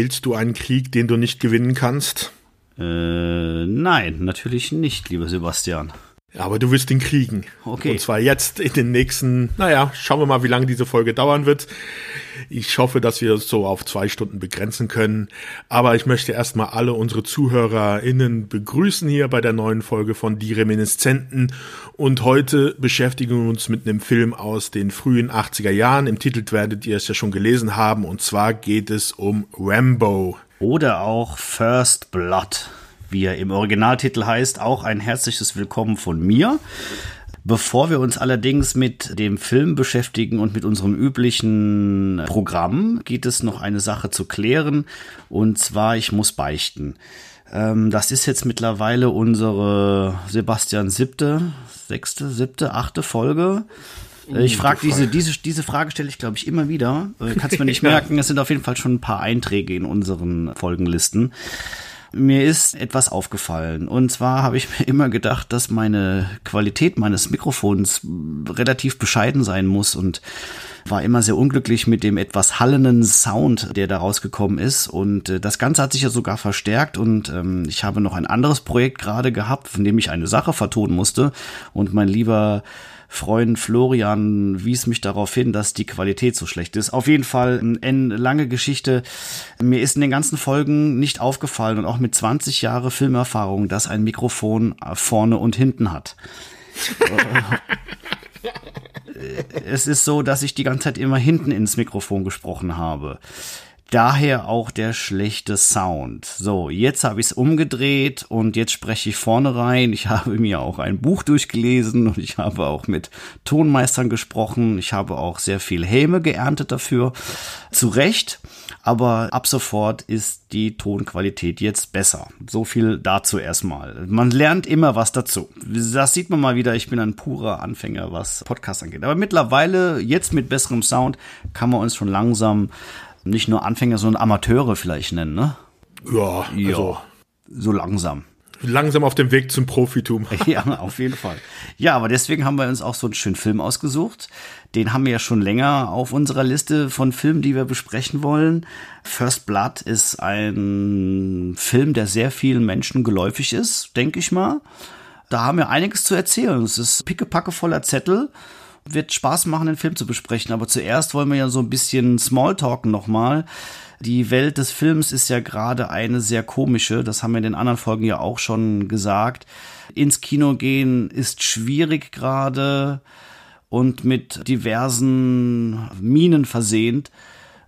Willst du einen Krieg, den du nicht gewinnen kannst? Äh, nein, natürlich nicht, lieber Sebastian. Aber du wirst ihn kriegen. Okay. Und zwar jetzt in den nächsten, naja, schauen wir mal, wie lange diese Folge dauern wird. Ich hoffe, dass wir es so auf zwei Stunden begrenzen können. Aber ich möchte erstmal alle unsere ZuhörerInnen begrüßen hier bei der neuen Folge von Die Reminiszenten. Und heute beschäftigen wir uns mit einem Film aus den frühen 80er Jahren. Im Titel werdet ihr es ja schon gelesen haben. Und zwar geht es um Rambo. Oder auch First Blood wie er im Originaltitel heißt, auch ein herzliches Willkommen von mir. Bevor wir uns allerdings mit dem Film beschäftigen und mit unserem üblichen Programm, geht es noch eine Sache zu klären. Und zwar, ich muss beichten. Ähm, das ist jetzt mittlerweile unsere Sebastian siebte, sechste, siebte, achte Folge. Äh, ich frage diese, diese, diese Frage stelle ich, glaube ich, immer wieder. Äh, Kannst mir nicht merken. Es sind auf jeden Fall schon ein paar Einträge in unseren Folgenlisten mir ist etwas aufgefallen. Und zwar habe ich mir immer gedacht, dass meine Qualität meines Mikrofons relativ bescheiden sein muss und war immer sehr unglücklich mit dem etwas hallenden Sound, der da rausgekommen ist. Und äh, das Ganze hat sich ja sogar verstärkt und ähm, ich habe noch ein anderes Projekt gerade gehabt, von dem ich eine Sache vertonen musste. Und mein lieber Freund Florian wies mich darauf hin, dass die Qualität so schlecht ist. Auf jeden Fall eine lange Geschichte. Mir ist in den ganzen Folgen nicht aufgefallen und auch mit 20 Jahre Filmerfahrung, dass ein Mikrofon vorne und hinten hat. es ist so, dass ich die ganze Zeit immer hinten ins Mikrofon gesprochen habe. Daher auch der schlechte Sound. So, jetzt habe ich es umgedreht und jetzt spreche ich vorne rein. Ich habe mir auch ein Buch durchgelesen und ich habe auch mit Tonmeistern gesprochen. Ich habe auch sehr viel Häme geerntet dafür. Zu Recht. Aber ab sofort ist die Tonqualität jetzt besser. So viel dazu erstmal. Man lernt immer was dazu. Das sieht man mal wieder. Ich bin ein purer Anfänger, was Podcast angeht. Aber mittlerweile, jetzt mit besserem Sound, kann man uns schon langsam nicht nur Anfänger, sondern Amateure vielleicht nennen, ne? Ja, ja also so langsam. Langsam auf dem Weg zum Profitum. ja, auf jeden Fall. Ja, aber deswegen haben wir uns auch so einen schönen Film ausgesucht. Den haben wir ja schon länger auf unserer Liste von Filmen, die wir besprechen wollen. First Blood ist ein Film, der sehr vielen Menschen geläufig ist, denke ich mal. Da haben wir einiges zu erzählen. Es ist pickepacke voller Zettel wird Spaß machen, den Film zu besprechen. Aber zuerst wollen wir ja so ein bisschen Smalltalken nochmal. Die Welt des Films ist ja gerade eine sehr komische. Das haben wir in den anderen Folgen ja auch schon gesagt. Ins Kino gehen ist schwierig gerade und mit diversen Minen versehnt,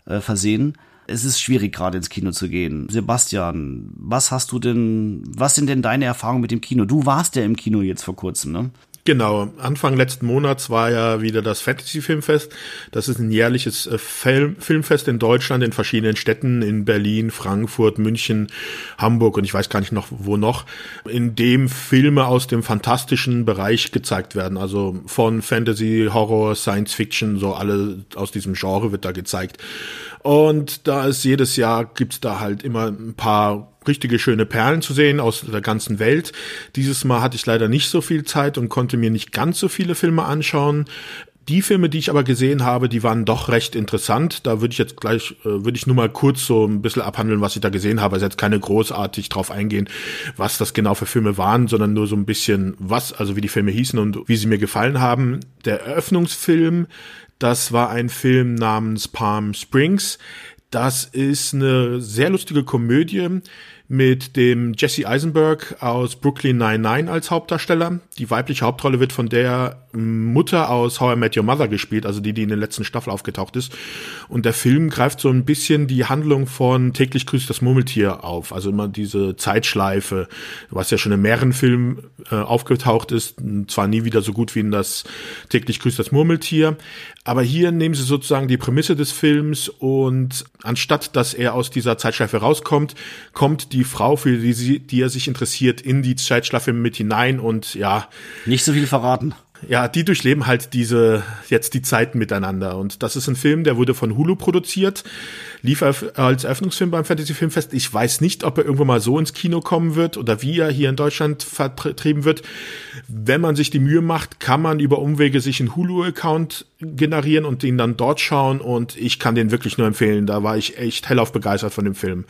äh, versehen. Es ist schwierig gerade ins Kino zu gehen. Sebastian, was hast du denn, was sind denn deine Erfahrungen mit dem Kino? Du warst ja im Kino jetzt vor kurzem, ne? Genau, Anfang letzten Monats war ja wieder das Fantasy Filmfest. Das ist ein jährliches äh, Film Filmfest in Deutschland, in verschiedenen Städten, in Berlin, Frankfurt, München, Hamburg und ich weiß gar nicht noch, wo noch, in dem Filme aus dem fantastischen Bereich gezeigt werden. Also von Fantasy, Horror, Science Fiction, so alle aus diesem Genre wird da gezeigt. Und da ist jedes Jahr gibt's da halt immer ein paar richtige schöne Perlen zu sehen aus der ganzen Welt. Dieses Mal hatte ich leider nicht so viel Zeit und konnte mir nicht ganz so viele Filme anschauen. Die Filme, die ich aber gesehen habe, die waren doch recht interessant. Da würde ich jetzt gleich, äh, würde ich nur mal kurz so ein bisschen abhandeln, was ich da gesehen habe. Also jetzt keine großartig drauf eingehen, was das genau für Filme waren, sondern nur so ein bisschen was, also wie die Filme hießen und wie sie mir gefallen haben. Der Eröffnungsfilm, das war ein Film namens Palm Springs. Das ist eine sehr lustige Komödie mit dem Jesse Eisenberg aus Brooklyn 99 als Hauptdarsteller. Die weibliche Hauptrolle wird von der Mutter aus How I Met Your Mother gespielt, also die, die in der letzten Staffel aufgetaucht ist. Und der Film greift so ein bisschen die Handlung von täglich grüßt das Murmeltier auf. Also immer diese Zeitschleife, was ja schon in mehreren Filmen äh, aufgetaucht ist. Zwar nie wieder so gut wie in das täglich grüßt das Murmeltier. Aber hier nehmen sie sozusagen die Prämisse des Films und anstatt, dass er aus dieser Zeitschleife rauskommt, kommt die Frau, für die, sie, die er sich interessiert, in die Zeitschleife mit hinein und ja. Nicht so viel verraten. Ja, die durchleben halt diese, jetzt die Zeiten miteinander. Und das ist ein Film, der wurde von Hulu produziert, lief als Eröffnungsfilm beim Fantasy Filmfest. Ich weiß nicht, ob er irgendwann mal so ins Kino kommen wird oder wie er hier in Deutschland vertrieben wird. Wenn man sich die Mühe macht, kann man über Umwege sich einen Hulu-Account generieren und den dann dort schauen. Und ich kann den wirklich nur empfehlen. Da war ich echt hellauf begeistert von dem Film.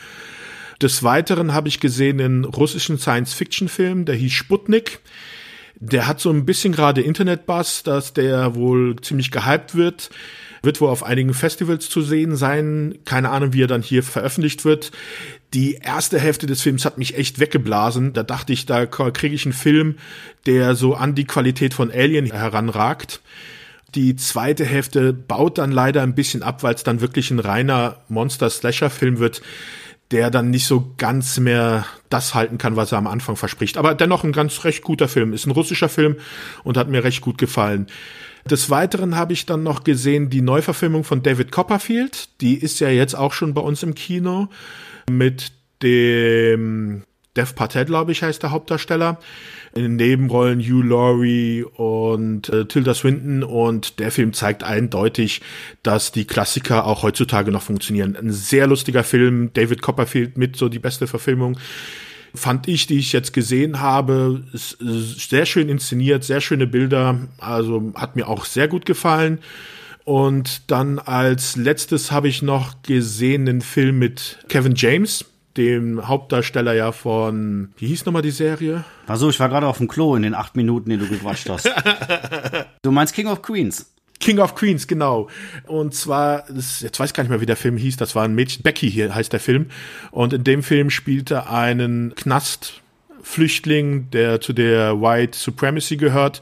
Des Weiteren habe ich gesehen einen russischen Science-Fiction-Film, der hieß Sputnik. Der hat so ein bisschen gerade Internet-Bass, dass der wohl ziemlich gehypt wird. Wird wohl auf einigen Festivals zu sehen sein. Keine Ahnung, wie er dann hier veröffentlicht wird. Die erste Hälfte des Films hat mich echt weggeblasen. Da dachte ich, da kriege ich einen Film, der so an die Qualität von Alien heranragt. Die zweite Hälfte baut dann leider ein bisschen ab, weil es dann wirklich ein reiner Monster-Slasher-Film wird der dann nicht so ganz mehr das halten kann, was er am Anfang verspricht. Aber dennoch ein ganz recht guter Film. Ist ein russischer Film und hat mir recht gut gefallen. Des Weiteren habe ich dann noch gesehen die Neuverfilmung von David Copperfield. Die ist ja jetzt auch schon bei uns im Kino mit dem Dev Patel, glaube ich, heißt der Hauptdarsteller in den Nebenrollen Hugh Laurie und äh, Tilda Swinton. Und der Film zeigt eindeutig, dass die Klassiker auch heutzutage noch funktionieren. Ein sehr lustiger Film, David Copperfield mit so die beste Verfilmung. Fand ich, die ich jetzt gesehen habe, sehr schön inszeniert, sehr schöne Bilder, also hat mir auch sehr gut gefallen. Und dann als letztes habe ich noch gesehen den Film mit Kevin James, dem Hauptdarsteller ja von, wie hieß nochmal die Serie? War so, ich war gerade auf dem Klo in den acht Minuten, die du gequatscht hast. du meinst King of Queens? King of Queens, genau. Und zwar, das, jetzt weiß ich gar nicht mehr, wie der Film hieß, das war ein Mädchen, Becky hier heißt der Film. Und in dem Film spielte einen Knast, Flüchtling, der zu der White Supremacy gehört,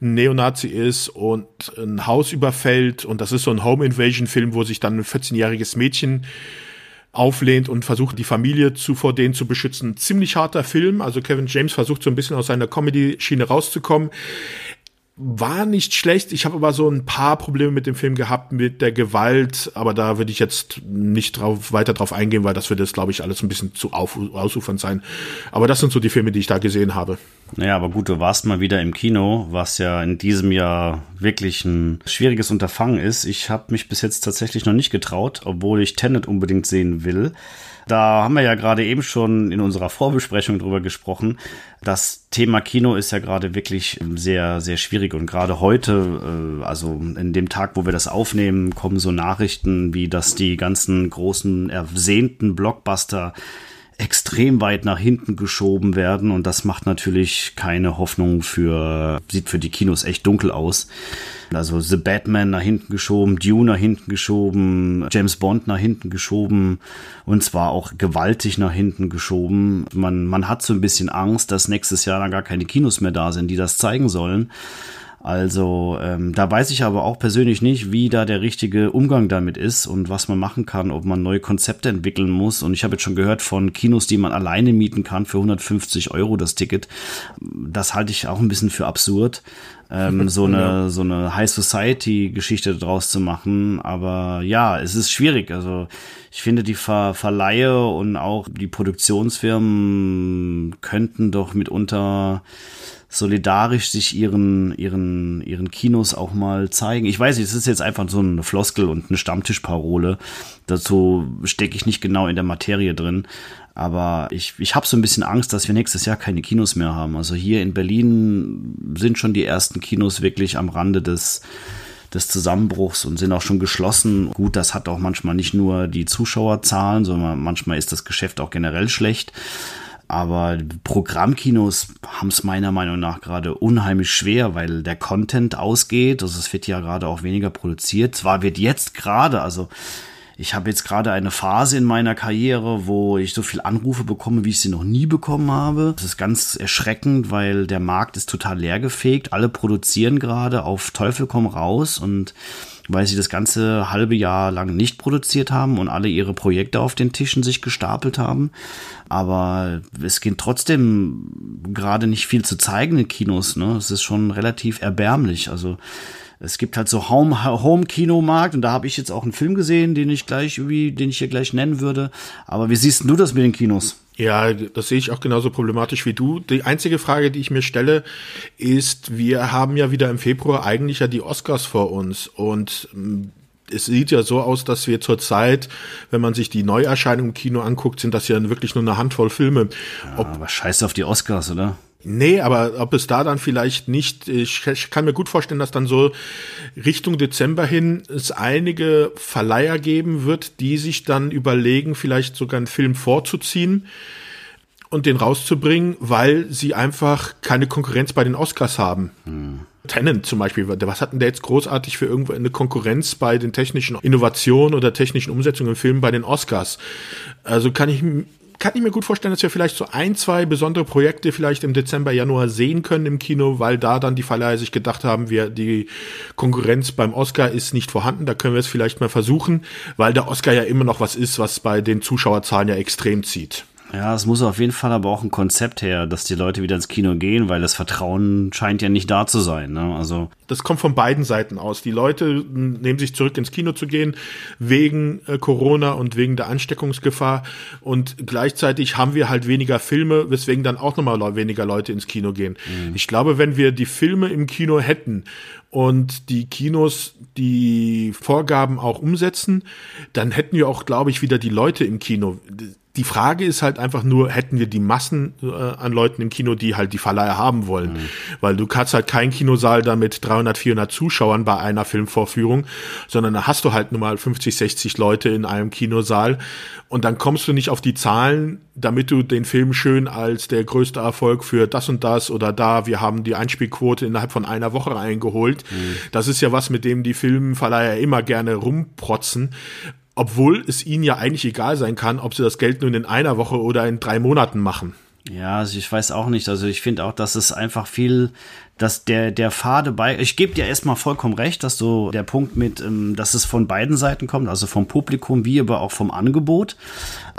ein Neonazi ist und ein Haus überfällt. Und das ist so ein Home Invasion Film, wo sich dann ein 14-jähriges Mädchen auflehnt und versucht, die Familie zu vor denen zu beschützen. Ziemlich harter Film. Also Kevin James versucht so ein bisschen aus seiner Comedy-Schiene rauszukommen war nicht schlecht. Ich habe aber so ein paar Probleme mit dem Film gehabt, mit der Gewalt, aber da würde ich jetzt nicht drauf, weiter drauf eingehen, weil das würde jetzt, glaube ich, alles ein bisschen zu auf, ausufernd sein. Aber das sind so die Filme, die ich da gesehen habe. Naja, aber gut, du warst mal wieder im Kino, was ja in diesem Jahr wirklich ein schwieriges Unterfangen ist. Ich habe mich bis jetzt tatsächlich noch nicht getraut, obwohl ich Tenet unbedingt sehen will. Da haben wir ja gerade eben schon in unserer Vorbesprechung drüber gesprochen. Das Thema Kino ist ja gerade wirklich sehr, sehr schwierig und gerade heute, äh, also in dem Tag, wo wir das aufnehmen, kommen so Nachrichten wie, dass die ganzen großen ersehnten Blockbuster extrem weit nach hinten geschoben werden und das macht natürlich keine Hoffnung für, sieht für die Kinos echt dunkel aus. Also The Batman nach hinten geschoben, Dune nach hinten geschoben, James Bond nach hinten geschoben und zwar auch gewaltig nach hinten geschoben. Man, man hat so ein bisschen Angst, dass nächstes Jahr dann gar keine Kinos mehr da sind, die das zeigen sollen. Also ähm, da weiß ich aber auch persönlich nicht, wie da der richtige Umgang damit ist und was man machen kann, ob man neue Konzepte entwickeln muss. Und ich habe jetzt schon gehört von Kinos, die man alleine mieten kann für 150 Euro das Ticket. Das halte ich auch ein bisschen für absurd. Ähm, so eine so eine High Society Geschichte daraus zu machen. Aber ja, es ist schwierig. Also ich finde die Ver Verleihe und auch die Produktionsfirmen könnten doch mitunter solidarisch sich ihren, ihren, ihren Kinos auch mal zeigen. Ich weiß nicht, es ist jetzt einfach so eine Floskel und eine Stammtischparole. Dazu stecke ich nicht genau in der Materie drin. Aber ich, ich habe so ein bisschen Angst, dass wir nächstes Jahr keine Kinos mehr haben. Also hier in Berlin sind schon die ersten Kinos wirklich am Rande des, des Zusammenbruchs und sind auch schon geschlossen. Gut, das hat auch manchmal nicht nur die Zuschauerzahlen, sondern manchmal ist das Geschäft auch generell schlecht. Aber Programmkinos haben es meiner Meinung nach gerade unheimlich schwer, weil der Content ausgeht. Also es wird ja gerade auch weniger produziert. Zwar wird jetzt gerade, also ich habe jetzt gerade eine Phase in meiner Karriere, wo ich so viel Anrufe bekomme, wie ich sie noch nie bekommen habe. Das ist ganz erschreckend, weil der Markt ist total leergefegt. Alle produzieren gerade auf Teufel komm raus und weil sie das ganze halbe Jahr lang nicht produziert haben und alle ihre Projekte auf den Tischen sich gestapelt haben. Aber es geht trotzdem gerade nicht viel zu zeigen in Kinos. Ne? Es ist schon relativ erbärmlich. Also es gibt halt so Home-Kinomarkt und da habe ich jetzt auch einen Film gesehen, den ich gleich den ich hier gleich nennen würde. Aber wie siehst du das mit den Kinos? Ja, das sehe ich auch genauso problematisch wie du. Die einzige Frage, die ich mir stelle, ist, wir haben ja wieder im Februar eigentlich ja die Oscars vor uns und mm, es sieht ja so aus, dass wir zurzeit, wenn man sich die Neuerscheinungen im Kino anguckt, sind das ja wirklich nur eine Handvoll Filme. Ja, ob, aber scheiß auf die Oscars, oder? Nee, aber ob es da dann vielleicht nicht, ich kann mir gut vorstellen, dass dann so Richtung Dezember hin es einige Verleiher geben wird, die sich dann überlegen, vielleicht sogar einen Film vorzuziehen und den rauszubringen, weil sie einfach keine Konkurrenz bei den Oscars haben. Hm. Tennant zum Beispiel, was hat denn der jetzt großartig für irgendwo eine Konkurrenz bei den technischen Innovationen oder technischen Umsetzungen im Film bei den Oscars? Also kann ich kann ich mir gut vorstellen, dass wir vielleicht so ein, zwei besondere Projekte vielleicht im Dezember, Januar sehen können im Kino, weil da dann die Verleiher sich gedacht haben, wir, die Konkurrenz beim Oscar ist nicht vorhanden, da können wir es vielleicht mal versuchen, weil der Oscar ja immer noch was ist, was bei den Zuschauerzahlen ja extrem zieht. Ja, es muss auf jeden Fall aber auch ein Konzept her, dass die Leute wieder ins Kino gehen, weil das Vertrauen scheint ja nicht da zu sein. Ne? Also das kommt von beiden Seiten aus. Die Leute nehmen sich zurück ins Kino zu gehen wegen äh, Corona und wegen der Ansteckungsgefahr und gleichzeitig haben wir halt weniger Filme, weswegen dann auch nochmal weniger Leute ins Kino gehen. Mhm. Ich glaube, wenn wir die Filme im Kino hätten und die Kinos die Vorgaben auch umsetzen, dann hätten wir auch, glaube ich, wieder die Leute im Kino die Frage ist halt einfach nur, hätten wir die Massen äh, an Leuten im Kino, die halt die Verleiher haben wollen. Mhm. Weil du kannst halt keinen Kinosaal da mit 300, 400 Zuschauern bei einer Filmvorführung, sondern da hast du halt nur mal 50, 60 Leute in einem Kinosaal und dann kommst du nicht auf die Zahlen, damit du den Film schön als der größte Erfolg für das und das oder da, wir haben die Einspielquote innerhalb von einer Woche eingeholt. Mhm. Das ist ja was, mit dem die Filmverleiher immer gerne rumprotzen obwohl es ihnen ja eigentlich egal sein kann, ob sie das Geld nun in einer Woche oder in drei Monaten machen. Ja, also ich weiß auch nicht. Also ich finde auch, dass es einfach viel dass der, der Fade bei, ich gebe dir erstmal vollkommen recht, dass so der Punkt mit, ähm, dass es von beiden Seiten kommt, also vom Publikum wie aber auch vom Angebot.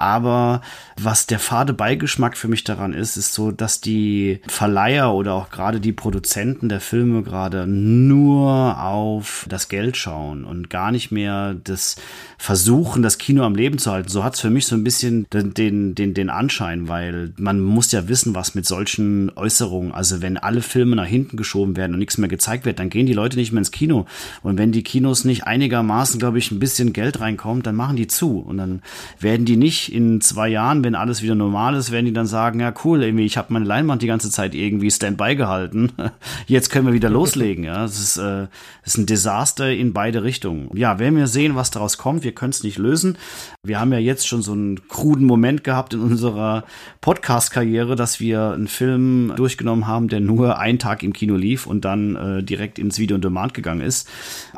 Aber was der fade Beigeschmack für mich daran ist, ist so, dass die Verleiher oder auch gerade die Produzenten der Filme gerade nur auf das Geld schauen und gar nicht mehr das versuchen, das Kino am Leben zu halten. So hat es für mich so ein bisschen den, den, den, den Anschein, weil man muss ja wissen, was mit solchen Äußerungen, also wenn alle Filme nach hinten hinten geschoben werden und nichts mehr gezeigt wird, dann gehen die Leute nicht mehr ins Kino. Und wenn die Kinos nicht einigermaßen, glaube ich, ein bisschen Geld reinkommt, dann machen die zu. Und dann werden die nicht in zwei Jahren, wenn alles wieder normal ist, werden die dann sagen, ja cool, irgendwie, ich habe meine Leinwand die ganze Zeit irgendwie Standby gehalten. Jetzt können wir wieder loslegen. Ja, das ist, äh, das ist ein Desaster in beide Richtungen. Ja, werden wir sehen, was daraus kommt. Wir können es nicht lösen. Wir haben ja jetzt schon so einen kruden Moment gehabt in unserer Podcast-Karriere, dass wir einen Film durchgenommen haben, der nur einen Tag im Kino lief und dann äh, direkt ins Video on Demand gegangen ist.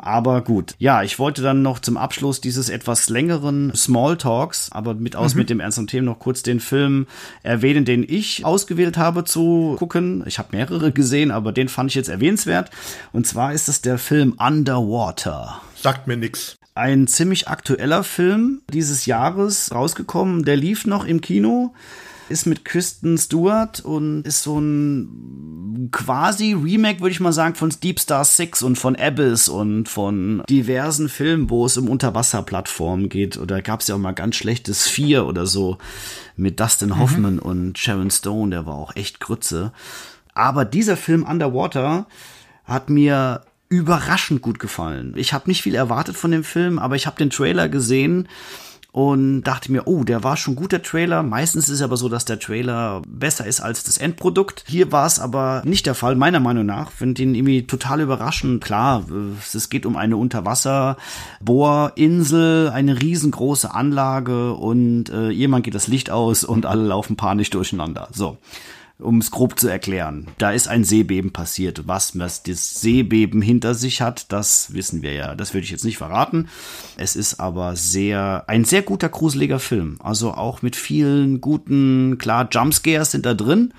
Aber gut. Ja, ich wollte dann noch zum Abschluss dieses etwas längeren Smalltalks, aber mit aus mhm. mit dem ernsten Thema noch kurz den Film erwähnen, den ich ausgewählt habe zu gucken. Ich habe mehrere gesehen, aber den fand ich jetzt erwähnenswert. Und zwar ist es der Film Underwater. Sagt mir nix ein ziemlich aktueller Film dieses Jahres rausgekommen. Der lief noch im Kino, ist mit Kristen Stewart und ist so ein quasi Remake, würde ich mal sagen, von Deep Star 6 und von Abyss und von diversen Filmen, wo es um Unterwasserplattformen geht. Oder gab es ja auch mal ganz schlechtes Vier oder so mit Dustin. Hoffman mhm. und Sharon Stone, der war auch echt Grütze. Aber dieser Film Underwater hat mir überraschend gut gefallen. Ich habe nicht viel erwartet von dem Film, aber ich habe den Trailer gesehen und dachte mir, oh, der war schon gut, der Trailer. Meistens ist es aber so, dass der Trailer besser ist als das Endprodukt. Hier war es aber nicht der Fall, meiner Meinung nach. Finde ihn irgendwie total überraschend. Klar, es geht um eine Unterwasserbohrinsel, eine riesengroße Anlage und äh, jemand geht das Licht aus und alle laufen panisch durcheinander. So um es grob zu erklären. Da ist ein Seebeben passiert. Was das Seebeben hinter sich hat, das wissen wir ja. Das würde ich jetzt nicht verraten. Es ist aber sehr, ein sehr guter, gruseliger Film. Also auch mit vielen guten, klar, Jumpscares sind da drin.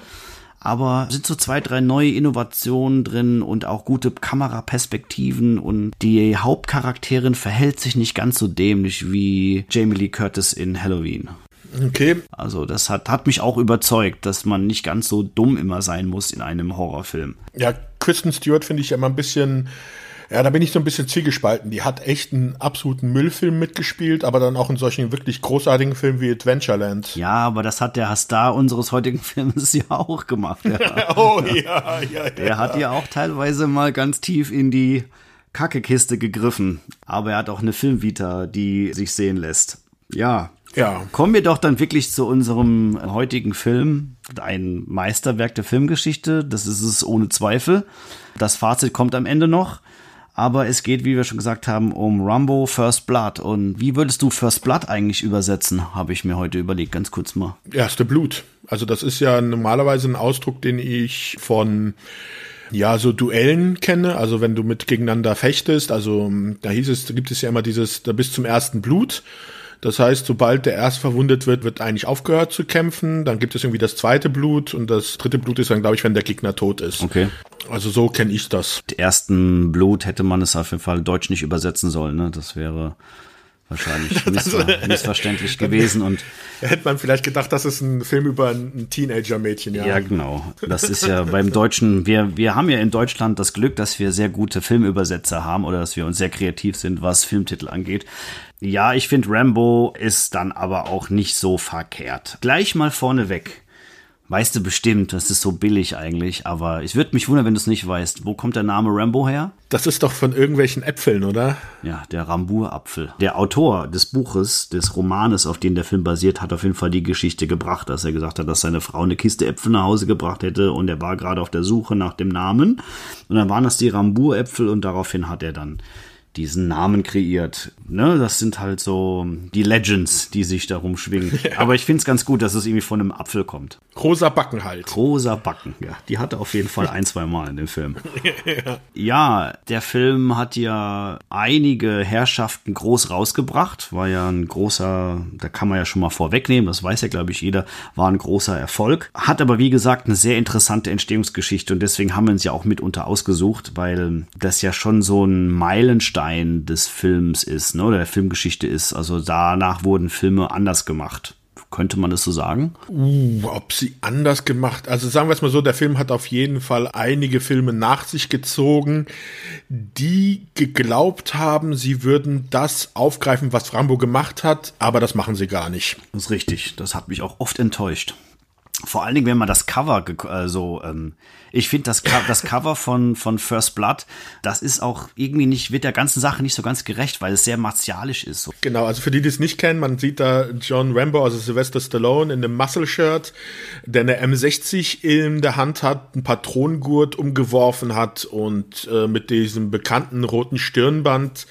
Aber sind so zwei, drei neue Innovationen drin und auch gute Kameraperspektiven und die Hauptcharakterin verhält sich nicht ganz so dämlich wie Jamie Lee Curtis in Halloween. Okay. Also das hat, hat mich auch überzeugt, dass man nicht ganz so dumm immer sein muss in einem Horrorfilm. Ja, Kristen Stewart finde ich immer ein bisschen Ja, da bin ich so ein bisschen zielgespalten. Die hat echt einen absoluten Müllfilm mitgespielt, aber dann auch in solchen wirklich großartigen Filmen wie Adventureland. Ja, aber das hat der Star unseres heutigen Films ja auch gemacht. Ja. oh ja, ja, ja. Der hat ja auch teilweise mal ganz tief in die Kackekiste gegriffen. Aber er hat auch eine Filmvita, die sich sehen lässt. Ja. Ja. Kommen wir doch dann wirklich zu unserem heutigen Film. Ein Meisterwerk der Filmgeschichte. Das ist es ohne Zweifel. Das Fazit kommt am Ende noch. Aber es geht, wie wir schon gesagt haben, um Rambo First Blood. Und wie würdest du First Blood eigentlich übersetzen, habe ich mir heute überlegt, ganz kurz mal. Erste Blut. Also das ist ja normalerweise ein Ausdruck, den ich von ja, so Duellen kenne, also wenn du mit gegeneinander fechtest, also da hieß es, da gibt es ja immer dieses, da bis zum ersten Blut. Das heißt, sobald der erst verwundet wird, wird eigentlich aufgehört zu kämpfen. Dann gibt es irgendwie das zweite Blut und das dritte Blut ist dann, glaube ich, wenn der Gegner tot ist. Okay. Also so kenne ich das. Mit ersten Blut hätte man es auf jeden Fall deutsch nicht übersetzen sollen. Ne? Das wäre wahrscheinlich missver missverständlich gewesen und hätte man vielleicht gedacht, das ist ein Film über ein Teenager-Mädchen. Ja. ja, genau. Das ist ja beim Deutschen. Wir wir haben ja in Deutschland das Glück, dass wir sehr gute Filmübersetzer haben oder dass wir uns sehr kreativ sind, was Filmtitel angeht. Ja, ich finde Rambo ist dann aber auch nicht so verkehrt. Gleich mal vorneweg. Weißt du bestimmt, das ist so billig eigentlich, aber ich würde mich wundern, wenn du es nicht weißt. Wo kommt der Name Rambo her? Das ist doch von irgendwelchen Äpfeln, oder? Ja, der Rambur-Apfel. Der Autor des Buches, des Romanes, auf den der Film basiert, hat auf jeden Fall die Geschichte gebracht, dass er gesagt hat, dass seine Frau eine Kiste Äpfel nach Hause gebracht hätte und er war gerade auf der Suche nach dem Namen. Und dann waren das die Rambur-Äpfel und daraufhin hat er dann diesen Namen kreiert. Ne, das sind halt so die Legends, die sich darum schwingen. Ja. Aber ich finde es ganz gut, dass es irgendwie von einem Apfel kommt. Rosa Backen halt. Rosa Backen, ja. Die hatte auf jeden Fall ein, zwei Mal in dem Film. ja. ja, der Film hat ja einige Herrschaften groß rausgebracht. War ja ein großer, da kann man ja schon mal vorwegnehmen, das weiß ja, glaube ich, jeder, war ein großer Erfolg. Hat aber, wie gesagt, eine sehr interessante Entstehungsgeschichte und deswegen haben wir uns ja auch mitunter ausgesucht, weil das ja schon so ein Meilenstein Stein des Films ist, ne, oder der Filmgeschichte ist. Also danach wurden Filme anders gemacht. Könnte man das so sagen? Uh, ob sie anders gemacht. Also sagen wir es mal so, der Film hat auf jeden Fall einige Filme nach sich gezogen, die geglaubt haben, sie würden das aufgreifen, was Rambo gemacht hat, aber das machen sie gar nicht. Das ist richtig. Das hat mich auch oft enttäuscht. Vor allen Dingen, wenn man das Cover äh, so, ähm, ich finde das, Co das Cover von, von First Blood, das ist auch irgendwie nicht, wird der ganzen Sache nicht so ganz gerecht, weil es sehr martialisch ist. So. Genau, also für die, die es nicht kennen, man sieht da John Rambo, also Sylvester Stallone in einem Muscle-Shirt, der eine M60 in der Hand hat, einen Patronengurt umgeworfen hat und äh, mit diesem bekannten roten Stirnband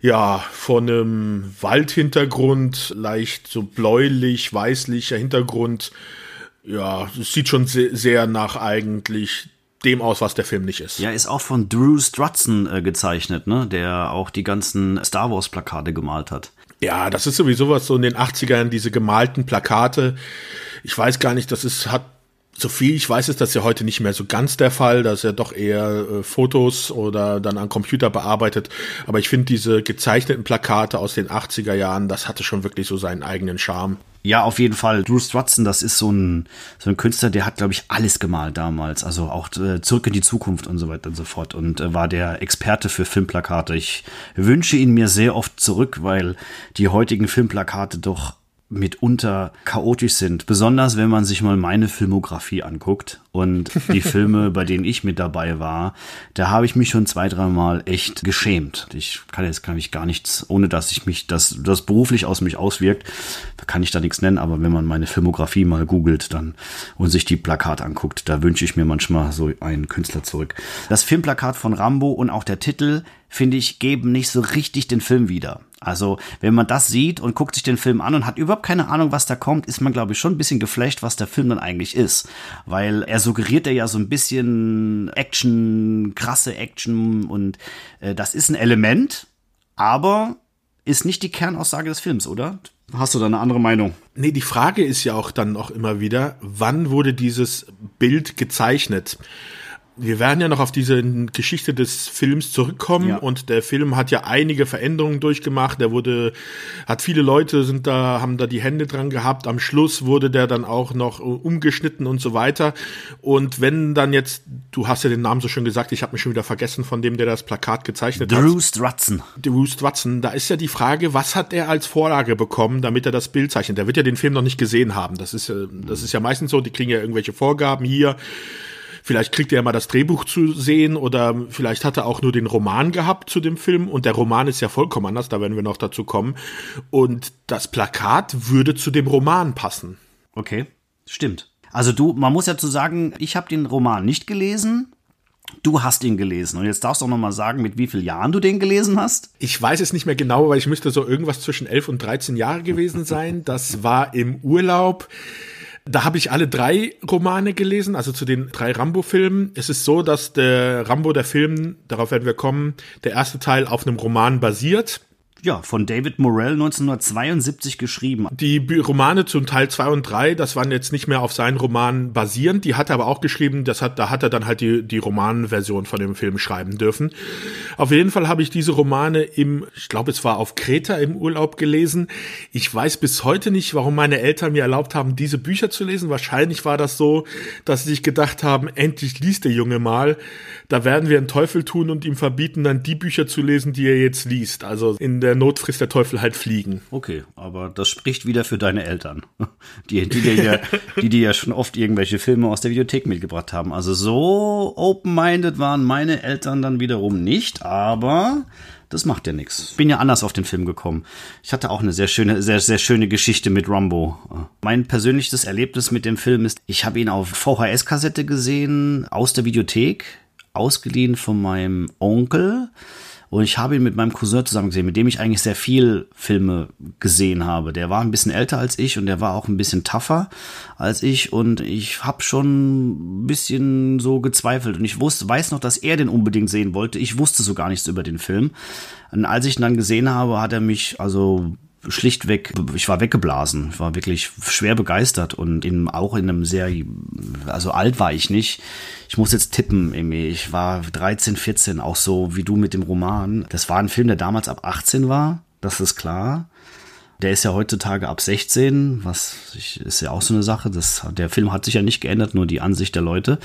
ja, von einem Waldhintergrund, leicht so bläulich, weißlicher Hintergrund ja, es sieht schon sehr, sehr nach eigentlich dem aus, was der Film nicht ist. Ja, ist auch von Drew Strutson äh, gezeichnet, ne? Der auch die ganzen Star Wars Plakate gemalt hat. Ja, das ist sowieso was so in den 80ern, diese gemalten Plakate. Ich weiß gar nicht, das ist, hat so viel ich weiß, ist das ja heute nicht mehr so ganz der Fall. Da ist ja doch eher äh, Fotos oder dann am Computer bearbeitet. Aber ich finde diese gezeichneten Plakate aus den 80er Jahren, das hatte schon wirklich so seinen eigenen Charme. Ja, auf jeden Fall. Drew Strutson, das ist so ein, so ein Künstler, der hat, glaube ich, alles gemalt damals. Also auch äh, zurück in die Zukunft und so weiter und so fort. Und äh, war der Experte für Filmplakate. Ich wünsche ihn mir sehr oft zurück, weil die heutigen Filmplakate doch mitunter chaotisch sind. Besonders wenn man sich mal meine Filmografie anguckt und die Filme, bei denen ich mit dabei war, da habe ich mich schon zwei, dreimal echt geschämt. Ich kann jetzt kann ich gar nichts, ohne dass ich mich das, das beruflich aus mich auswirkt, da kann ich da nichts nennen, aber wenn man meine Filmografie mal googelt dann und sich die Plakate anguckt, da wünsche ich mir manchmal so einen Künstler zurück. Das Filmplakat von Rambo und auch der Titel, finde ich, geben nicht so richtig den Film wieder. Also, wenn man das sieht und guckt sich den Film an und hat überhaupt keine Ahnung, was da kommt, ist man, glaube ich, schon ein bisschen geflasht, was der Film dann eigentlich ist. Weil er suggeriert ja so ein bisschen Action, krasse Action und äh, das ist ein Element, aber ist nicht die Kernaussage des Films, oder? Hast du da eine andere Meinung? Nee, die Frage ist ja auch dann auch immer wieder, wann wurde dieses Bild gezeichnet? Wir werden ja noch auf diese Geschichte des Films zurückkommen ja. und der Film hat ja einige Veränderungen durchgemacht. Der wurde, hat viele Leute sind da, haben da die Hände dran gehabt. Am Schluss wurde der dann auch noch umgeschnitten und so weiter. Und wenn dann jetzt, du hast ja den Namen so schön gesagt, ich habe mich schon wieder vergessen von dem, der das Plakat gezeichnet Drew hat. Drew Strutson. Drew Strutson. Da ist ja die Frage, was hat er als Vorlage bekommen, damit er das Bild zeichnet? Der wird ja den Film noch nicht gesehen haben. Das ist, das ist ja meistens so, die kriegen ja irgendwelche Vorgaben hier Vielleicht kriegt er mal das Drehbuch zu sehen oder vielleicht hat er auch nur den Roman gehabt zu dem Film und der Roman ist ja vollkommen anders, da werden wir noch dazu kommen. Und das Plakat würde zu dem Roman passen. Okay, stimmt. Also du, man muss ja zu sagen, ich habe den Roman nicht gelesen. Du hast ihn gelesen und jetzt darfst du auch noch mal sagen, mit wie vielen Jahren du den gelesen hast? Ich weiß es nicht mehr genau, weil ich müsste so irgendwas zwischen 11 und 13 Jahre gewesen sein. Das war im Urlaub. Da habe ich alle drei Romane gelesen, also zu den drei Rambo-Filmen. Es ist so, dass der Rambo, der Film, darauf werden wir kommen, der erste Teil auf einem Roman basiert. Ja, von David Morell 1972 geschrieben. Die Romane zum Teil 2 und 3, das waren jetzt nicht mehr auf seinen Roman basierend. Die hat er aber auch geschrieben, das hat, da hat er dann halt die, die Romanversion von dem Film schreiben dürfen. Auf jeden Fall habe ich diese Romane im, ich glaube, es war auf Kreta im Urlaub gelesen. Ich weiß bis heute nicht, warum meine Eltern mir erlaubt haben, diese Bücher zu lesen. Wahrscheinlich war das so, dass sie sich gedacht haben, endlich liest der Junge mal. Da werden wir einen Teufel tun und ihm verbieten, dann die Bücher zu lesen, die er jetzt liest. Also in der der Not frisst der Teufel halt fliegen. Okay, aber das spricht wieder für deine Eltern, die, die, dir ja, die dir ja schon oft irgendwelche Filme aus der Videothek mitgebracht haben. Also so open-minded waren meine Eltern dann wiederum nicht, aber das macht ja nichts. Bin ja anders auf den Film gekommen. Ich hatte auch eine sehr schöne, sehr, sehr schöne Geschichte mit Rumbo. Mein persönliches Erlebnis mit dem Film ist, ich habe ihn auf VHS-Kassette gesehen, aus der Videothek, ausgeliehen von meinem Onkel. Und ich habe ihn mit meinem Cousin zusammen gesehen, mit dem ich eigentlich sehr viel Filme gesehen habe. Der war ein bisschen älter als ich und der war auch ein bisschen tougher als ich. Und ich habe schon ein bisschen so gezweifelt. Und ich wusste, weiß noch, dass er den unbedingt sehen wollte. Ich wusste so gar nichts über den Film. Und als ich ihn dann gesehen habe, hat er mich also schlichtweg, ich war weggeblasen. Ich war wirklich schwer begeistert und in, auch in einem sehr, also alt war ich nicht. Ich muss jetzt tippen, Emi. Ich war 13, 14, auch so wie du mit dem Roman. Das war ein Film, der damals ab 18 war. Das ist klar. Der ist ja heutzutage ab 16, was ist ja auch so eine Sache. Das, der Film hat sich ja nicht geändert, nur die Ansicht der Leute.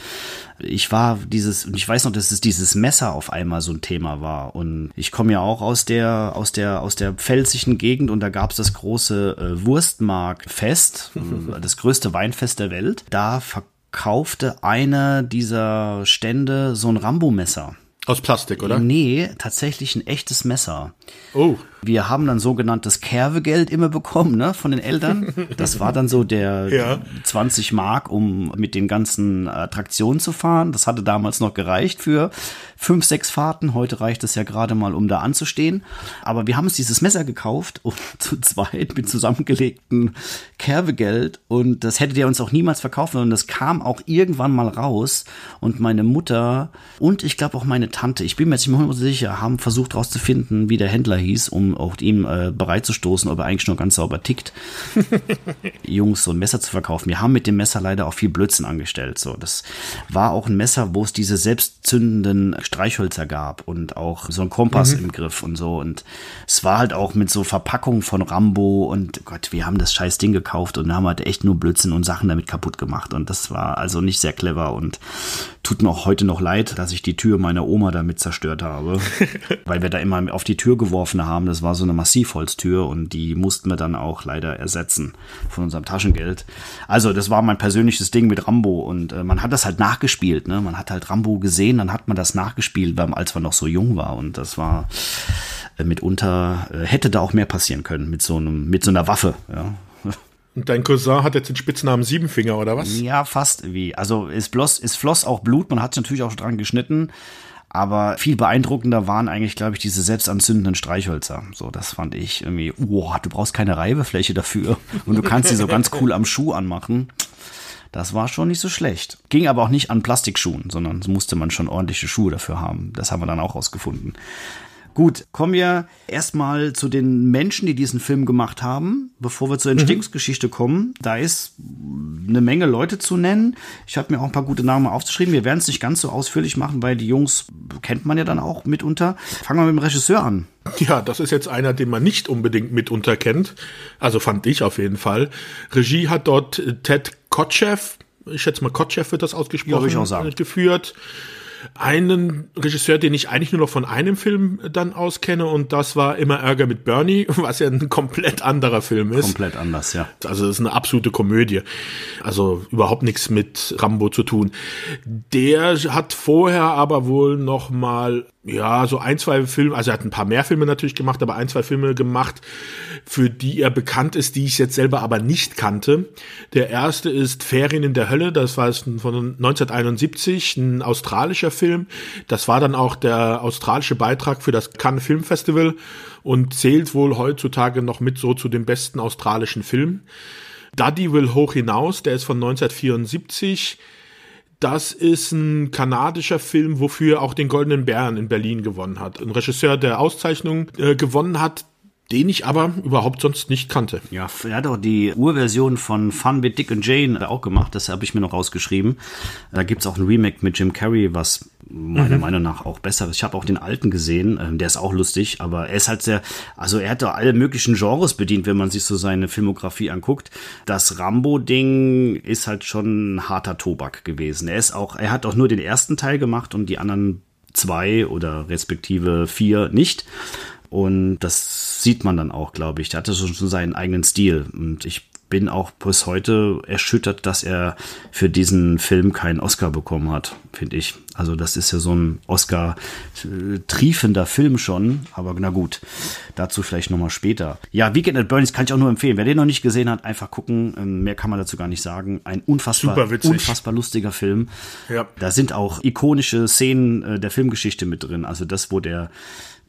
Ich war dieses, und ich weiß noch, dass es dieses Messer auf einmal so ein Thema war. Und ich komme ja auch aus der, aus der, aus der pfälzischen Gegend und da gab es das große äh, Wurstmarktfest, das größte Weinfest der Welt. Da verkaufte einer dieser Stände so ein Rambo-Messer. Aus Plastik, oder? Nee, tatsächlich ein echtes Messer. Oh. Wir haben dann sogenanntes Kervegeld immer bekommen, ne, von den Eltern. Das war dann so der ja. 20 Mark, um mit den ganzen Attraktionen zu fahren. Das hatte damals noch gereicht für fünf, sechs Fahrten. Heute reicht es ja gerade mal, um da anzustehen. Aber wir haben uns dieses Messer gekauft und zu zweit mit zusammengelegtem Kervegeld und das hätte der uns auch niemals verkaufen und das kam auch irgendwann mal raus und meine Mutter und ich glaube auch meine Tante, ich bin mir jetzt nicht mehr sicher, haben versucht herauszufinden, wie der Händler hieß, um auch ihm äh, bereitzustoßen, ob er eigentlich nur ganz sauber tickt, Jungs so ein Messer zu verkaufen. Wir haben mit dem Messer leider auch viel Blödsinn angestellt. So, das war auch ein Messer, wo es diese selbstzündenden Streichhölzer gab und auch so ein Kompass mhm. im Griff und so. Und es war halt auch mit so Verpackungen von Rambo und Gott, wir haben das scheiß Ding gekauft und haben halt echt nur Blödsinn und Sachen damit kaputt gemacht. Und das war also nicht sehr clever und tut mir auch heute noch leid, dass ich die Tür meiner Oma damit zerstört habe, weil wir da immer auf die Tür geworfen haben. Das war so eine Massivholztür und die mussten wir dann auch leider ersetzen von unserem Taschengeld. Also das war mein persönliches Ding mit Rambo und äh, man hat das halt nachgespielt. Ne? Man hat halt Rambo gesehen, dann hat man das nachgespielt, als man noch so jung war und das war äh, mitunter äh, hätte da auch mehr passieren können mit so einem mit so einer Waffe. Ja. Und dein Cousin hat jetzt den Spitznamen Siebenfinger, oder was? Ja, fast wie. Also es floss, es floss auch Blut, man hat natürlich auch dran geschnitten. Aber viel beeindruckender waren eigentlich, glaube ich, diese selbstanzündenden Streichhölzer. So, das fand ich irgendwie, wow, du brauchst keine Reibefläche dafür. Und du kannst sie so ganz cool am Schuh anmachen. Das war schon nicht so schlecht. Ging aber auch nicht an Plastikschuhen, sondern musste man schon ordentliche Schuhe dafür haben. Das haben wir dann auch rausgefunden. Gut, kommen wir erstmal zu den Menschen, die diesen Film gemacht haben, bevor wir zur mhm. Entstehungsgeschichte kommen. Da ist eine Menge Leute zu nennen. Ich habe mir auch ein paar gute Namen aufgeschrieben. Wir werden es nicht ganz so ausführlich machen, weil die Jungs kennt man ja dann auch mitunter. Fangen wir mit dem Regisseur an. Ja, das ist jetzt einer, den man nicht unbedingt mitunter kennt. Also fand ich auf jeden Fall. Regie hat dort Ted Kotcheff, ich schätze mal Kotcheff wird das ausgesprochen, ja, ich auch sagen. geführt einen Regisseur, den ich eigentlich nur noch von einem Film dann auskenne und das war immer Ärger mit Bernie, was ja ein komplett anderer Film ist. Komplett anders, ja. Also das ist eine absolute Komödie. Also überhaupt nichts mit Rambo zu tun. Der hat vorher aber wohl noch mal ja, so ein, zwei Filme, also er hat ein paar mehr Filme natürlich gemacht, aber ein, zwei Filme gemacht, für die er bekannt ist, die ich jetzt selber aber nicht kannte. Der erste ist Ferien in der Hölle, das war von 1971, ein australischer Film. Das war dann auch der australische Beitrag für das Cannes Film Festival und zählt wohl heutzutage noch mit so zu den besten australischen Filmen. Daddy will hoch hinaus, der ist von 1974 das ist ein kanadischer Film, wofür er auch den Goldenen Bären in Berlin gewonnen hat. Ein Regisseur, der Auszeichnung äh, gewonnen hat, den ich aber überhaupt sonst nicht kannte. Ja, er hat auch die Urversion von Fun with Dick und Jane auch gemacht, das habe ich mir noch rausgeschrieben. Da gibt's auch ein Remake mit Jim Carrey, was meiner mhm. Meinung nach auch besser ist. Ich habe auch den alten gesehen, ähm, der ist auch lustig, aber er ist halt sehr, also er hat doch alle möglichen Genres bedient, wenn man sich so seine Filmografie anguckt. Das Rambo-Ding ist halt schon ein harter Tobak gewesen. Er ist auch, er hat auch nur den ersten Teil gemacht und die anderen zwei oder respektive vier nicht. Und das sieht man dann auch, glaube ich. Der hatte schon seinen eigenen Stil. Und ich bin auch bis heute erschüttert, dass er für diesen Film keinen Oscar bekommen hat, finde ich. Also das ist ja so ein Oscar-triefender Film schon, aber na gut, dazu vielleicht nochmal später. Ja, Weekend at Bernie's kann ich auch nur empfehlen. Wer den noch nicht gesehen hat, einfach gucken. Ähm, mehr kann man dazu gar nicht sagen. Ein unfassbar, unfassbar lustiger Film. Ja. Da sind auch ikonische Szenen äh, der Filmgeschichte mit drin. Also das, wo der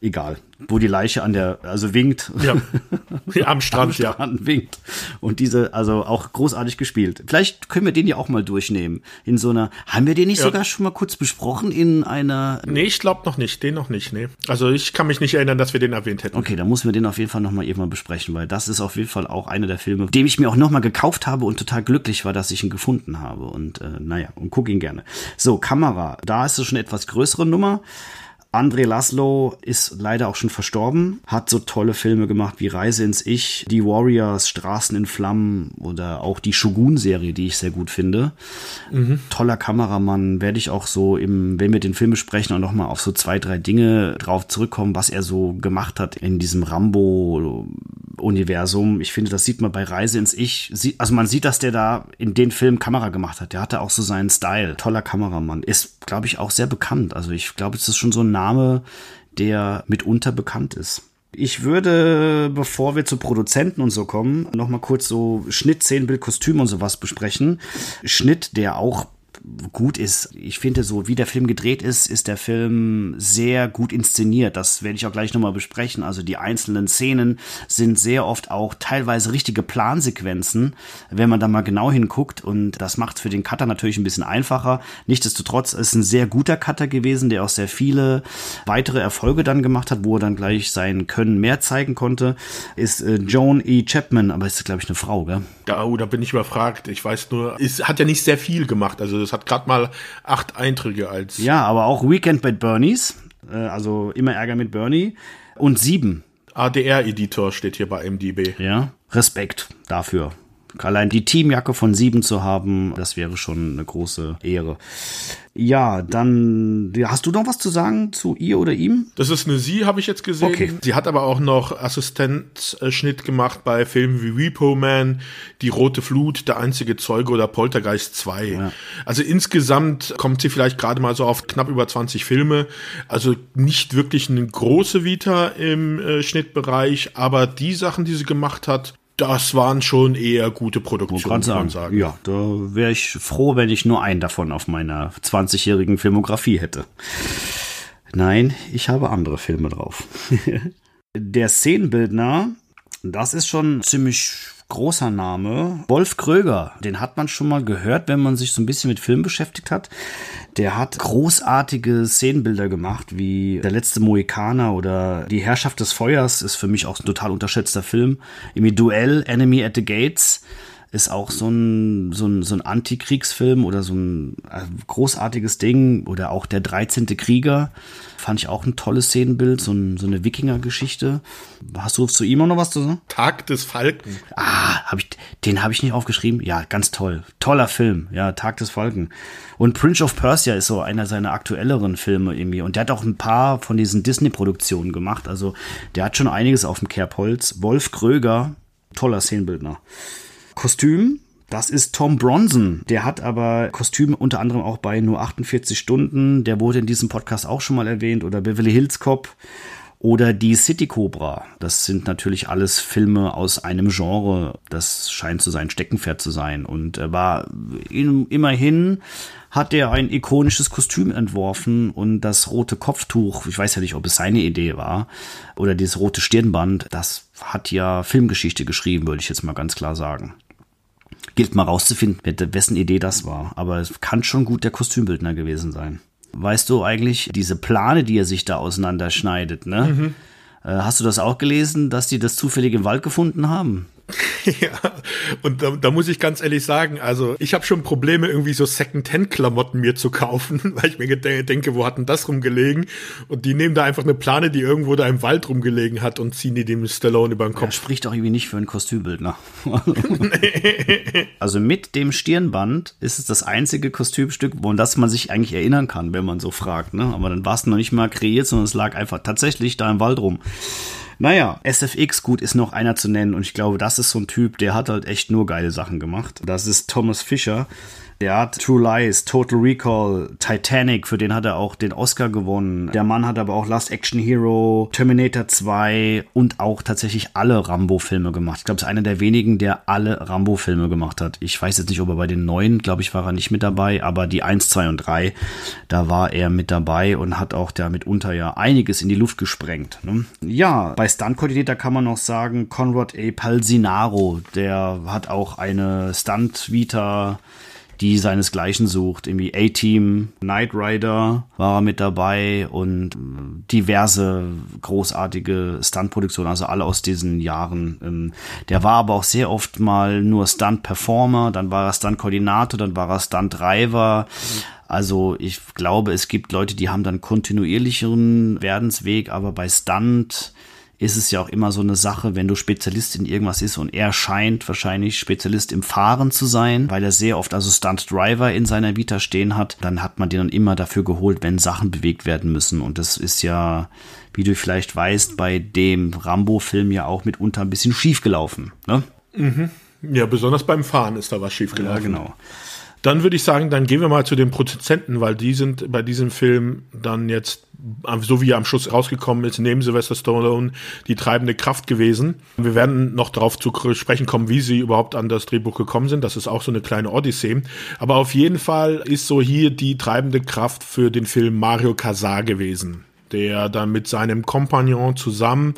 egal, wo die Leiche an der, also winkt. Ja, am Strand, am Strand ja. winkt. Und diese, also auch großartig gespielt. Vielleicht können wir den ja auch mal durchnehmen. In so einer, haben wir den nicht ja. sogar schon mal kurz besprochen in einer? Nee, ich glaube noch nicht, den noch nicht, nee. Also ich kann mich nicht erinnern, dass wir den erwähnt hätten. Okay, dann müssen wir den auf jeden Fall nochmal irgendwann besprechen, weil das ist auf jeden Fall auch einer der Filme, dem ich mir auch nochmal gekauft habe und total glücklich war, dass ich ihn gefunden habe. Und äh, naja, und guck ihn gerne. So, Kamera, da ist es schon etwas größere Nummer. André Laszlo ist leider auch schon verstorben, hat so tolle Filme gemacht wie Reise ins Ich, Die Warriors, Straßen in Flammen oder auch die Shogun-Serie, die ich sehr gut finde. Mhm. Toller Kameramann, werde ich auch so im, wenn wir den Film besprechen, auch nochmal auf so zwei, drei Dinge drauf zurückkommen, was er so gemacht hat in diesem Rambo Universum. Ich finde, das sieht man bei Reise ins Ich. Also man sieht, dass der da in den Film Kamera gemacht hat. Der hatte auch so seinen Style. Toller Kameramann. Ist, glaube ich, auch sehr bekannt. Also ich glaube, es ist schon so ein Name, der mitunter bekannt ist. Ich würde, bevor wir zu Produzenten und so kommen, noch mal kurz so Schnitt, Szenenbild, Kostüm und sowas besprechen. Schnitt, der auch gut ist. Ich finde, so wie der Film gedreht ist, ist der Film sehr gut inszeniert. Das werde ich auch gleich nochmal besprechen. Also die einzelnen Szenen sind sehr oft auch teilweise richtige Plansequenzen, wenn man da mal genau hinguckt. Und das macht es für den Cutter natürlich ein bisschen einfacher. Nichtsdestotrotz ist ein sehr guter Cutter gewesen, der auch sehr viele weitere Erfolge dann gemacht hat, wo er dann gleich sein Können mehr zeigen konnte. Ist äh, Joan E. Chapman, aber ist, glaube ich, eine Frau, gell? Ja, oh, da bin ich überfragt. Ich weiß nur, es hat ja nicht sehr viel gemacht. Also das hat gerade mal acht Einträge als. Ja, aber auch Weekend mit Bernies, äh, also immer Ärger mit Bernie. Und sieben. ADR-Editor steht hier bei MDB. Ja, Respekt dafür. Allein die Teamjacke von sieben zu haben, das wäre schon eine große Ehre. Ja, dann hast du noch was zu sagen zu ihr oder ihm? Das ist eine Sie, habe ich jetzt gesehen. Okay. Sie hat aber auch noch Assistenzschnitt gemacht bei Filmen wie Repo Man, Die Rote Flut, Der einzige Zeuge oder Poltergeist 2. Ja. Also insgesamt kommt sie vielleicht gerade mal so auf knapp über 20 Filme. Also nicht wirklich eine große Vita im äh, Schnittbereich, aber die Sachen, die sie gemacht hat, das waren schon eher gute Produktionen, kann man sagen. Ja, da wäre ich froh, wenn ich nur einen davon auf meiner 20-jährigen Filmografie hätte. Nein, ich habe andere Filme drauf. Der Szenenbildner, das ist schon ziemlich großer Name. Wolf Kröger, den hat man schon mal gehört, wenn man sich so ein bisschen mit Film beschäftigt hat. Der hat großartige Szenenbilder gemacht, wie Der letzte Mohikaner oder Die Herrschaft des Feuers ist für mich auch ein total unterschätzter Film. Im Duell, Enemy at the Gates ist auch so ein, so ein, so ein Antikriegsfilm oder so ein äh, großartiges Ding. Oder auch der 13. Krieger. Fand ich auch ein tolles Szenenbild, so, ein, so eine Wikinger-Geschichte. Hast du zu ihm auch noch was zu sagen? Tag des Falken. Ah, hab ich, den habe ich nicht aufgeschrieben. Ja, ganz toll. Toller Film. Ja, Tag des Falken. Und Prince of Persia ist so einer seiner aktuelleren Filme irgendwie. Und der hat auch ein paar von diesen Disney-Produktionen gemacht. Also der hat schon einiges auf dem Kerbholz. Wolf Kröger, toller Szenenbildner. Kostüm, das ist Tom Bronson. Der hat aber Kostüme unter anderem auch bei nur 48 Stunden. Der wurde in diesem Podcast auch schon mal erwähnt. Oder Beverly Hills Cop. Oder die City Cobra. Das sind natürlich alles Filme aus einem Genre. Das scheint zu sein Steckenpferd zu sein. Und er war immerhin hat er ein ikonisches Kostüm entworfen und das rote Kopftuch, ich weiß ja nicht, ob es seine Idee war, oder dieses rote Stirnband, das hat ja Filmgeschichte geschrieben, würde ich jetzt mal ganz klar sagen. Gilt mal rauszufinden, wessen Idee das war. Aber es kann schon gut der Kostümbildner gewesen sein. Weißt du eigentlich, diese Plane, die er sich da auseinanderschneidet, ne? Mhm. Äh, hast du das auch gelesen, dass die das zufällig im Wald gefunden haben? Ja, und da, da muss ich ganz ehrlich sagen, also ich habe schon Probleme, irgendwie so Second-Hand-Klamotten mir zu kaufen, weil ich mir denke, wo hat denn das rumgelegen? Und die nehmen da einfach eine Plane, die irgendwo da im Wald rumgelegen hat und ziehen die dem Stallone über den Kopf. Das spricht doch irgendwie nicht für ein Kostümbildner. also mit dem Stirnband ist es das einzige Kostümstück, wo das man sich eigentlich erinnern kann, wenn man so fragt. Ne? Aber dann war es noch nicht mal kreiert, sondern es lag einfach tatsächlich da im Wald rum. Naja, SFX, gut, ist noch einer zu nennen und ich glaube, das ist so ein Typ, der hat halt echt nur geile Sachen gemacht. Das ist Thomas Fischer. Der hat True Lies, Total Recall, Titanic, für den hat er auch den Oscar gewonnen. Der Mann hat aber auch Last Action Hero, Terminator 2 und auch tatsächlich alle Rambo-Filme gemacht. Ich glaube, es ist einer der wenigen, der alle Rambo-Filme gemacht hat. Ich weiß jetzt nicht, ob er bei den neuen, glaube ich, war er nicht mit dabei, aber die 1, 2 und 3, da war er mit dabei und hat auch da mitunter ja einiges in die Luft gesprengt. Ne? Ja, bei Stunt-Koordinator kann man noch sagen, Conrad A. Palsinaro, der hat auch eine Stunt-Vita die seinesgleichen sucht. Irgendwie A-Team, Knight Rider war mit dabei und diverse großartige Stunt-Produktionen, also alle aus diesen Jahren. Ähm, der war aber auch sehr oft mal nur Stunt-Performer, dann war er Stunt-Koordinator, dann war er Stunt-Driver. Also ich glaube, es gibt Leute, die haben dann kontinuierlicheren Werdensweg, aber bei Stunt ist es ja auch immer so eine Sache, wenn du Spezialist in irgendwas ist und er scheint wahrscheinlich Spezialist im Fahren zu sein, weil er sehr oft also Stunt Driver in seiner Vita stehen hat, dann hat man den dann immer dafür geholt, wenn Sachen bewegt werden müssen und das ist ja, wie du vielleicht weißt, bei dem Rambo-Film ja auch mitunter ein bisschen schief gelaufen. Ne? Mhm. Ja, besonders beim Fahren ist da was schief gelaufen. Ja, genau. Dann würde ich sagen, dann gehen wir mal zu den Produzenten, weil die sind bei diesem Film dann jetzt, so wie er am Schluss rausgekommen ist, neben Sylvester Stallone die treibende Kraft gewesen. Wir werden noch darauf zu sprechen kommen, wie sie überhaupt an das Drehbuch gekommen sind. Das ist auch so eine kleine Odyssee. Aber auf jeden Fall ist so hier die treibende Kraft für den Film Mario Casar gewesen, der dann mit seinem Kompagnon zusammen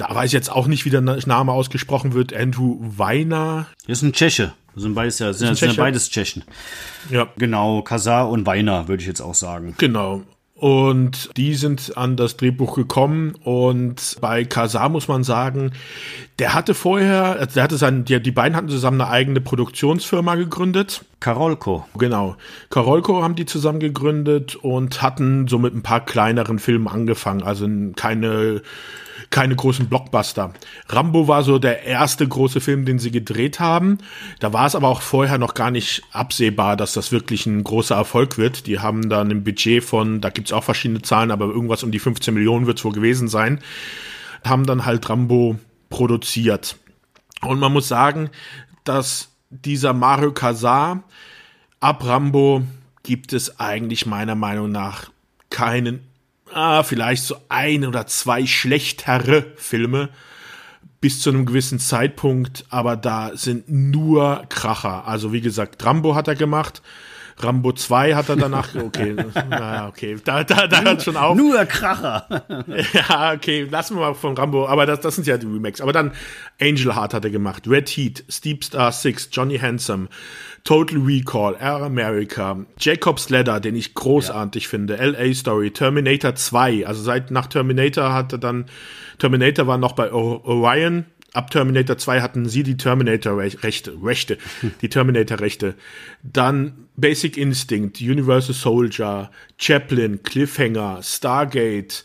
da weiß ich jetzt auch nicht, wie der Name ausgesprochen wird. Andrew Weiner. Das ist ein Tscheche. Das sind beides, ja, sind, sind ja beides Tschechen. Ja. Genau, Kasar und Weiner, würde ich jetzt auch sagen. Genau. Und die sind an das Drehbuch gekommen und bei Kasar muss man sagen, der hatte vorher, also der hatte sein, die, die beiden hatten zusammen eine eigene Produktionsfirma gegründet. Karolko. Genau. Karolko haben die zusammen gegründet und hatten so mit ein paar kleineren Filmen angefangen, also keine keine großen Blockbuster. Rambo war so der erste große Film, den sie gedreht haben. Da war es aber auch vorher noch gar nicht absehbar, dass das wirklich ein großer Erfolg wird. Die haben dann ein Budget von, da gibt's auch verschiedene Zahlen, aber irgendwas um die 15 Millionen wird's wohl gewesen sein. Haben dann halt Rambo produziert. Und man muss sagen, dass dieser Mario Casar ab Rambo gibt es eigentlich meiner Meinung nach keinen ah, vielleicht so ein oder zwei schlechtere Filme bis zu einem gewissen Zeitpunkt, aber da sind nur Kracher. Also wie gesagt, Rambo hat er gemacht. Rambo 2 hat er danach, okay, naja, okay, da, da, da hört schon auf. Nur Kracher. ja, okay, lassen wir mal von Rambo, aber das, das sind ja die Remakes. Aber dann Angel Heart hat er gemacht, Red Heat, Steep Star 6, Johnny Handsome, Total Recall, Air America, Jacob's Ladder, den ich großartig ja. finde, LA Story, Terminator 2, also seit nach Terminator hat er dann, Terminator war noch bei Orion, Ab Terminator 2 hatten sie die Terminator-Rechte, Rechte, die Terminator-Rechte. Dann Basic Instinct, Universal Soldier, Chaplin, Cliffhanger, Stargate.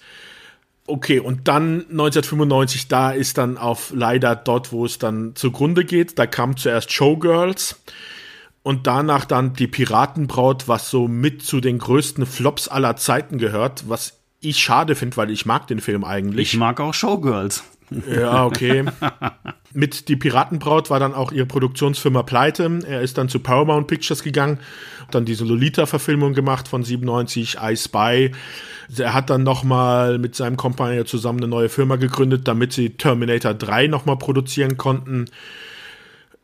Okay, und dann 1995, da ist dann auf leider dort, wo es dann zugrunde geht. Da kam zuerst Showgirls und danach dann die Piratenbraut, was so mit zu den größten Flops aller Zeiten gehört, was ich schade finde, weil ich mag den Film eigentlich. Ich mag auch Showgirls. Ja, okay. Mit Die Piratenbraut war dann auch ihre Produktionsfirma pleite. Er ist dann zu Paramount Pictures gegangen, dann diese Lolita-Verfilmung gemacht von 97, I Spy. Er hat dann nochmal mit seinem Kompagnon zusammen eine neue Firma gegründet, damit sie Terminator 3 nochmal produzieren konnten.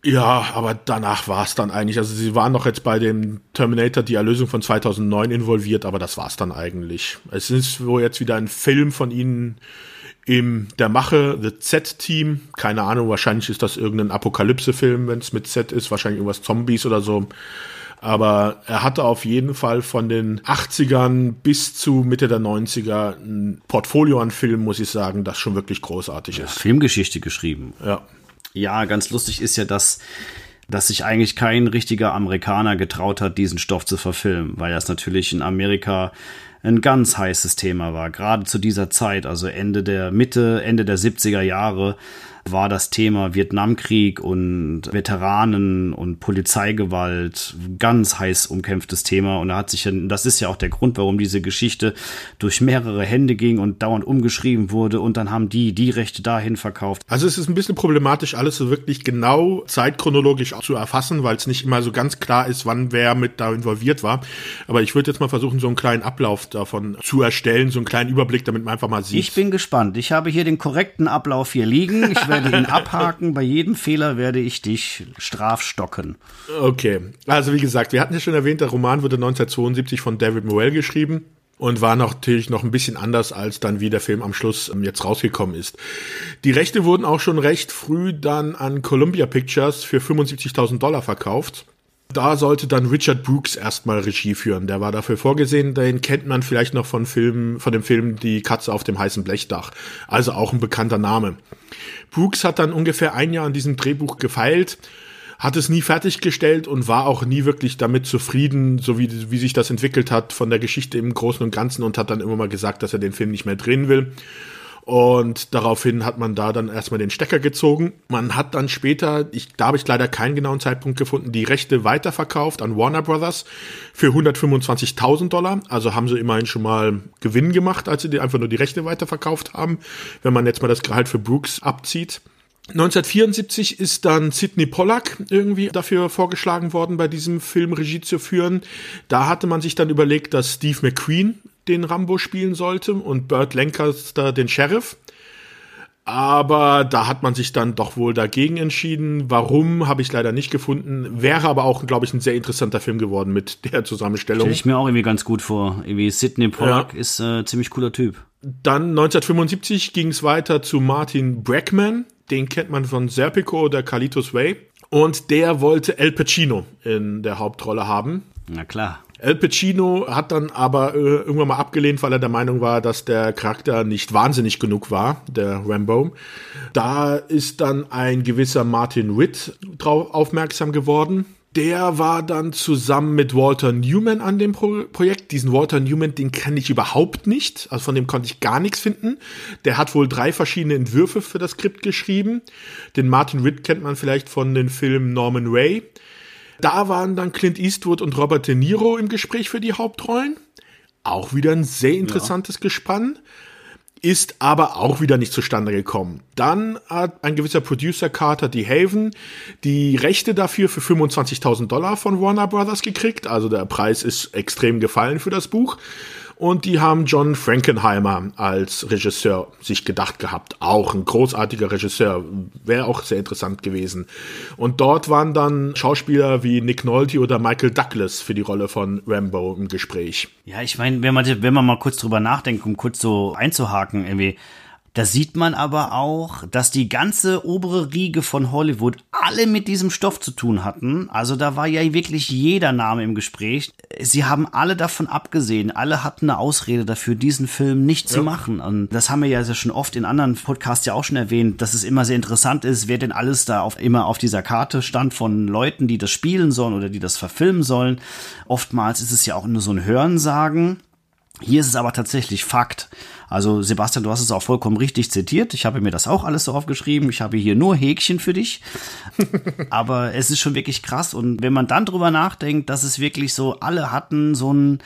Ja, aber danach war es dann eigentlich. Also sie waren noch jetzt bei dem Terminator die Erlösung von 2009 involviert, aber das war es dann eigentlich. Es ist wohl jetzt wieder ein Film von ihnen im der Mache, The Z-Team. Keine Ahnung, wahrscheinlich ist das irgendein Apokalypse-Film, wenn es mit Z ist, wahrscheinlich irgendwas Zombies oder so. Aber er hatte auf jeden Fall von den 80ern bis zu Mitte der 90er ein Portfolio an Filmen, muss ich sagen, das schon wirklich großartig ist. Filmgeschichte geschrieben. Ja. Ja, ganz lustig ist ja, dass dass sich eigentlich kein richtiger Amerikaner getraut hat, diesen Stoff zu verfilmen, weil das natürlich in Amerika ein ganz heißes Thema war, gerade zu dieser Zeit, also Ende der Mitte, Ende der 70er Jahre war das Thema Vietnamkrieg und Veteranen und Polizeigewalt ganz heiß umkämpftes Thema. Und da hat sich, das ist ja auch der Grund, warum diese Geschichte durch mehrere Hände ging und dauernd umgeschrieben wurde. Und dann haben die die Rechte dahin verkauft. Also es ist ein bisschen problematisch, alles so wirklich genau zeitchronologisch zu erfassen, weil es nicht immer so ganz klar ist, wann wer mit da involviert war. Aber ich würde jetzt mal versuchen, so einen kleinen Ablauf davon zu erstellen, so einen kleinen Überblick, damit man einfach mal sieht. Ich bin gespannt. Ich habe hier den korrekten Ablauf hier liegen. Ich werde ihn abhaken. Bei jedem Fehler werde ich dich strafstocken. Okay. Also wie gesagt, wir hatten ja schon erwähnt, der Roman wurde 1972 von David Morell geschrieben und war natürlich noch ein bisschen anders als dann wie der Film am Schluss ähm, jetzt rausgekommen ist. Die Rechte wurden auch schon recht früh dann an Columbia Pictures für 75.000 Dollar verkauft. Da sollte dann Richard Brooks erstmal Regie führen. Der war dafür vorgesehen. Den kennt man vielleicht noch von Filmen, von dem Film Die Katze auf dem heißen Blechdach. Also auch ein bekannter Name. Brooks hat dann ungefähr ein Jahr an diesem Drehbuch gefeilt, hat es nie fertiggestellt und war auch nie wirklich damit zufrieden, so wie, wie sich das entwickelt hat von der Geschichte im Großen und Ganzen und hat dann immer mal gesagt, dass er den Film nicht mehr drehen will. Und daraufhin hat man da dann erstmal den Stecker gezogen. Man hat dann später, ich, da habe ich leider keinen genauen Zeitpunkt gefunden, die Rechte weiterverkauft an Warner Brothers für 125.000 Dollar. Also haben sie immerhin schon mal Gewinn gemacht, als sie einfach nur die Rechte weiterverkauft haben, wenn man jetzt mal das Gehalt für Brooks abzieht. 1974 ist dann Sidney Pollack irgendwie dafür vorgeschlagen worden, bei diesem Film Regie zu führen. Da hatte man sich dann überlegt, dass Steve McQueen den Rambo spielen sollte und Burt Lancaster den Sheriff. Aber da hat man sich dann doch wohl dagegen entschieden. Warum, habe ich leider nicht gefunden. Wäre aber auch, glaube ich, ein sehr interessanter Film geworden mit der Zusammenstellung. Stelle ich mir auch irgendwie ganz gut vor. Irgendwie Sidney Pollack ja. ist äh, ziemlich cooler Typ. Dann 1975 ging es weiter zu Martin Brackman. Den kennt man von Serpico oder Carlitos Way. Und der wollte El Pacino in der Hauptrolle haben. Na klar. Al Pacino hat dann aber äh, irgendwann mal abgelehnt, weil er der Meinung war, dass der Charakter nicht wahnsinnig genug war, der Rambo. Da ist dann ein gewisser Martin Witt drauf aufmerksam geworden. Der war dann zusammen mit Walter Newman an dem Pro Projekt. Diesen Walter Newman, den kenne ich überhaupt nicht. Also von dem konnte ich gar nichts finden. Der hat wohl drei verschiedene Entwürfe für das Skript geschrieben. Den Martin Witt kennt man vielleicht von den Filmen Norman Ray. Da waren dann Clint Eastwood und Robert De Niro im Gespräch für die Hauptrollen. Auch wieder ein sehr interessantes ja. Gespann. Ist aber auch wieder nicht zustande gekommen. Dann hat ein gewisser Producer Carter D. Haven die Rechte dafür für 25.000 Dollar von Warner Brothers gekriegt. Also der Preis ist extrem gefallen für das Buch. Und die haben John Frankenheimer als Regisseur sich gedacht gehabt. Auch ein großartiger Regisseur. Wäre auch sehr interessant gewesen. Und dort waren dann Schauspieler wie Nick Nolte oder Michael Douglas für die Rolle von Rambo im Gespräch. Ja, ich meine, wenn man, wenn man mal kurz drüber nachdenkt, um kurz so einzuhaken, irgendwie, Da sieht man aber auch, dass die ganze obere Riege von Hollywood alle mit diesem Stoff zu tun hatten. Also da war ja wirklich jeder Name im Gespräch. Sie haben alle davon abgesehen. Alle hatten eine Ausrede dafür, diesen Film nicht ja. zu machen. Und das haben wir ja schon oft in anderen Podcasts ja auch schon erwähnt, dass es immer sehr interessant ist, wer denn alles da auf, immer auf dieser Karte stand von Leuten, die das spielen sollen oder die das verfilmen sollen. Oftmals ist es ja auch nur so ein Hörensagen. Hier ist es aber tatsächlich Fakt. Also Sebastian, du hast es auch vollkommen richtig zitiert. Ich habe mir das auch alles so aufgeschrieben. Ich habe hier nur Häkchen für dich. aber es ist schon wirklich krass. Und wenn man dann drüber nachdenkt, dass es wirklich so, alle hatten so ein,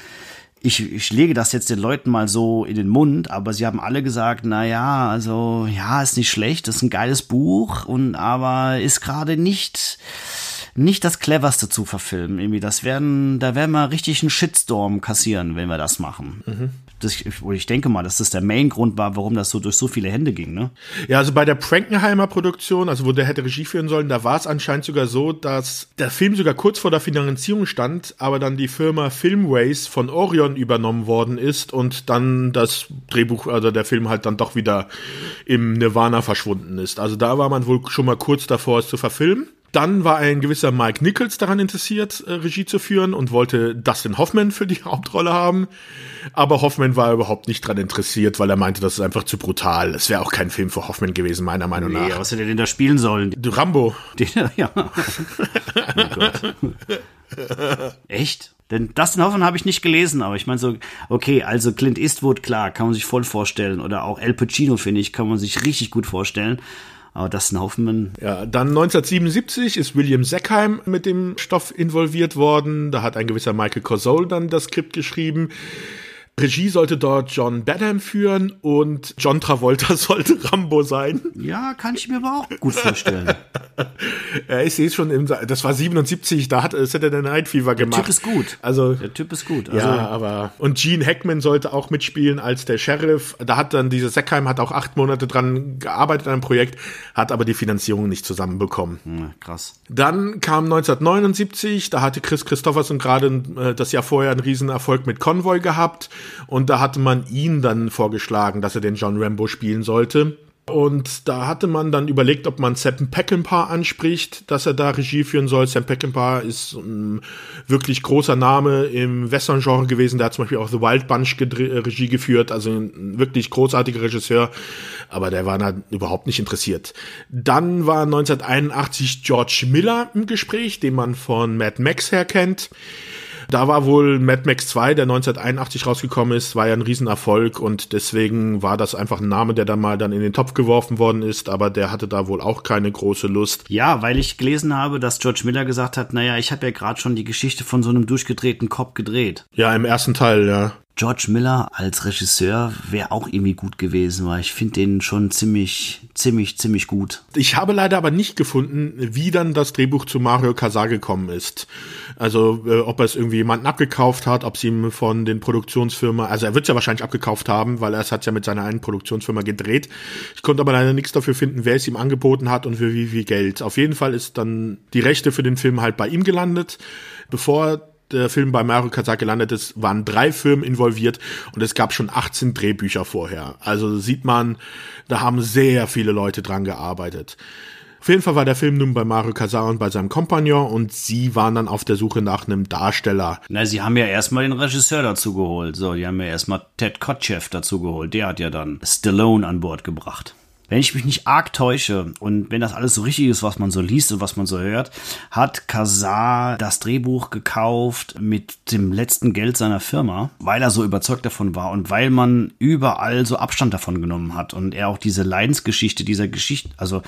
ich, ich lege das jetzt den Leuten mal so in den Mund, aber sie haben alle gesagt, na ja, also ja, ist nicht schlecht, ist ein geiles Buch und aber ist gerade nicht nicht das cleverste zu verfilmen. Irgendwie, das werden, da werden wir richtig einen Shitstorm kassieren, wenn wir das machen. Mhm. Das, ich denke mal, dass das der Main-Grund war, warum das so durch so viele Hände ging, ne? Ja, also bei der Frankenheimer Produktion, also wo der hätte Regie führen sollen, da war es anscheinend sogar so, dass der Film sogar kurz vor der Finanzierung stand, aber dann die Firma Filmways von Orion übernommen worden ist und dann das Drehbuch, also der Film halt dann doch wieder im Nirvana verschwunden ist. Also da war man wohl schon mal kurz davor, es zu verfilmen. Dann war ein gewisser Mike Nichols daran interessiert, äh, Regie zu führen und wollte Dustin Hoffman für die Hauptrolle haben. Aber Hoffman war überhaupt nicht daran interessiert, weil er meinte, das ist einfach zu brutal. Es wäre auch kein Film für Hoffman gewesen, meiner Meinung nee, nach. Was hätte er denn da spielen sollen? Du Rambo. Den, ja. oh. Echt? Denn Dustin Hoffman habe ich nicht gelesen, aber ich meine so, okay, also Clint Eastwood, klar, kann man sich voll vorstellen. Oder auch El Pacino, finde ich, kann man sich richtig gut vorstellen. Aber Dustin Hoffman. Ja, dann 1977 ist William Sackheim mit dem Stoff involviert worden. Da hat ein gewisser Michael Corsole dann das Skript geschrieben. Regie sollte dort John Badham führen und John Travolta sollte Rambo sein. Ja, kann ich mir aber auch gut vorstellen. ja, ich sehe es schon, im, das war 77, da hat Saturday Night Fever gemacht. Der Typ ist gut. Also, der Typ ist gut. Also, ja, aber, und Gene Hackman sollte auch mitspielen als der Sheriff. Da hat dann dieser Sackheim hat auch acht Monate dran gearbeitet an einem Projekt, hat aber die Finanzierung nicht zusammenbekommen. Ja, krass. Dann kam 1979, da hatte Chris Christopherson gerade äh, das Jahr vorher einen Riesenerfolg mit Convoy gehabt. Und da hatte man ihn dann vorgeschlagen, dass er den John Rambo spielen sollte. Und da hatte man dann überlegt, ob man Sam Peckinpah anspricht, dass er da Regie führen soll. Sam Peckinpah ist ein wirklich großer Name im Western-Genre gewesen. Der hat zum Beispiel auch The Wild Bunch Regie geführt, also ein wirklich großartiger Regisseur. Aber der war da überhaupt nicht interessiert. Dann war 1981 George Miller im Gespräch, den man von Mad Max her kennt. Da war wohl Mad Max 2, der 1981 rausgekommen ist, war ja ein Riesenerfolg und deswegen war das einfach ein Name, der da mal dann in den Topf geworfen worden ist, aber der hatte da wohl auch keine große Lust. Ja, weil ich gelesen habe, dass George Miller gesagt hat, naja, ich habe ja gerade schon die Geschichte von so einem durchgedrehten Kopf gedreht. Ja, im ersten Teil, ja. George Miller als Regisseur wäre auch irgendwie gut gewesen, weil ich finde den schon ziemlich, ziemlich, ziemlich gut. Ich habe leider aber nicht gefunden, wie dann das Drehbuch zu Mario Casar gekommen ist. Also äh, ob er es irgendwie jemanden abgekauft hat, ob sie ihm von den Produktionsfirma, also er wird es ja wahrscheinlich abgekauft haben, weil er es hat ja mit seiner einen Produktionsfirma gedreht. Ich konnte aber leider nichts dafür finden, wer es ihm angeboten hat und für wie viel Geld. Auf jeden Fall ist dann die Rechte für den Film halt bei ihm gelandet. Bevor der Film bei Mario Kazak gelandet ist, waren drei Firmen involviert und es gab schon 18 Drehbücher vorher. Also sieht man, da haben sehr viele Leute dran gearbeitet. Auf jeden Fall war der Film nun bei Mario Casar und bei seinem Kompagnon und sie waren dann auf der Suche nach einem Darsteller. Na, sie haben ja erstmal den Regisseur dazu geholt. So, die haben ja erstmal Ted Kotcheff dazu geholt. Der hat ja dann Stallone an Bord gebracht wenn ich mich nicht arg täusche und wenn das alles so richtig ist, was man so liest und was man so hört, hat Kazar das Drehbuch gekauft mit dem letzten Geld seiner Firma, weil er so überzeugt davon war und weil man überall so Abstand davon genommen hat und er auch diese Leidensgeschichte dieser Geschichte, also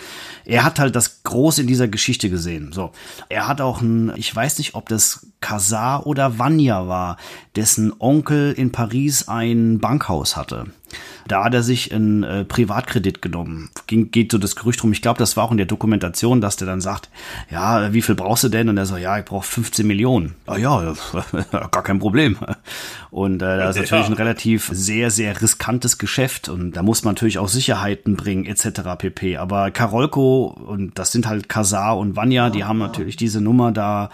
er hat halt das Große in dieser Geschichte gesehen. So, er hat auch ein, ich weiß nicht, ob das Kazar oder Vanya war, dessen Onkel in Paris ein Bankhaus hatte. Da hat er sich einen äh, Privatkredit genommen. Ging, geht so das Gerücht rum. Ich glaube, das war auch in der Dokumentation, dass der dann sagt, ja, wie viel brauchst du denn? Und er sagt, ja, ich brauche 15 Millionen. Ah ja, gar kein Problem. Und äh, das ist natürlich ein relativ sehr, sehr riskantes Geschäft. Und da muss man natürlich auch Sicherheiten bringen, etc. pp. Aber Karolko, und das sind halt Kazar und Vanya, die haben natürlich diese Nummer da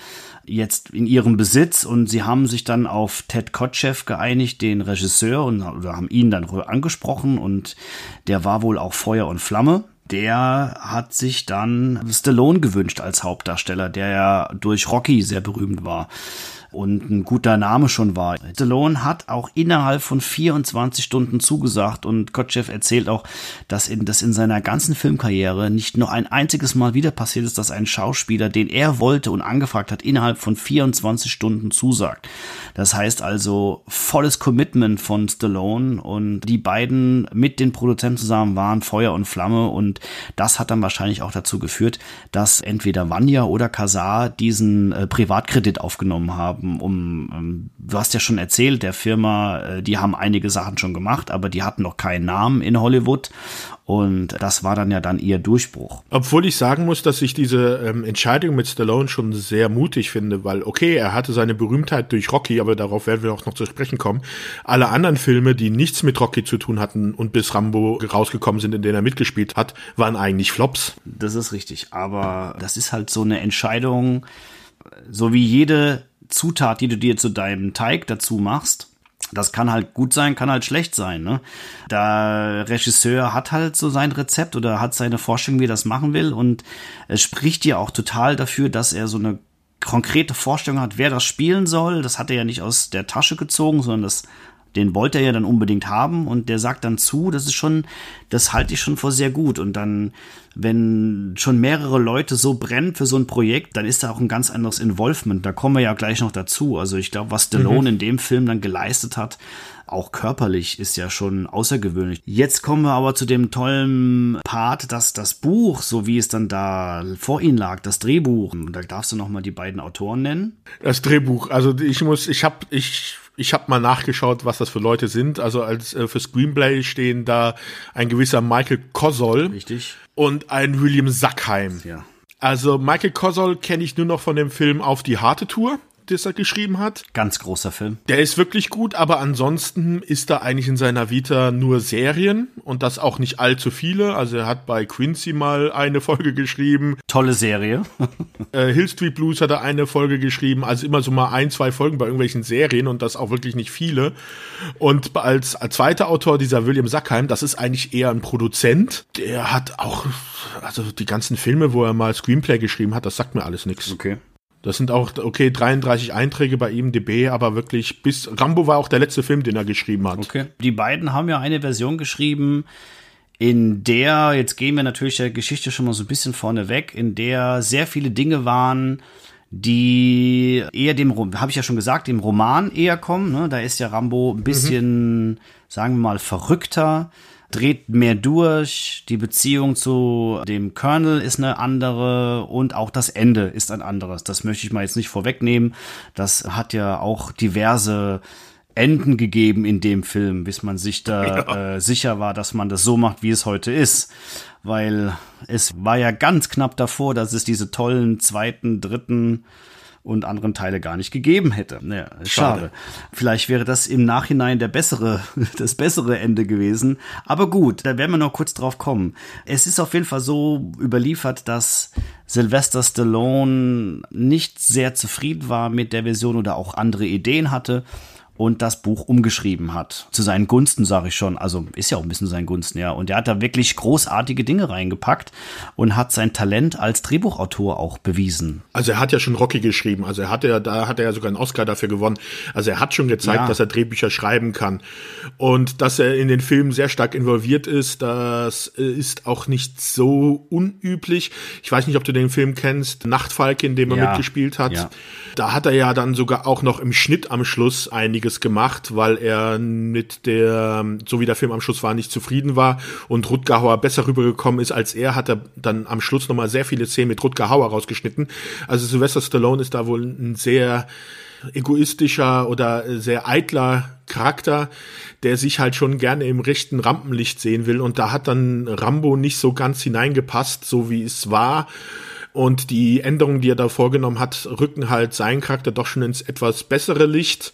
jetzt in ihrem Besitz und sie haben sich dann auf Ted Kotcheff geeinigt, den Regisseur, und oder haben ihn dann angesprochen und der war wohl auch Feuer und Flamme. Der hat sich dann Stallone gewünscht als Hauptdarsteller, der ja durch Rocky sehr berühmt war und ein guter Name schon war. Stallone hat auch innerhalb von 24 Stunden zugesagt und Kotchev erzählt auch, dass in, das in seiner ganzen Filmkarriere nicht noch ein einziges Mal wieder passiert ist, dass ein Schauspieler, den er wollte und angefragt hat, innerhalb von 24 Stunden zusagt. Das heißt also volles Commitment von Stallone und die beiden mit den Produzenten zusammen waren Feuer und Flamme und das hat dann wahrscheinlich auch dazu geführt, dass entweder Vanya oder Kazar diesen äh, Privatkredit aufgenommen haben um, um, ähm, du hast ja schon erzählt, der Firma, äh, die haben einige Sachen schon gemacht, aber die hatten noch keinen Namen in Hollywood. Und das war dann ja dann ihr Durchbruch. Obwohl ich sagen muss, dass ich diese ähm, Entscheidung mit Stallone schon sehr mutig finde, weil okay, er hatte seine Berühmtheit durch Rocky, aber darauf werden wir auch noch zu sprechen kommen. Alle anderen Filme, die nichts mit Rocky zu tun hatten und bis Rambo rausgekommen sind, in denen er mitgespielt hat, waren eigentlich Flops. Das ist richtig, aber das ist halt so eine Entscheidung, so wie jede Zutat, die du dir zu deinem Teig dazu machst, das kann halt gut sein, kann halt schlecht sein. Ne? Der Regisseur hat halt so sein Rezept oder hat seine Vorstellung, wie er das machen will. Und es spricht dir auch total dafür, dass er so eine konkrete Vorstellung hat, wer das spielen soll. Das hat er ja nicht aus der Tasche gezogen, sondern das den wollte er ja dann unbedingt haben und der sagt dann zu, das ist schon, das halte ich schon vor sehr gut. Und dann, wenn schon mehrere Leute so brennen für so ein Projekt, dann ist da auch ein ganz anderes Involvement. Da kommen wir ja gleich noch dazu. Also ich glaube, was Stallone mhm. in dem Film dann geleistet hat, auch körperlich ist ja schon außergewöhnlich. Jetzt kommen wir aber zu dem tollen Part, dass das Buch, so wie es dann da vor Ihnen lag, das Drehbuch, da darfst du noch mal die beiden Autoren nennen. Das Drehbuch, also ich muss, ich habe, ich ich habe mal nachgeschaut, was das für Leute sind. Also als äh, für Screenplay stehen da ein gewisser Michael Kosol Richtig. und ein William Sackheim. Ja. Also Michael Kosol kenne ich nur noch von dem Film Auf die harte Tour das er geschrieben hat. Ganz großer Film. Der ist wirklich gut, aber ansonsten ist da eigentlich in seiner Vita nur Serien und das auch nicht allzu viele. Also er hat bei Quincy mal eine Folge geschrieben. Tolle Serie. äh, Hill Street Blues hat er eine Folge geschrieben. Also immer so mal ein, zwei Folgen bei irgendwelchen Serien und das auch wirklich nicht viele. Und als, als zweiter Autor dieser William Sackheim, das ist eigentlich eher ein Produzent. Der hat auch, also die ganzen Filme, wo er mal Screenplay geschrieben hat, das sagt mir alles nichts. Okay. Das sind auch, okay, 33 Einträge bei IMDb, aber wirklich bis, Rambo war auch der letzte Film, den er geschrieben hat. Okay. Die beiden haben ja eine Version geschrieben, in der, jetzt gehen wir natürlich der Geschichte schon mal so ein bisschen vorne weg, in der sehr viele Dinge waren, die eher dem, habe ich ja schon gesagt, dem Roman eher kommen. Ne? Da ist ja Rambo ein bisschen, mhm. sagen wir mal, verrückter dreht mehr durch, die Beziehung zu dem Colonel ist eine andere und auch das Ende ist ein anderes. Das möchte ich mal jetzt nicht vorwegnehmen. Das hat ja auch diverse Enden gegeben in dem Film, bis man sich da ja. äh, sicher war, dass man das so macht, wie es heute ist. Weil es war ja ganz knapp davor, dass es diese tollen zweiten, dritten und anderen Teile gar nicht gegeben hätte. Naja, schade. schade. Vielleicht wäre das im Nachhinein der bessere, das bessere Ende gewesen. Aber gut, da werden wir noch kurz drauf kommen. Es ist auf jeden Fall so überliefert, dass Sylvester Stallone nicht sehr zufrieden war mit der Version oder auch andere Ideen hatte und das Buch umgeschrieben hat. Zu seinen Gunsten, sage ich schon. Also ist ja auch ein bisschen seinen Gunsten, ja. Und er hat da wirklich großartige Dinge reingepackt und hat sein Talent als Drehbuchautor auch bewiesen. Also er hat ja schon Rocky geschrieben. Also er hat ja, da hat er ja sogar einen Oscar dafür gewonnen. Also er hat schon gezeigt, ja. dass er Drehbücher schreiben kann. Und dass er in den Filmen sehr stark involviert ist, das ist auch nicht so unüblich. Ich weiß nicht, ob du den Film kennst, Nachtfalke, in dem er ja. mitgespielt hat. Ja. Da hat er ja dann sogar auch noch im Schnitt am Schluss einiges gemacht, weil er mit der, so wie der Film am Schluss war, nicht zufrieden war und Rutger Hauer besser rübergekommen ist als er, hat er dann am Schluss nochmal sehr viele Szenen mit Rutger Hauer rausgeschnitten. Also Sylvester Stallone ist da wohl ein sehr egoistischer oder sehr eitler Charakter, der sich halt schon gerne im rechten Rampenlicht sehen will. Und da hat dann Rambo nicht so ganz hineingepasst, so wie es war. Und die Änderungen, die er da vorgenommen hat, rücken halt seinen Charakter doch schon ins etwas bessere Licht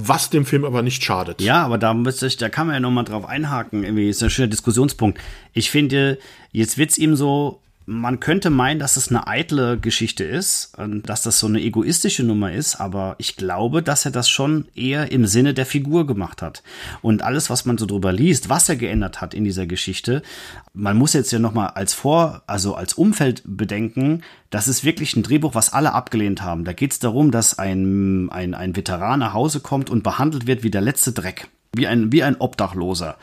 was dem Film aber nicht schadet. Ja, aber da müsste ich, da kann man ja nochmal drauf einhaken. Irgendwie ist ein schöner Diskussionspunkt. Ich finde, jetzt wird's ihm so man könnte meinen, dass es eine eitle Geschichte ist und dass das so eine egoistische Nummer ist, aber ich glaube, dass er das schon eher im Sinne der Figur gemacht hat. Und alles, was man so drüber liest, was er geändert hat in dieser Geschichte, man muss jetzt ja nochmal als Vor, also als Umfeld bedenken, das ist wirklich ein Drehbuch, was alle abgelehnt haben. Da geht es darum, dass ein, ein, ein Veteran nach Hause kommt und behandelt wird wie der letzte Dreck wie ein, wie ein Obdachloser.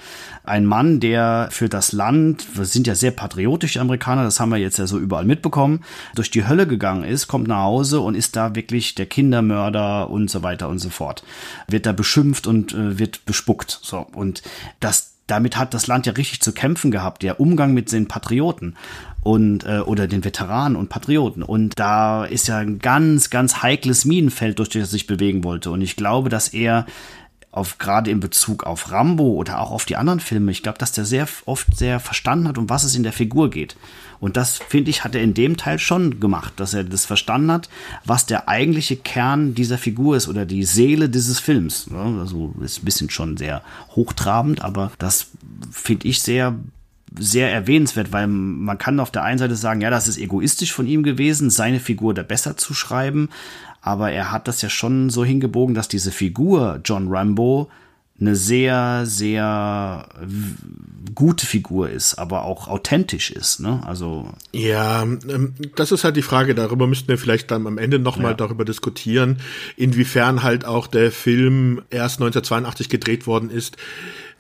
Ein Mann, der für das Land, wir sind ja sehr patriotisch, die Amerikaner, das haben wir jetzt ja so überall mitbekommen, durch die Hölle gegangen ist, kommt nach Hause und ist da wirklich der Kindermörder und so weiter und so fort. Wird da beschimpft und äh, wird bespuckt. So. Und das, damit hat das Land ja richtig zu kämpfen gehabt, der Umgang mit den Patrioten und äh, oder den Veteranen und Patrioten. Und da ist ja ein ganz, ganz heikles Minenfeld, durch das er sich bewegen wollte. Und ich glaube, dass er auf gerade in Bezug auf Rambo oder auch auf die anderen Filme, ich glaube, dass der sehr oft sehr verstanden hat, um was es in der Figur geht. Und das, finde ich, hat er in dem Teil schon gemacht, dass er das verstanden hat, was der eigentliche Kern dieser Figur ist oder die Seele dieses Films. Also ist ein bisschen schon sehr hochtrabend, aber das finde ich sehr sehr erwähnenswert, weil man kann auf der einen Seite sagen, ja, das ist egoistisch von ihm gewesen, seine Figur da besser zu schreiben, aber er hat das ja schon so hingebogen, dass diese Figur John Rambo eine sehr, sehr gute Figur ist, aber auch authentisch ist, ne? Also. Ja, ähm, das ist halt die Frage, darüber müssten wir vielleicht dann am Ende nochmal ja. darüber diskutieren, inwiefern halt auch der Film erst 1982 gedreht worden ist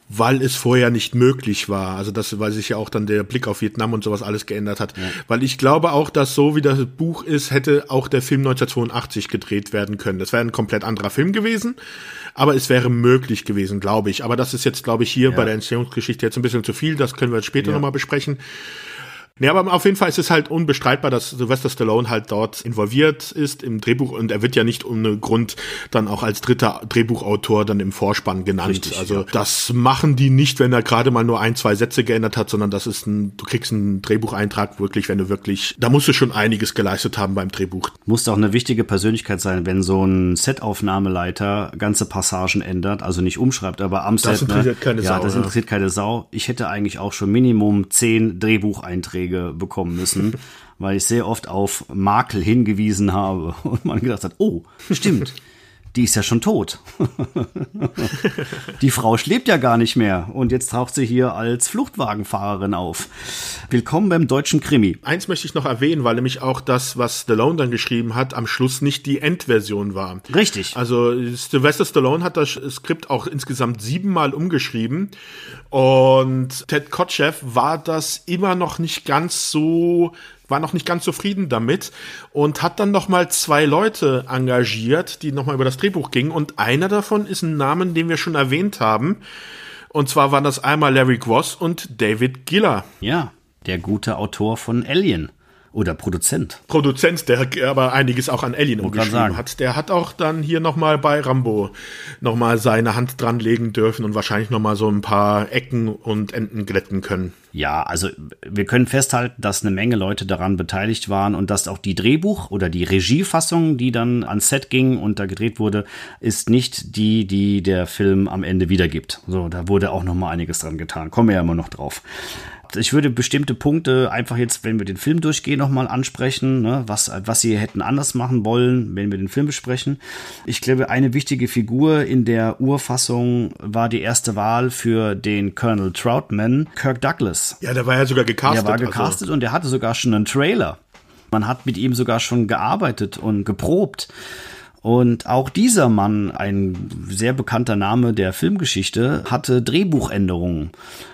weil es vorher nicht möglich war. Also das, weil sich ja auch dann der Blick auf Vietnam und sowas alles geändert hat. Ja. Weil ich glaube auch, dass so wie das Buch ist, hätte auch der Film 1982 gedreht werden können. Das wäre ein komplett anderer Film gewesen, aber es wäre möglich gewesen, glaube ich. Aber das ist jetzt, glaube ich, hier ja. bei der Entstehungsgeschichte jetzt ein bisschen zu viel. Das können wir jetzt später ja. nochmal besprechen. Ja, aber auf jeden Fall ist es halt unbestreitbar, dass Sylvester Stallone halt dort involviert ist im Drehbuch und er wird ja nicht ohne Grund dann auch als dritter Drehbuchautor dann im Vorspann genannt. Richtig, also ja. das machen die nicht, wenn er gerade mal nur ein, zwei Sätze geändert hat, sondern das ist ein, du kriegst einen Drehbucheintrag wirklich, wenn du wirklich, da musst du schon einiges geleistet haben beim Drehbuch. Muss auch eine wichtige Persönlichkeit sein, wenn so ein Setaufnahmeleiter ganze Passagen ändert, also nicht umschreibt, aber am das Set. Das interessiert ne, keine ja, Sau. Das interessiert ja. keine Sau. Ich hätte eigentlich auch schon Minimum zehn Drehbucheinträge Aufträge bekommen müssen, weil ich sehr oft auf Makel hingewiesen habe und man gedacht hat, oh, stimmt die ist ja schon tot. die Frau schläft ja gar nicht mehr und jetzt taucht sie hier als Fluchtwagenfahrerin auf. Willkommen beim deutschen Krimi. Eins möchte ich noch erwähnen, weil nämlich auch das, was Stallone dann geschrieben hat, am Schluss nicht die Endversion war. Richtig. Also Sylvester Stallone hat das Skript auch insgesamt siebenmal umgeschrieben und Ted Kotcheff war das immer noch nicht ganz so war noch nicht ganz zufrieden damit und hat dann noch mal zwei Leute engagiert, die noch mal über das Drehbuch gingen und einer davon ist ein Namen, den wir schon erwähnt haben. Und zwar waren das einmal Larry Gross und David Giller. Ja, der gute Autor von Alien. Oder Produzent. Produzent, der aber einiges auch an Alien umgeschrieben hat. Der hat auch dann hier nochmal bei Rambo nochmal seine Hand dran legen dürfen und wahrscheinlich nochmal so ein paar Ecken und Enden glätten können. Ja, also wir können festhalten, dass eine Menge Leute daran beteiligt waren und dass auch die Drehbuch oder die Regiefassung, die dann ans Set ging und da gedreht wurde, ist nicht die, die der Film am Ende wiedergibt. So, da wurde auch noch mal einiges dran getan. Kommen wir ja immer noch drauf. Ich würde bestimmte Punkte einfach jetzt, wenn wir den Film durchgehen, nochmal ansprechen, ne, was, was sie hätten anders machen wollen, wenn wir den Film besprechen. Ich glaube, eine wichtige Figur in der Urfassung war die erste Wahl für den Colonel Troutman, Kirk Douglas. Ja, der war ja sogar gecastet. Der war also gecastet also. und der hatte sogar schon einen Trailer. Man hat mit ihm sogar schon gearbeitet und geprobt. Und auch dieser Mann, ein sehr bekannter Name der Filmgeschichte, hatte Drehbuchänderungen.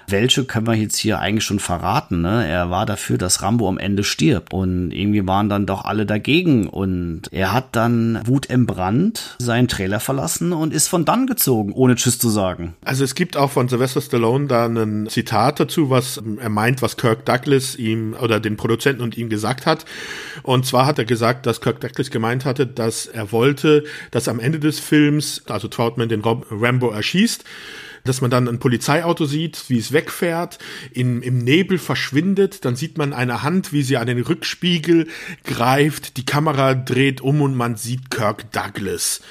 Welche können wir jetzt hier eigentlich schon verraten? Ne? Er war dafür, dass Rambo am Ende stirbt. Und irgendwie waren dann doch alle dagegen. Und er hat dann Wut entbrannt, seinen Trailer verlassen und ist von dann gezogen, ohne Tschüss zu sagen. Also es gibt auch von Sylvester Stallone da ein Zitat dazu, was er meint, was Kirk Douglas ihm oder den Produzenten und ihm gesagt hat. Und zwar hat er gesagt, dass Kirk Douglas gemeint hatte, dass er wollte, wollte, dass am Ende des Films, also Troutman den Rambo erschießt, dass man dann ein Polizeiauto sieht, wie es wegfährt, in, im Nebel verschwindet, dann sieht man eine Hand, wie sie an den Rückspiegel greift, die Kamera dreht um und man sieht Kirk Douglas.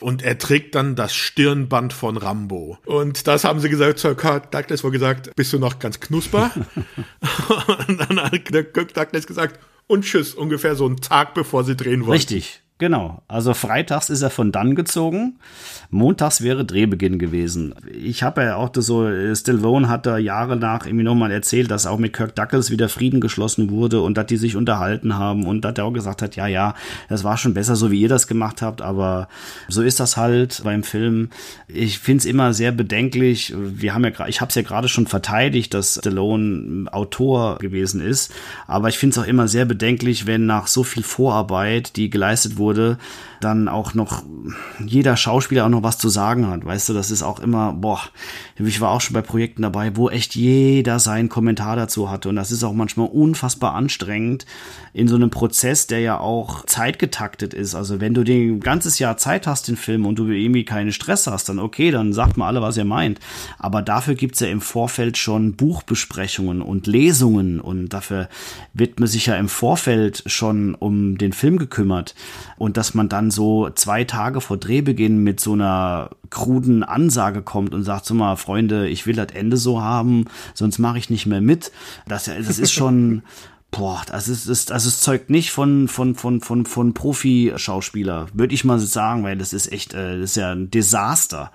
und er trägt dann das Stirnband von Rambo. Und das haben sie gesagt, Sir Kirk Douglas wohl gesagt, bist du noch ganz knusper? und dann hat Kirk Douglas gesagt, und tschüss, ungefähr so einen Tag bevor sie drehen wollten. Richtig. Genau, also freitags ist er von dann gezogen, montags wäre Drehbeginn gewesen. Ich habe ja auch das so, Stallone hat da Jahre nach irgendwie nochmal erzählt, dass auch mit Kirk Douglas wieder Frieden geschlossen wurde und dass die sich unterhalten haben und dass er auch gesagt hat, ja, ja, das war schon besser, so wie ihr das gemacht habt, aber so ist das halt beim Film. Ich find's immer sehr bedenklich, wir haben ja, ich habe es ja gerade schon verteidigt, dass Stallone Autor gewesen ist, aber ich find's auch immer sehr bedenklich, wenn nach so viel Vorarbeit, die geleistet wurde, 我的 dann auch noch jeder Schauspieler auch noch was zu sagen hat. Weißt du, das ist auch immer, boah, ich war auch schon bei Projekten dabei, wo echt jeder seinen Kommentar dazu hatte. Und das ist auch manchmal unfassbar anstrengend in so einem Prozess, der ja auch zeitgetaktet ist. Also wenn du den ganzes Jahr Zeit hast, den Film, und du irgendwie keinen Stress hast, dann okay, dann sagt mal alle, was ihr meint. Aber dafür gibt's ja im Vorfeld schon Buchbesprechungen und Lesungen und dafür wird man sich ja im Vorfeld schon um den Film gekümmert und dass man dann so zwei Tage vor Drehbeginn mit so einer kruden Ansage kommt und sagt, so mal, Freunde, ich will das Ende so haben, sonst mache ich nicht mehr mit. Das, das ist schon, boah, das ist, das, das ist zeugt nicht von, von, von, von, von Profi-Schauspieler, würde ich mal sagen, weil das ist echt, äh, das ist ja ein Desaster.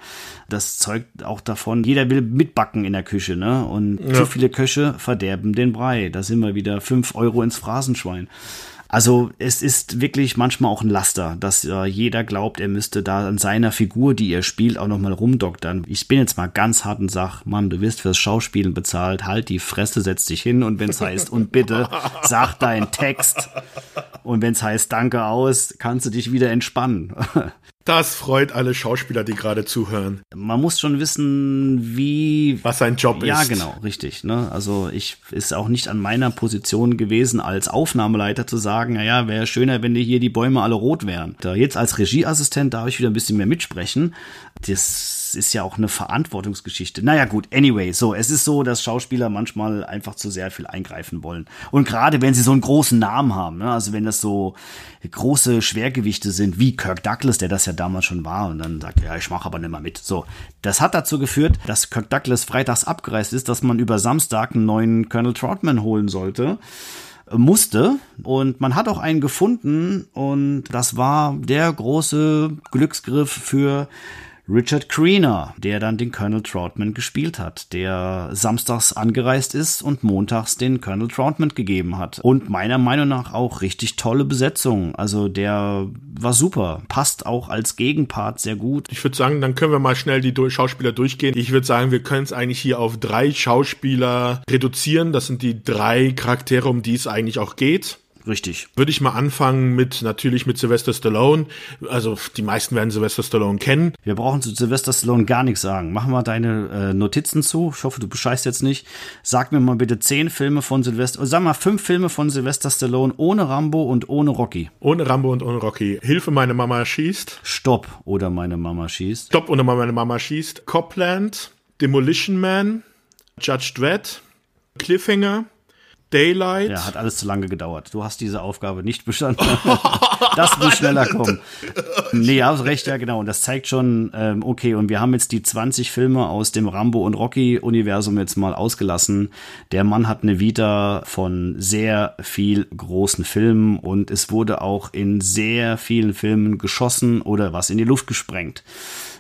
Das zeugt auch davon, jeder will mitbacken in der Küche, ne? Und ja. zu viele Köche verderben den Brei. Da sind wir wieder fünf Euro ins Phrasenschwein. Also es ist wirklich manchmal auch ein Laster, dass äh, jeder glaubt, er müsste da an seiner Figur, die er spielt, auch nochmal rumdoktern. Ich bin jetzt mal ganz hart und sag, Mann, du wirst fürs Schauspielen bezahlt, halt die Fresse, setz dich hin und wenn es heißt, und bitte, sag deinen Text. Und wenn es heißt, danke aus, kannst du dich wieder entspannen. Das freut alle Schauspieler, die gerade zuhören. Man muss schon wissen, wie. Was sein Job ja, ist. Ja, genau, richtig. Ne? Also ich ist auch nicht an meiner Position gewesen, als Aufnahmeleiter zu sagen, naja, wäre schöner, wenn die hier die Bäume alle rot wären. Da jetzt als Regieassistent darf ich wieder ein bisschen mehr mitsprechen. Das ist ja auch eine Verantwortungsgeschichte. Naja, gut, anyway, so, es ist so, dass Schauspieler manchmal einfach zu sehr viel eingreifen wollen. Und gerade wenn sie so einen großen Namen haben, ne? also wenn das so große Schwergewichte sind, wie Kirk Douglas, der das ja damals schon war, und dann sagt, ja, ich mache aber nicht mehr mit. So, das hat dazu geführt, dass Kirk Douglas freitags abgereist ist, dass man über Samstag einen neuen Colonel Troutman holen sollte musste. Und man hat auch einen gefunden und das war der große Glücksgriff für Richard Greener, der dann den Colonel Troutman gespielt hat, der samstags angereist ist und montags den Colonel Troutman gegeben hat. Und meiner Meinung nach auch richtig tolle Besetzung. Also der war super, passt auch als Gegenpart sehr gut. Ich würde sagen, dann können wir mal schnell die Schauspieler durchgehen. Ich würde sagen, wir können es eigentlich hier auf drei Schauspieler reduzieren. Das sind die drei Charaktere, um die es eigentlich auch geht. Richtig. Würde ich mal anfangen mit, natürlich mit Sylvester Stallone. Also, die meisten werden Sylvester Stallone kennen. Wir brauchen zu Sylvester Stallone gar nichts sagen. Machen wir deine äh, Notizen zu. Ich hoffe, du bescheißt jetzt nicht. Sag mir mal bitte zehn Filme von Sylvester, sag mal fünf Filme von Sylvester Stallone ohne Rambo und ohne Rocky. Ohne Rambo und ohne Rocky. Hilfe, meine Mama schießt. Stopp oder meine Mama schießt. Stopp oder meine Mama schießt. Copland. Demolition Man. Judge Dredd. Cliffhanger. Daylight. Ja, hat alles zu lange gedauert. Du hast diese Aufgabe nicht bestanden. das muss schneller kommen. Nee, hast recht, ja, genau. Und das zeigt schon, ähm, okay, und wir haben jetzt die 20 Filme aus dem Rambo- und Rocky-Universum jetzt mal ausgelassen. Der Mann hat eine Vita von sehr viel großen Filmen und es wurde auch in sehr vielen Filmen geschossen oder was in die Luft gesprengt.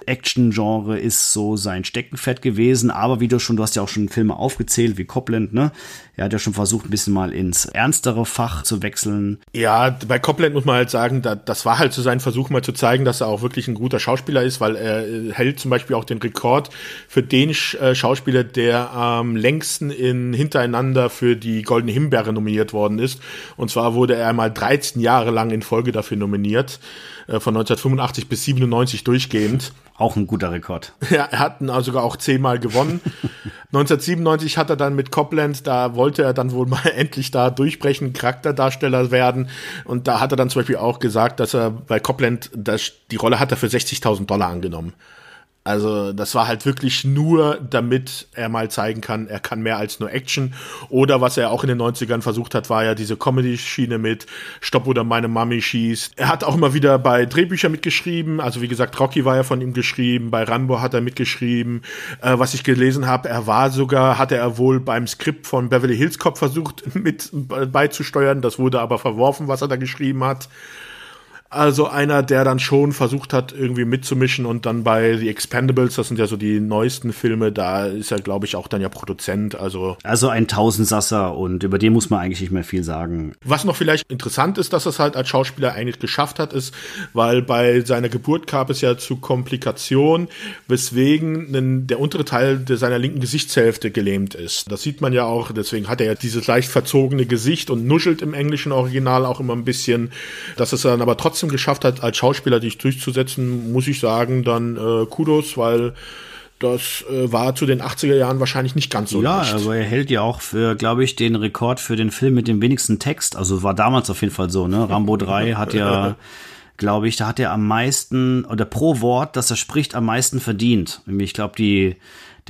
Action-Genre ist so sein Steckenpferd gewesen, aber wie du schon, du hast ja auch schon Filme aufgezählt, wie Copland, ne? Er hat ja schon versucht, ein bisschen mal ins ernstere Fach zu wechseln. Ja, bei Copland muss man halt sagen, da, das war halt so sein Versuch, mal zu zeigen, dass er auch wirklich ein guter Schauspieler ist, weil er äh, hält zum Beispiel auch den Rekord für den äh, Schauspieler, der am längsten in hintereinander für die Goldene Himbeere nominiert worden ist. Und zwar wurde er einmal 13 Jahre lang in Folge dafür nominiert, von 1985 bis 97 durchgehend. Auch ein guter Rekord. Ja, er hat ihn also sogar auch zehnmal gewonnen. 1997 hat er dann mit Copland, da wollte er dann wohl mal endlich da durchbrechen, Charakterdarsteller werden. Und da hat er dann zum Beispiel auch gesagt, dass er bei Copland das, die Rolle hat er für 60.000 Dollar angenommen. Also das war halt wirklich nur, damit er mal zeigen kann, er kann mehr als nur Action. Oder was er auch in den 90ern versucht hat, war ja diese Comedy-Schiene mit Stopp oder meine Mami schießt. Er hat auch immer wieder bei Drehbüchern mitgeschrieben. Also wie gesagt, Rocky war ja von ihm geschrieben. Bei Rambo hat er mitgeschrieben. Äh, was ich gelesen habe, er war sogar, hatte er wohl beim Skript von Beverly Hills Cop versucht mit beizusteuern. Das wurde aber verworfen, was er da geschrieben hat. Also einer, der dann schon versucht hat, irgendwie mitzumischen und dann bei The Expendables, das sind ja so die neuesten Filme, da ist er, glaube ich, auch dann ja Produzent. Also, also ein Tausendsasser und über den muss man eigentlich nicht mehr viel sagen. Was noch vielleicht interessant ist, dass er es halt als Schauspieler eigentlich geschafft hat, ist, weil bei seiner Geburt gab es ja zu Komplikationen, weswegen der untere Teil seiner linken Gesichtshälfte gelähmt ist. Das sieht man ja auch, deswegen hat er ja dieses leicht verzogene Gesicht und nuschelt im englischen Original auch immer ein bisschen, dass es dann aber trotzdem trotzdem geschafft hat, als Schauspieler dich durchzusetzen, muss ich sagen, dann äh, Kudos, weil das äh, war zu den 80er Jahren wahrscheinlich nicht ganz so ja, leicht. Ja, aber er hält ja auch für, glaube ich, den Rekord für den Film mit dem wenigsten Text. Also war damals auf jeden Fall so, ne? Rambo 3 hat ja, glaube ich, da hat er am meisten, oder pro Wort, das er spricht, am meisten verdient. Ich glaube, die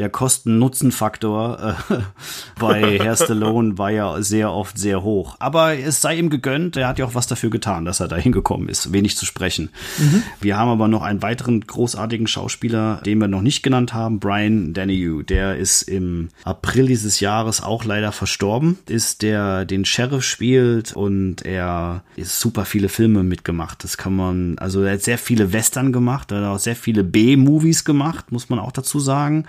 der Kosten-Nutzen-Faktor äh, bei Herr Stallone war ja sehr oft sehr hoch. Aber es sei ihm gegönnt, er hat ja auch was dafür getan, dass er da hingekommen ist, wenig zu sprechen. Mhm. Wir haben aber noch einen weiteren großartigen Schauspieler, den wir noch nicht genannt haben, Brian Dennehy. Der ist im April dieses Jahres auch leider verstorben, ist der den Sheriff spielt und er ist super viele Filme mitgemacht. Das kann man, also er hat sehr viele Western gemacht, er hat auch sehr viele B-Movies gemacht, muss man auch dazu sagen.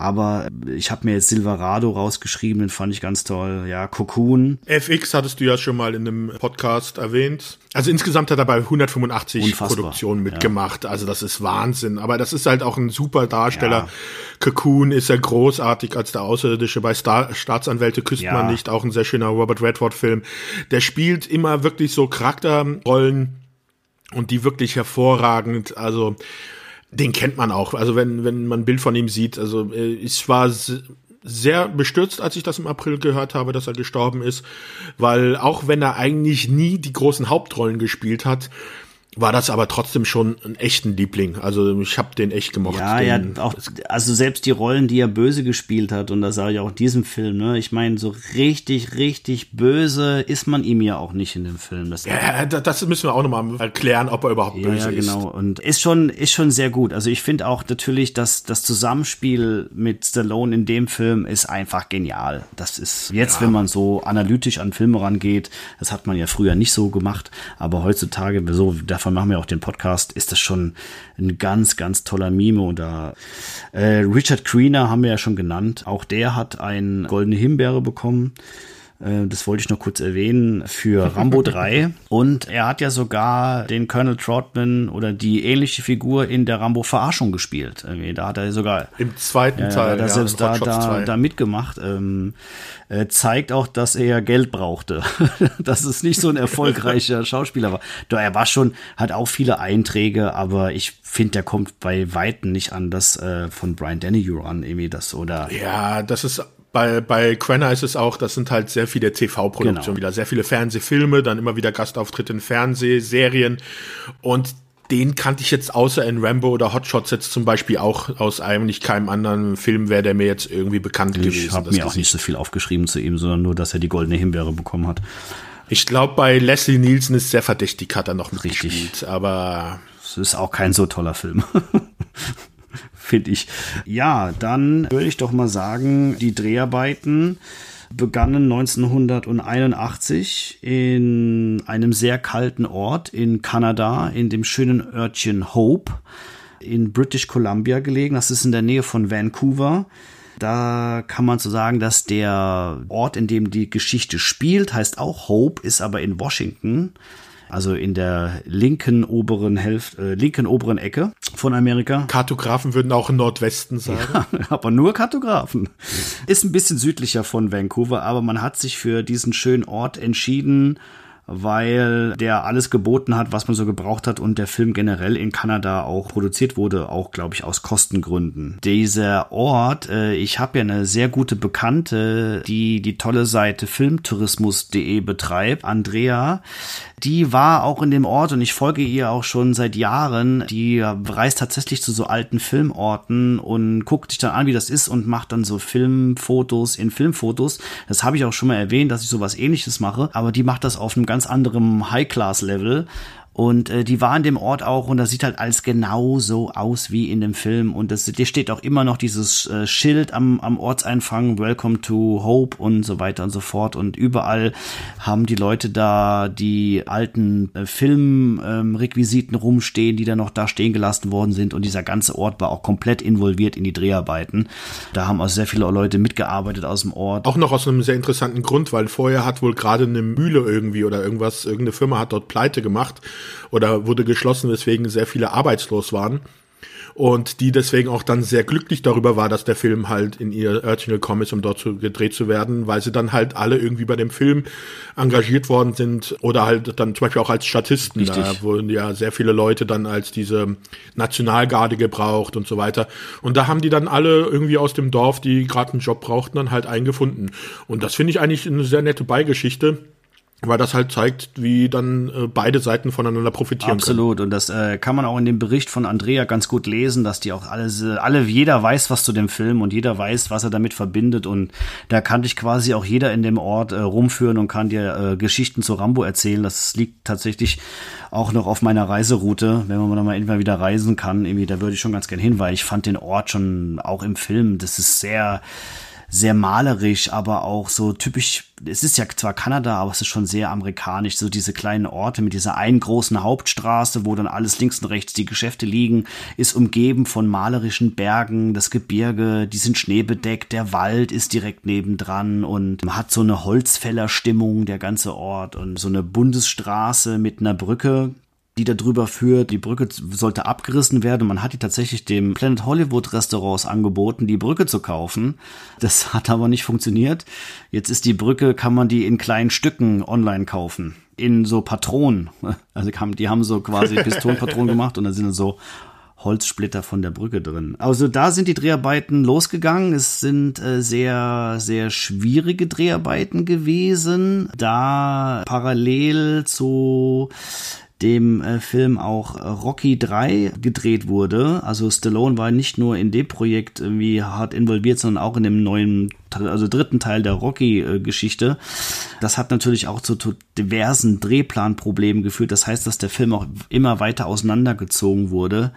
Aber ich habe mir jetzt Silverado rausgeschrieben, den fand ich ganz toll. Ja, Cocoon. FX hattest du ja schon mal in einem Podcast erwähnt. Also insgesamt hat er bei 185 Unfassbar. Produktionen mitgemacht. Ja. Also das ist Wahnsinn. Aber das ist halt auch ein super Darsteller. Ja. Cocoon ist ja großartig als der Außerirdische. Bei Star Staatsanwälte küsst ja. man nicht. Auch ein sehr schöner Robert Redford-Film. Der spielt immer wirklich so Charakterrollen und die wirklich hervorragend. Also den kennt man auch. Also wenn, wenn man ein Bild von ihm sieht, also äh, ich war sehr bestürzt, als ich das im April gehört habe, dass er gestorben ist, weil auch wenn er eigentlich nie die großen Hauptrollen gespielt hat, war das aber trotzdem schon ein echten Liebling. Also ich habe den echt gemocht. Ja, ja, auch, also selbst die Rollen, die er böse gespielt hat, und das sage ich auch in diesem Film, ne, ich meine, so richtig, richtig böse ist man ihm ja auch nicht in dem Film. Das ja, das müssen wir auch nochmal erklären, ob er überhaupt ja, böse ist. Ja, genau. Und ist schon, ist schon sehr gut. Also ich finde auch natürlich, dass das Zusammenspiel mit Stallone in dem Film ist einfach genial. Das ist jetzt, ja. wenn man so analytisch an Filme rangeht, das hat man ja früher nicht so gemacht, aber heutzutage so davon davon machen wir auch den Podcast, ist das schon ein ganz, ganz toller Mime. Und da äh, Richard Greener haben wir ja schon genannt. Auch der hat eine goldene Himbeere bekommen. Äh, das wollte ich noch kurz erwähnen, für Rambo 3. Und er hat ja sogar den Colonel Troutman oder die ähnliche Figur in der Rambo Verarschung gespielt. Da hat er sogar im zweiten äh, Teil da ja, selbst da, da, da, mitgemacht. Ähm, äh, zeigt auch, dass er Geld brauchte, dass es nicht so ein erfolgreicher Schauspieler war. Doch er war schon, hat auch viele Einträge, aber ich finde, der kommt bei Weitem nicht an das äh, von Brian Dennehy an, irgendwie das oder. Ja, das ist bei, bei Quenner ist es auch, das sind halt sehr viele TV-Produktionen genau. wieder, sehr viele Fernsehfilme, dann immer wieder Gastauftritte in Fernsehserien und den kannte ich jetzt außer in Rambo oder Hotshots jetzt zum Beispiel auch aus einem nicht keinem anderen Film wäre der mir jetzt irgendwie bekannt ich gewesen. Ich habe mir auch nicht so viel aufgeschrieben zu ihm, sondern nur, dass er die goldene Himbeere bekommen hat. Ich glaube, bei Leslie Nielsen ist sehr verdächtig, hat er noch mitgespielt, Richtig. aber es ist auch kein so toller Film. finde ich. Ja, dann würde ich doch mal sagen, die Dreharbeiten begannen 1981 in einem sehr kalten Ort in Kanada, in dem schönen Örtchen Hope in British Columbia gelegen. Das ist in der Nähe von Vancouver. Da kann man so sagen, dass der Ort, in dem die Geschichte spielt, heißt auch Hope, ist aber in Washington also in der linken oberen Hälfte, äh, linken oberen Ecke von Amerika. Kartografen würden auch im Nordwesten sagen. Ja, aber nur Kartografen. Ist ein bisschen südlicher von Vancouver, aber man hat sich für diesen schönen Ort entschieden, weil der alles geboten hat, was man so gebraucht hat und der Film generell in Kanada auch produziert wurde, auch glaube ich aus Kostengründen. Dieser Ort, äh, ich habe ja eine sehr gute Bekannte, die die tolle Seite filmtourismus.de betreibt, Andrea, die war auch in dem Ort und ich folge ihr auch schon seit Jahren. Die reist tatsächlich zu so alten Filmorten und guckt sich dann an, wie das ist und macht dann so Filmfotos in Filmfotos. Das habe ich auch schon mal erwähnt, dass ich sowas ähnliches mache, aber die macht das auf einem ganz anderem High-Class-Level und äh, die war in dem Ort auch und das sieht halt alles genau so aus wie in dem Film. Und das, dir steht auch immer noch dieses äh, Schild am, am Ortseinfang, Welcome to Hope und so weiter und so fort. Und überall haben die Leute da die alten äh, Filmrequisiten ähm, rumstehen, die da noch da stehen gelassen worden sind. Und dieser ganze Ort war auch komplett involviert in die Dreharbeiten. Da haben also sehr viele Leute mitgearbeitet aus dem Ort. Auch noch aus einem sehr interessanten Grund, weil vorher hat wohl gerade eine Mühle irgendwie oder irgendwas, irgendeine Firma hat dort Pleite gemacht oder wurde geschlossen, weswegen sehr viele arbeitslos waren. Und die deswegen auch dann sehr glücklich darüber war, dass der Film halt in ihr Örtchen gekommen ist, um dort zu, gedreht zu werden, weil sie dann halt alle irgendwie bei dem Film engagiert worden sind oder halt dann zum Beispiel auch als Statisten. Richtig. Da wurden ja sehr viele Leute dann als diese Nationalgarde gebraucht und so weiter. Und da haben die dann alle irgendwie aus dem Dorf, die gerade einen Job brauchten, dann halt eingefunden. Und das finde ich eigentlich eine sehr nette Beigeschichte weil das halt zeigt, wie dann äh, beide Seiten voneinander profitieren Absolut. Können. Und das äh, kann man auch in dem Bericht von Andrea ganz gut lesen, dass die auch alles, äh, alle, jeder weiß was zu dem Film und jeder weiß, was er damit verbindet. Und da kann dich quasi auch jeder in dem Ort äh, rumführen und kann dir äh, Geschichten zu Rambo erzählen. Das liegt tatsächlich auch noch auf meiner Reiseroute, wenn man mal irgendwann wieder reisen kann. Irgendwie, da würde ich schon ganz gern hin, weil ich fand den Ort schon auch im Film, das ist sehr sehr malerisch, aber auch so typisch, es ist ja zwar Kanada, aber es ist schon sehr amerikanisch, so diese kleinen Orte mit dieser einen großen Hauptstraße, wo dann alles links und rechts die Geschäfte liegen, ist umgeben von malerischen Bergen, das Gebirge, die sind schneebedeckt, der Wald ist direkt nebendran und man hat so eine Holzfällerstimmung, der ganze Ort und so eine Bundesstraße mit einer Brücke, die da drüber führt. Die Brücke sollte abgerissen werden. Man hat die tatsächlich dem Planet Hollywood Restaurants angeboten, die Brücke zu kaufen. Das hat aber nicht funktioniert. Jetzt ist die Brücke, kann man die in kleinen Stücken online kaufen. In so Patronen. Also die haben so quasi Pistolenpatronen gemacht und da sind so Holzsplitter von der Brücke drin. Also da sind die Dreharbeiten losgegangen. Es sind äh, sehr, sehr schwierige Dreharbeiten gewesen, da parallel zu dem äh, Film auch äh, Rocky 3 gedreht wurde. Also Stallone war nicht nur in dem Projekt irgendwie hart involviert, sondern auch in dem neuen, also dritten Teil der Rocky-Geschichte. Das hat natürlich auch zu diversen Drehplanproblemen geführt. Das heißt, dass der Film auch immer weiter auseinandergezogen wurde.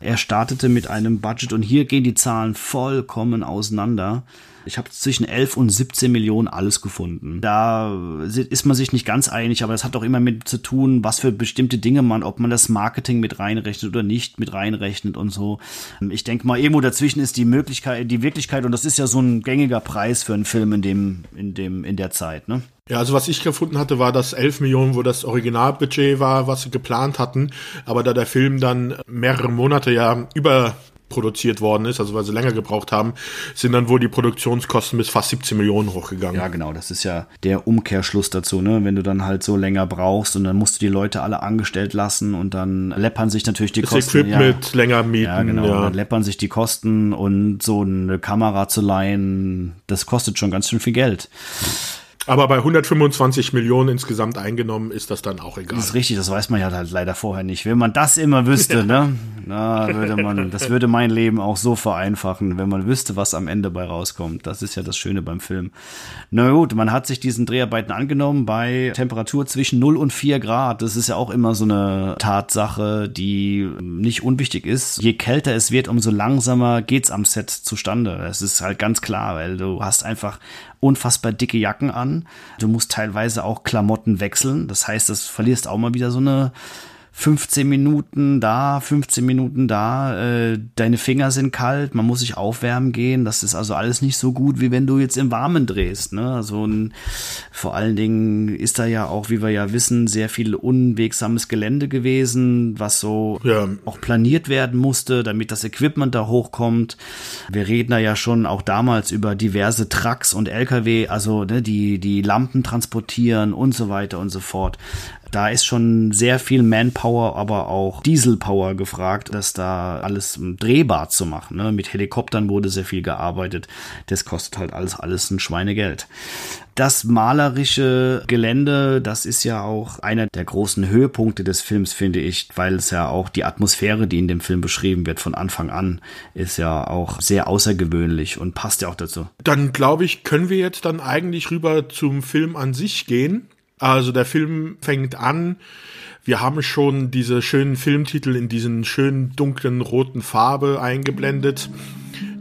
Er startete mit einem Budget und hier gehen die Zahlen vollkommen auseinander. Ich habe zwischen 11 und 17 Millionen alles gefunden. Da ist man sich nicht ganz einig, aber das hat auch immer mit zu tun, was für bestimmte Dinge man, ob man das Marketing mit reinrechnet oder nicht mit reinrechnet und so. Ich denke mal, irgendwo dazwischen ist die Möglichkeit, die Wirklichkeit und das ist ja so ein gängiger Preis für einen Film in dem, in dem, in der Zeit, ne? Ja, also was ich gefunden hatte, war das 11 Millionen, wo das Originalbudget war, was sie geplant hatten. Aber da der Film dann mehrere Monate ja über produziert worden ist, also weil sie länger gebraucht haben, sind dann wohl die Produktionskosten bis fast 17 Millionen hochgegangen. Ja, genau, das ist ja der Umkehrschluss dazu, ne? Wenn du dann halt so länger brauchst und dann musst du die Leute alle angestellt lassen und dann läppern sich natürlich die das Kosten. Equipment ja. länger mieten. Ja, genau, ja. dann läppern sich die Kosten und so eine Kamera zu leihen, das kostet schon ganz schön viel Geld. Aber bei 125 Millionen insgesamt eingenommen ist das dann auch egal. Das ist richtig, das weiß man ja halt leider vorher nicht. Wenn man das immer wüsste, ne? Na, würde man, das würde mein Leben auch so vereinfachen, wenn man wüsste, was am Ende bei rauskommt. Das ist ja das Schöne beim Film. Na gut, man hat sich diesen Dreharbeiten angenommen bei Temperatur zwischen 0 und 4 Grad. Das ist ja auch immer so eine Tatsache, die nicht unwichtig ist. Je kälter es wird, umso langsamer geht's am Set zustande. Das ist halt ganz klar, weil du hast einfach unfassbar dicke Jacken an. Du musst teilweise auch Klamotten wechseln. Das heißt, das verlierst auch mal wieder so eine 15 Minuten da, 15 Minuten da, äh, deine Finger sind kalt, man muss sich aufwärmen gehen. Das ist also alles nicht so gut, wie wenn du jetzt im Warmen drehst. Ne? Also ein, vor allen Dingen ist da ja auch, wie wir ja wissen, sehr viel unwegsames Gelände gewesen, was so ja. auch planiert werden musste, damit das Equipment da hochkommt. Wir reden da ja schon auch damals über diverse Trucks und LKW, also ne, die die Lampen transportieren und so weiter und so fort. Da ist schon sehr viel Manpower, aber auch Dieselpower gefragt, das da alles drehbar zu machen. Ne? Mit Helikoptern wurde sehr viel gearbeitet. Das kostet halt alles, alles ein Schweinegeld. Das malerische Gelände, das ist ja auch einer der großen Höhepunkte des Films, finde ich, weil es ja auch die Atmosphäre, die in dem Film beschrieben wird von Anfang an, ist ja auch sehr außergewöhnlich und passt ja auch dazu. Dann glaube ich, können wir jetzt dann eigentlich rüber zum Film an sich gehen. Also der Film fängt an. Wir haben schon diese schönen Filmtitel in diesen schönen dunklen roten Farbe eingeblendet.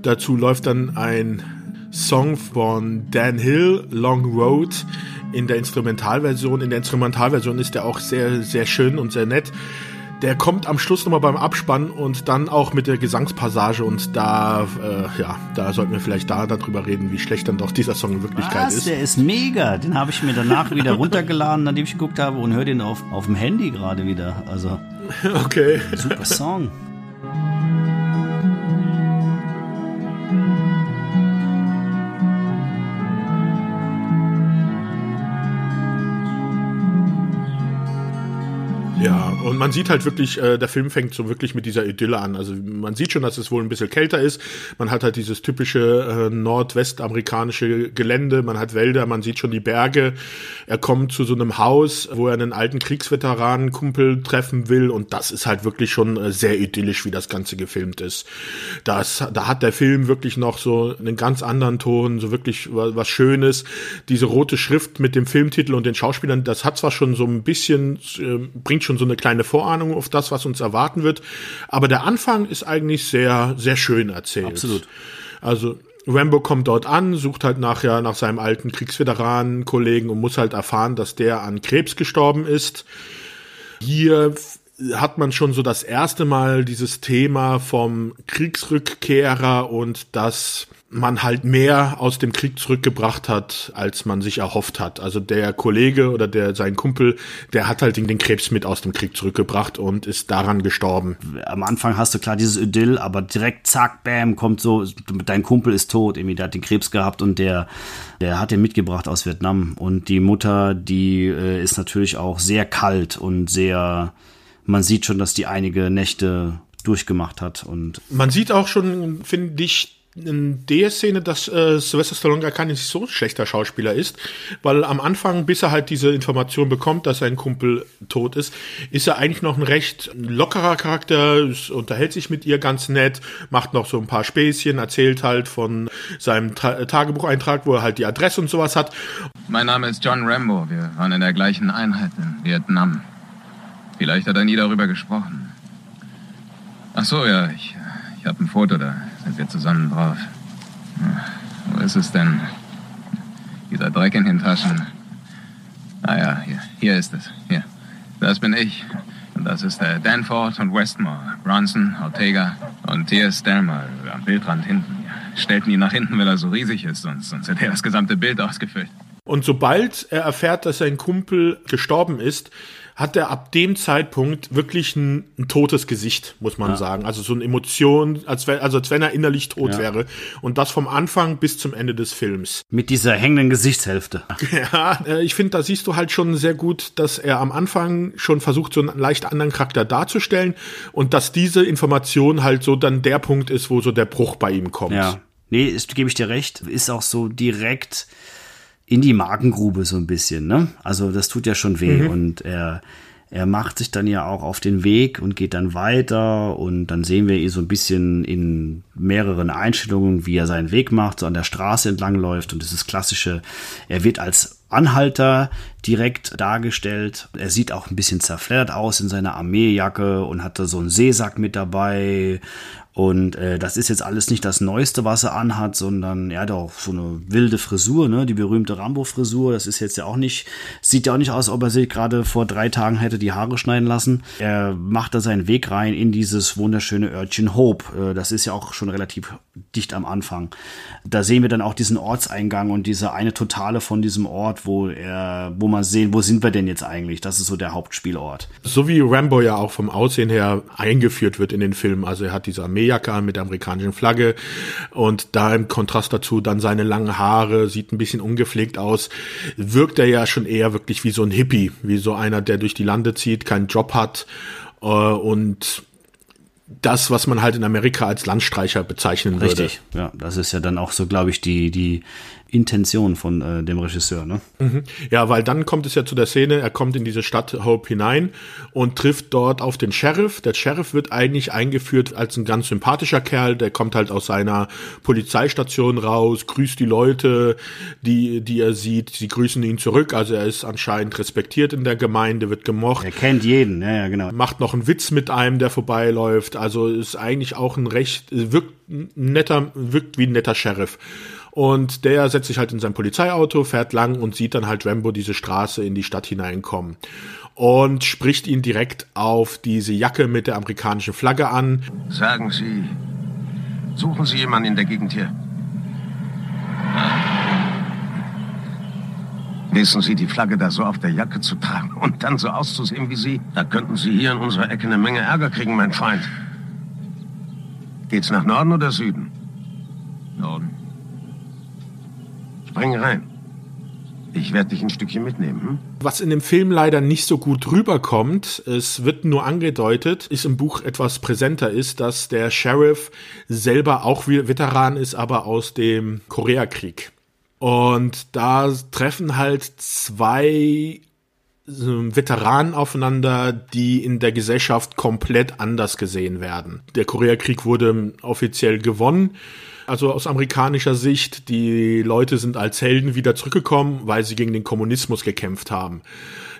Dazu läuft dann ein Song von Dan Hill, Long Road, in der Instrumentalversion. In der Instrumentalversion ist der auch sehr, sehr schön und sehr nett der kommt am Schluss nochmal beim Abspann und dann auch mit der Gesangspassage und da, äh, ja, da sollten wir vielleicht da darüber reden, wie schlecht dann doch dieser Song in Wirklichkeit Was? ist. Der ist mega. Den habe ich mir danach wieder runtergeladen, nachdem ich geguckt habe und höre den auf, auf dem Handy gerade wieder. Also. Okay. Super Song. Man sieht halt wirklich, äh, der Film fängt so wirklich mit dieser Idylle an. Also man sieht schon, dass es wohl ein bisschen kälter ist. Man hat halt dieses typische äh, nordwestamerikanische Gelände, man hat Wälder, man sieht schon die Berge. Er kommt zu so einem Haus, wo er einen alten Kriegsveteranenkumpel treffen will und das ist halt wirklich schon äh, sehr idyllisch, wie das Ganze gefilmt ist. Das, da hat der Film wirklich noch so einen ganz anderen Ton, so wirklich was, was Schönes. Diese rote Schrift mit dem Filmtitel und den Schauspielern, das hat zwar schon so ein bisschen, äh, bringt schon so eine kleine Vorahnung auf das, was uns erwarten wird. Aber der Anfang ist eigentlich sehr, sehr schön erzählt. Absolut. Also Rambo kommt dort an, sucht halt nachher nach seinem alten Kriegsveteranen-Kollegen und muss halt erfahren, dass der an Krebs gestorben ist. Hier hat man schon so das erste Mal dieses Thema vom Kriegsrückkehrer und das man halt mehr aus dem Krieg zurückgebracht hat, als man sich erhofft hat. Also der Kollege oder der sein Kumpel, der hat halt den Krebs mit aus dem Krieg zurückgebracht und ist daran gestorben. Am Anfang hast du klar dieses Idyll, aber direkt zack, bam, kommt so, dein Kumpel ist tot, irgendwie, der hat den Krebs gehabt und der, der hat den mitgebracht aus Vietnam. Und die Mutter, die äh, ist natürlich auch sehr kalt und sehr, man sieht schon, dass die einige Nächte durchgemacht hat und man sieht auch schon, finde ich, in der Szene, dass äh, Sylvester Stallone gar nicht so schlechter Schauspieler ist, weil am Anfang, bis er halt diese Information bekommt, dass sein Kumpel tot ist, ist er eigentlich noch ein recht lockerer Charakter, unterhält sich mit ihr ganz nett, macht noch so ein paar Späßchen, erzählt halt von seinem Tra Tagebucheintrag, wo er halt die Adresse und sowas hat. Mein Name ist John Rambo, wir waren in der gleichen Einheit in Vietnam. Vielleicht hat er nie darüber gesprochen. Ach so, ja, ich, ich habe ein Foto da sind wir zusammen drauf. Wo ist es denn? Dieser Dreck in den Taschen. Ah ja, hier, hier ist es. Hier. Das bin ich. Und das ist der Danforth und Westmore. Bronson, Ortega und hier ist Delmer am Bildrand hinten. Stellten ihn nach hinten, weil er so riesig ist, sonst, sonst hätte er das gesamte Bild ausgefüllt. Und sobald er erfährt, dass sein Kumpel gestorben ist, hat er ab dem Zeitpunkt wirklich ein, ein totes Gesicht, muss man ja. sagen. Also so eine Emotion, als wenn, also als wenn er innerlich tot ja. wäre. Und das vom Anfang bis zum Ende des Films. Mit dieser hängenden Gesichtshälfte. Ja, äh, ich finde, da siehst du halt schon sehr gut, dass er am Anfang schon versucht, so einen leicht anderen Charakter darzustellen und dass diese Information halt so dann der Punkt ist, wo so der Bruch bei ihm kommt. Ja. Nee, ist, gebe ich dir recht, ist auch so direkt in die Magengrube so ein bisschen, ne? Also das tut ja schon weh mhm. und er er macht sich dann ja auch auf den Weg und geht dann weiter und dann sehen wir ihn so ein bisschen in mehreren Einstellungen, wie er seinen Weg macht, so an der Straße entlang läuft und das ist klassische, er wird als Anhalter direkt dargestellt. Er sieht auch ein bisschen zerfleddert aus in seiner Armeejacke und hatte so einen Seesack mit dabei und äh, das ist jetzt alles nicht das Neueste, was er anhat, sondern er hat auch so eine wilde Frisur, ne? Die berühmte Rambo-Frisur. Das ist jetzt ja auch nicht, sieht ja auch nicht aus, ob er sich gerade vor drei Tagen hätte die Haare schneiden lassen. Er macht da seinen Weg rein in dieses wunderschöne Örtchen Hope. Äh, das ist ja auch schon relativ dicht am Anfang. Da sehen wir dann auch diesen Ortseingang und diese eine Totale von diesem Ort, wo er, wo man sehen, wo sind wir denn jetzt eigentlich? Das ist so der Hauptspielort. So wie Rambo ja auch vom Aussehen her eingeführt wird in den Film. Also er hat diese Armee Armeejacke an mit der amerikanischen Flagge. Und da im Kontrast dazu dann seine langen Haare, sieht ein bisschen ungepflegt aus, wirkt er ja schon eher wirklich wie so ein Hippie, wie so einer, der durch die Lande zieht, keinen Job hat. Äh, und das, was man halt in Amerika als Landstreicher bezeichnen würde. Richtig, ja, das ist ja dann auch so, glaube ich, die, die Intention von äh, dem Regisseur. Ne? Mhm. Ja, weil dann kommt es ja zu der Szene, er kommt in diese Stadt Hope hinein und trifft dort auf den Sheriff. Der Sheriff wird eigentlich eingeführt als ein ganz sympathischer Kerl, der kommt halt aus seiner Polizeistation raus, grüßt die Leute, die, die er sieht, sie grüßen ihn zurück, also er ist anscheinend respektiert in der Gemeinde, wird gemocht. Er kennt jeden, ja, ja genau. Macht noch einen Witz mit einem, der vorbeiläuft, also ist eigentlich auch ein recht, wirkt netter, wirkt wie ein netter Sheriff. Und der setzt sich halt in sein Polizeiauto, fährt lang und sieht dann halt Rambo diese Straße in die Stadt hineinkommen. Und spricht ihn direkt auf diese Jacke mit der amerikanischen Flagge an. Sagen Sie, suchen Sie jemanden in der Gegend hier? Wissen Sie, die Flagge da so auf der Jacke zu tragen und dann so auszusehen wie Sie, da könnten Sie hier in unserer Ecke eine Menge Ärger kriegen, mein Freund. Geht's nach Norden oder Süden? Norden. Spring rein. Ich werde dich ein Stückchen mitnehmen. Hm? Was in dem Film leider nicht so gut rüberkommt, es wird nur angedeutet, ist im Buch etwas präsenter ist, dass der Sheriff selber auch Veteran ist, aber aus dem Koreakrieg. Und da treffen halt zwei Veteranen aufeinander, die in der Gesellschaft komplett anders gesehen werden. Der Koreakrieg wurde offiziell gewonnen also aus amerikanischer Sicht, die Leute sind als Helden wieder zurückgekommen, weil sie gegen den Kommunismus gekämpft haben.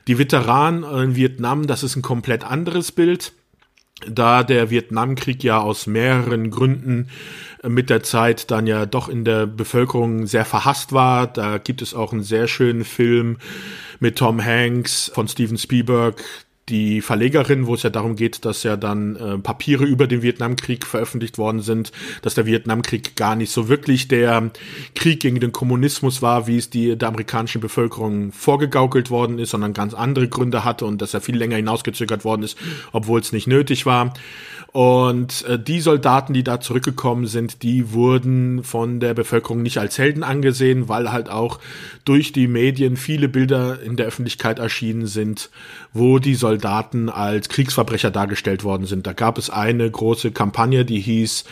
Die Veteranen in Vietnam, das ist ein komplett anderes Bild da der Vietnamkrieg ja aus mehreren Gründen mit der Zeit dann ja doch in der Bevölkerung sehr verhasst war. Da gibt es auch einen sehr schönen Film mit Tom Hanks von Steven Spielberg, die Verlegerin, wo es ja darum geht, dass ja dann äh, Papiere über den Vietnamkrieg veröffentlicht worden sind, dass der Vietnamkrieg gar nicht so wirklich der Krieg gegen den Kommunismus war, wie es die der amerikanischen Bevölkerung vorgegaukelt worden ist, sondern ganz andere Gründe hatte und dass er viel länger hinausgezögert worden ist, obwohl es nicht nötig war. Und äh, die Soldaten, die da zurückgekommen sind, die wurden von der Bevölkerung nicht als Helden angesehen, weil halt auch durch die Medien viele Bilder in der Öffentlichkeit erschienen sind, wo die Soldaten als Kriegsverbrecher dargestellt worden sind. Da gab es eine große Kampagne, die hieß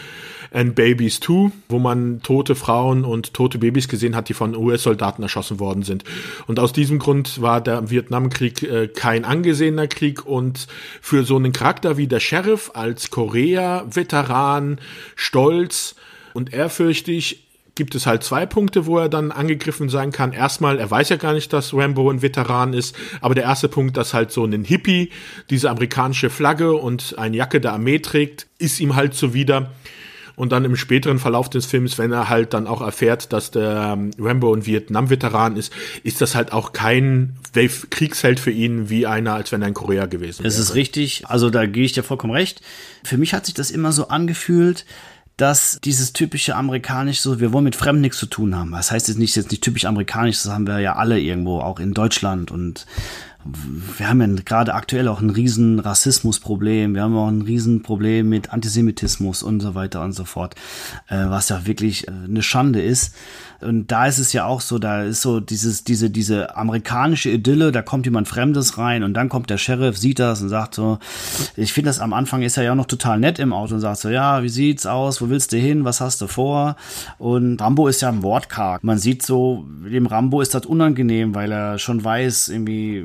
and Babies Too, wo man tote Frauen und tote Babys gesehen hat, die von US-Soldaten erschossen worden sind. Und aus diesem Grund war der Vietnamkrieg äh, kein angesehener Krieg und für so einen Charakter wie der Sheriff als Korea-Veteran, stolz und ehrfürchtig, gibt es halt zwei Punkte, wo er dann angegriffen sein kann. Erstmal, er weiß ja gar nicht, dass Rambo ein Veteran ist, aber der erste Punkt, dass halt so ein Hippie diese amerikanische Flagge und eine Jacke der Armee trägt, ist ihm halt zuwider. Und dann im späteren Verlauf des Films, wenn er halt dann auch erfährt, dass der ähm, Rambo ein Vietnam-Veteran ist, ist das halt auch kein Kriegsheld für ihn wie einer, als wenn er in Korea gewesen wäre. Das ist richtig. Also da gehe ich dir vollkommen recht. Für mich hat sich das immer so angefühlt, dass dieses typische amerikanisch so, wir wollen mit Fremden nichts zu tun haben. Das heißt jetzt nicht, jetzt nicht typisch amerikanisch, das haben wir ja alle irgendwo, auch in Deutschland und wir haben ja gerade aktuell auch ein riesen Rassismusproblem, wir haben auch ein Riesenproblem mit Antisemitismus und so weiter und so fort, äh, was ja wirklich äh, eine Schande ist. Und da ist es ja auch so, da ist so dieses, diese, diese amerikanische Idylle, da kommt jemand Fremdes rein und dann kommt der Sheriff, sieht das und sagt so, ich finde das am Anfang ist er ja auch noch total nett im Auto und sagt so, ja, wie sieht's aus, wo willst du hin, was hast du vor? Und Rambo ist ja ein Wortkarg. Man sieht so, dem Rambo ist das unangenehm, weil er schon weiß, irgendwie,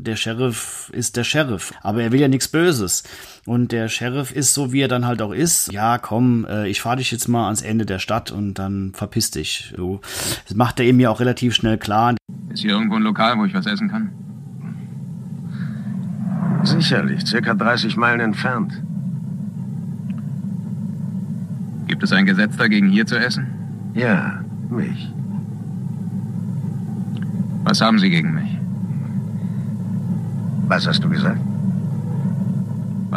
der Sheriff ist der Sheriff. Aber er will ja nichts Böses. Und der Sheriff ist so, wie er dann halt auch ist. Ja, komm, äh, ich fahre dich jetzt mal ans Ende der Stadt und dann verpiss dich. So. Das macht er ihm ja auch relativ schnell klar. Ist hier irgendwo ein Lokal, wo ich was essen kann? Sicherlich, circa 30 Meilen entfernt. Gibt es ein Gesetz dagegen, hier zu essen? Ja, mich. Was haben Sie gegen mich? Was hast du gesagt?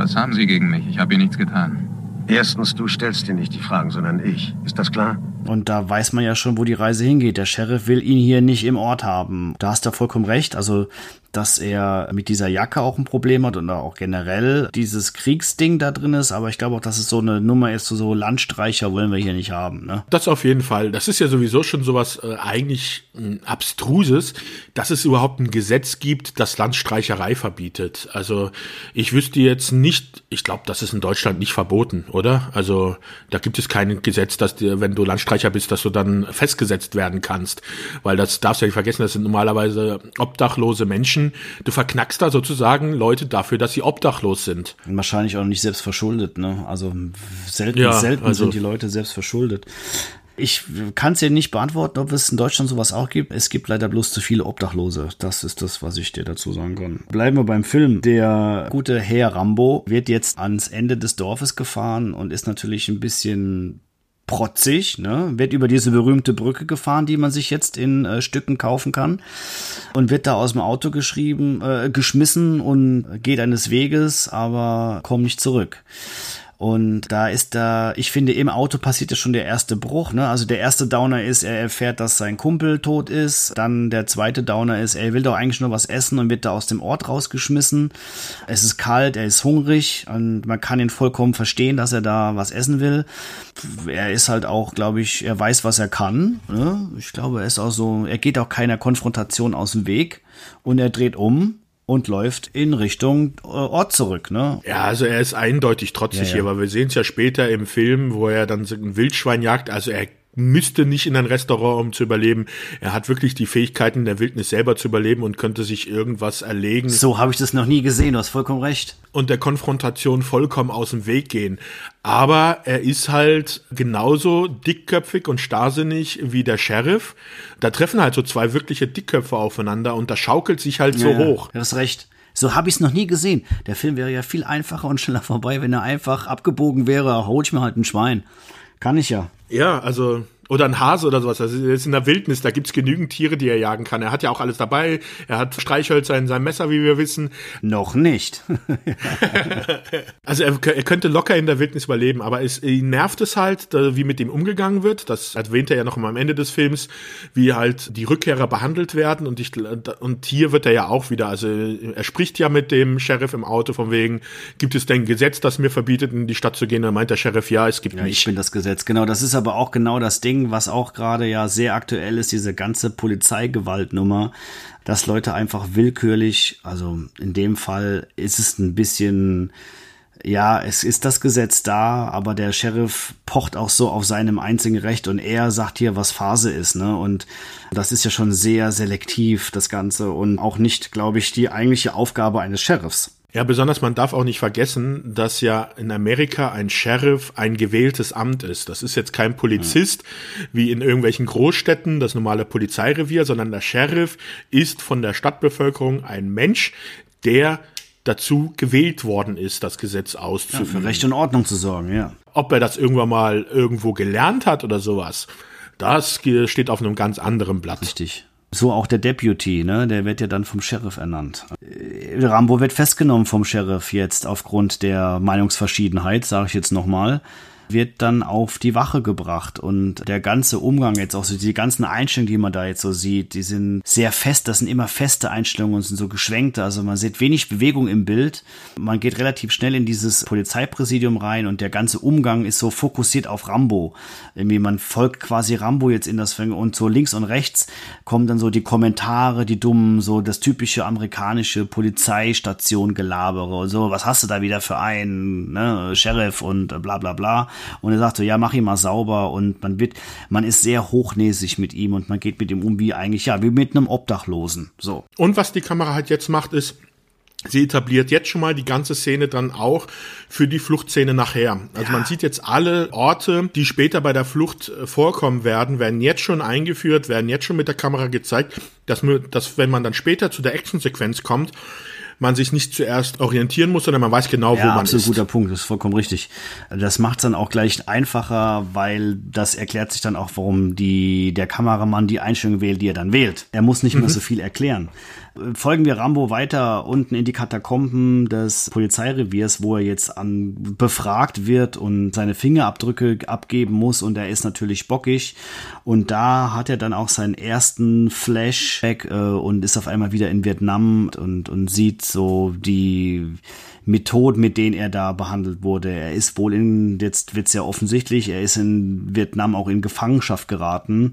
Was haben Sie gegen mich? Ich habe Ihnen nichts getan. Erstens, du stellst dir nicht die Fragen, sondern ich. Ist das klar? Und da weiß man ja schon, wo die Reise hingeht. Der Sheriff will ihn hier nicht im Ort haben. Da hast du vollkommen recht. Also dass er mit dieser Jacke auch ein Problem hat und auch generell dieses Kriegsding da drin ist. Aber ich glaube auch, dass es so eine Nummer ist, so Landstreicher wollen wir hier nicht haben. Ne? Das auf jeden Fall. Das ist ja sowieso schon sowas äh, eigentlich äh, Abstruses, dass es überhaupt ein Gesetz gibt, das Landstreicherei verbietet. Also ich wüsste jetzt nicht, ich glaube, das ist in Deutschland nicht verboten, oder? Also da gibt es kein Gesetz, dass dir, wenn du Landstreicher bist, dass du dann festgesetzt werden kannst. Weil das darfst du ja nicht vergessen, das sind normalerweise obdachlose Menschen, Menschen, du verknackst da sozusagen Leute dafür, dass sie obdachlos sind. Wahrscheinlich auch nicht selbst verschuldet, ne? Also selten, Ja, selten also- sind die Leute selbst verschuldet. Ich kann es dir nicht beantworten, ob es in Deutschland sowas auch gibt. Es gibt leider bloß zu viele Obdachlose. Das ist das, was ich dir dazu sagen kann. Bleiben wir beim Film. Der gute Herr Rambo wird jetzt ans Ende des Dorfes gefahren und ist natürlich ein bisschen protzig, ne? wird über diese berühmte Brücke gefahren, die man sich jetzt in äh, Stücken kaufen kann und wird da aus dem Auto geschrieben, äh, geschmissen und geht eines Weges, aber kommt nicht zurück. Und da ist da, ich finde, im Auto passiert ja schon der erste Bruch. Ne? Also der erste Downer ist, er erfährt, dass sein Kumpel tot ist. Dann der zweite Downer ist, er will doch eigentlich nur was essen und wird da aus dem Ort rausgeschmissen. Es ist kalt, er ist hungrig und man kann ihn vollkommen verstehen, dass er da was essen will. Er ist halt auch, glaube ich, er weiß, was er kann. Ne? Ich glaube, er ist auch so, er geht auch keiner Konfrontation aus dem Weg und er dreht um und läuft in Richtung äh, Ort zurück. Ne? Ja, also er ist eindeutig trotzig Ja, ja. hier, weil wir sehen es ja später im Film, wo er dann so ein Wildschwein jagt. Also er müsste nicht in ein Restaurant, um zu überleben. Er hat wirklich die Fähigkeiten, in der Wildnis selber zu überleben und könnte sich irgendwas erlegen So habe ich das noch nie gesehen, du hast vollkommen recht. und der Konfrontation vollkommen aus dem Weg gehen. Aber er ist halt genauso dickköpfig und starrsinnig wie der Sheriff. Da treffen halt so zwei wirkliche Dickköpfe aufeinander und das schaukelt sich halt so Ja, hoch. Du hast recht. So habe ich es noch nie gesehen. Der Film wäre ja viel einfacher und schneller vorbei, wenn er einfach abgebogen wäre. Hol ich mir halt ein Schwein. Kann ich ja. Ja, also oder ein Hase oder sowas. Also er ist in der Wildnis, da gibt's genügend Tiere, die er jagen kann. Er hat ja auch alles dabei. Er hat Streichhölzer in seinem Messer, wie wir wissen. Noch nicht. Also er, er könnte locker in der Wildnis überleben, aber es ihn nervt es halt, wie mit ihm umgegangen wird. Das erwähnt er ja noch mal am Ende des Films, wie halt die Rückkehrer behandelt werden. Und ich und hier wird er ja auch wieder. Also er spricht ja mit dem Sheriff im Auto von wegen, gibt es denn ein Gesetz, das mir verbietet, in die Stadt zu gehen? Und dann meint der Sheriff, ja, es gibt Ja, ich nicht. bin das Gesetz. Genau, das ist aber auch genau das Ding, was auch gerade ja sehr aktuell ist, diese ganze Polizeigewaltnummer, dass Leute einfach willkürlich, also in dem Fall ist es ein bisschen, ja, es ist das Gesetz da, aber der Sheriff pocht auch so auf seinem einzigen Recht und er sagt hier, was Phase ist, ne? Und das ist ja schon sehr selektiv, das Ganze und auch nicht, glaube ich, die eigentliche Aufgabe eines Sheriffs. Ja, besonders man darf auch nicht vergessen, dass ja in Amerika ein Sheriff ein gewähltes Amt ist. Das ist jetzt kein Polizist wie in irgendwelchen Großstädten, das normale Polizeirevier, sondern der Sheriff ist von der Stadtbevölkerung ein Mensch, der dazu gewählt worden ist, das Gesetz Ja, auszuüben. für Recht und Ordnung zu sorgen, ja. Ob er das irgendwann mal irgendwo gelernt hat oder sowas, das steht auf einem ganz anderen Blatt. Richtig. So auch der Deputy, ne? Der wird ja dann vom Sheriff ernannt. Äh, Rambo wird festgenommen vom Sheriff jetzt aufgrund der Meinungsverschiedenheit, sage ich jetzt nochmal. Wird dann auf die Wache gebracht und der ganze Umgang jetzt auch so, die ganzen Einstellungen, die man da jetzt so sieht, die sind sehr fest, das sind immer feste Einstellungen und sind so geschwenkte, also man sieht wenig Bewegung im Bild. Man geht relativ schnell in dieses Polizeipräsidium rein und der ganze Umgang ist so fokussiert auf Rambo. Irgendwie man folgt quasi Rambo jetzt in das Film und so links und rechts kommen dann so die Kommentare, die dummen, so das typische amerikanische Polizeistation Gelabere und so, was hast du da wieder für einen, ne, Sheriff und bla bla bla. Und er sagt so, ja, mach ihn mal sauber und man wird, man ist sehr hochnäsig mit ihm und man geht mit ihm um wie eigentlich, ja, wie mit einem Obdachlosen. So. Und was die Kamera halt jetzt macht, ist, sie etabliert jetzt schon mal die ganze Szene dann auch für die Fluchtszene nachher. Also ja. man sieht jetzt alle Orte, die später bei der Flucht äh, vorkommen werden, werden jetzt schon eingeführt, werden jetzt schon mit der Kamera gezeigt, dass, dass wenn man dann später zu der Actionsequenz kommt, man sich nicht zuerst orientieren muss, sondern man weiß genau, ja, wo man absolut ist. guter Punkt, das ist vollkommen richtig. Das macht es dann auch gleich einfacher, weil das erklärt sich dann auch, warum die, der Kameramann die Einstellung wählt, die er dann wählt. Er muss nicht mhm. mehr so viel erklären. Folgen wir Rambo weiter unten in die Katakomben des Polizeireviers, wo er jetzt an befragt wird und seine Fingerabdrücke abgeben muss und er ist natürlich bockig und da hat er dann auch seinen ersten Flashback äh, und ist auf einmal wieder in Vietnam und, und sieht so die Methoden, mit denen er da behandelt wurde. Er ist wohl in, jetzt wird's ja offensichtlich, er ist in Vietnam auch in Gefangenschaft geraten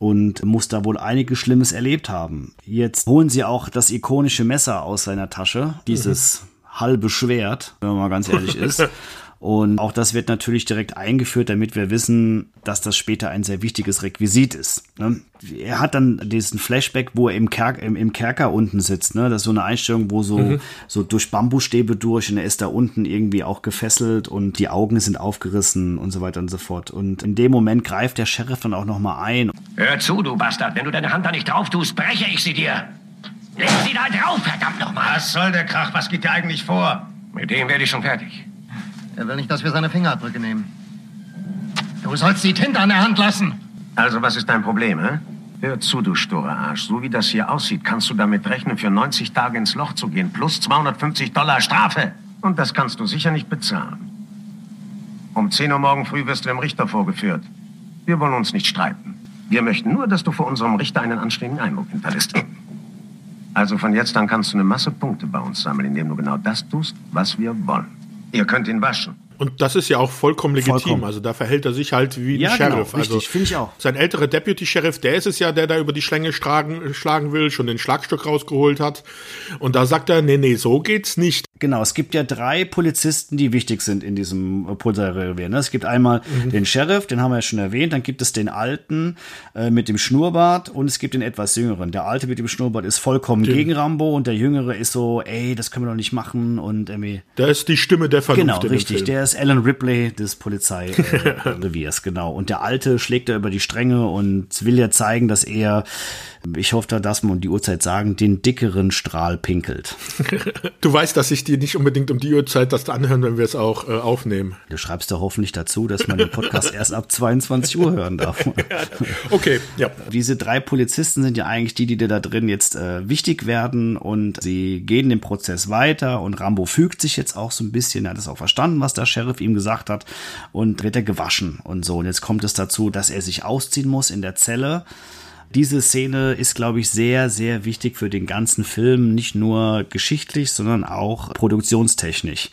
und muss da wohl einiges Schlimmes erlebt haben. Jetzt holen sie auch das ikonische Messer aus seiner Tasche, dieses mhm. halbe Schwert, wenn man mal ganz ehrlich ist. Und auch das wird natürlich direkt eingeführt, damit wir wissen, dass das später ein sehr wichtiges Requisit ist. Ne? Er hat dann diesen Flashback, wo er im, Kerk, im, im Kerker unten sitzt. Ne? Das ist so eine Einstellung, wo so, mhm. so durch Bambusstäbe durch und er ist da unten irgendwie auch gefesselt und die Augen sind aufgerissen und so weiter und so fort. Und in dem Moment greift der Sheriff dann auch nochmal ein. Hör zu, du Bastard. Wenn du deine Hand da nicht drauf tust, breche ich sie dir. Leg sie da drauf, verdammt nochmal. Was soll der Krach? Was geht dir eigentlich vor? Mit dem werde ich schon fertig. Er will nicht, dass wir seine Fingerabdrücke nehmen. Du sollst die Tinte an der Hand lassen. Also, was ist dein Problem, hä? Hör zu, du sture Arsch. So wie das hier aussieht, kannst du damit rechnen, für 90 Tage ins Loch zu gehen, plus 250 Dollar Strafe. Und das kannst du sicher nicht bezahlen. Um 10 Uhr morgen früh wirst du dem Richter vorgeführt. Wir wollen uns nicht streiten. Wir möchten nur, dass du vor unserem Richter einen anständigen Eindruck hinterlässt. Also von jetzt an kannst du eine Masse Punkte bei uns sammeln, indem du genau das tust, was wir wollen. Ihr könnt ihn waschen. Und das ist ja auch vollkommen legitim. Vollkommen. Also da verhält er sich halt wie ein ja, genau, Sheriff. Genau, richtig, also finde ich auch. Sein älterer Deputy-Sheriff, der ist es ja, der da über die Schlänge schlagen, schlagen will, schon den Schlagstock rausgeholt hat. Und da sagt er, nee, nee, so geht's nicht. Genau, es gibt ja drei Polizisten, die wichtig sind in diesem Polizeirevier. Ne? Es gibt einmal mhm. den Sheriff, den haben wir ja schon erwähnt, dann gibt es den Alten äh, mit dem Schnurrbart und es gibt den etwas Jüngeren. Der Alte mit dem Schnurrbart ist vollkommen den. gegen Rambo und der Jüngere ist so, ey, das können wir doch nicht machen und irgendwie. Der ist die Stimme der Vernunft. Genau, richtig. Der ist Alan Ripley des Polizeireviers, äh, genau. Und der Alte schlägt da über die Stränge und will ja zeigen, dass er ich hoffe, dass man die Uhrzeit sagen, den dickeren Strahl pinkelt. Du weißt, dass ich dir nicht unbedingt um die Uhrzeit das anhören, wenn wir es auch äh, aufnehmen. Du schreibst doch hoffentlich dazu, dass man den Podcast erst ab 22 Uhr hören darf. okay, ja. Diese drei Polizisten sind ja eigentlich die, die dir da drin jetzt äh, wichtig werden und sie gehen den Prozess weiter und Rambo fügt sich jetzt auch so ein bisschen, er hat es auch verstanden, was der Sheriff ihm gesagt hat und wird er gewaschen und so. Und jetzt kommt es dazu, dass er sich ausziehen muss in der Zelle diese Szene ist, glaube ich, sehr, sehr wichtig für den ganzen Film, nicht nur geschichtlich, sondern auch produktionstechnisch.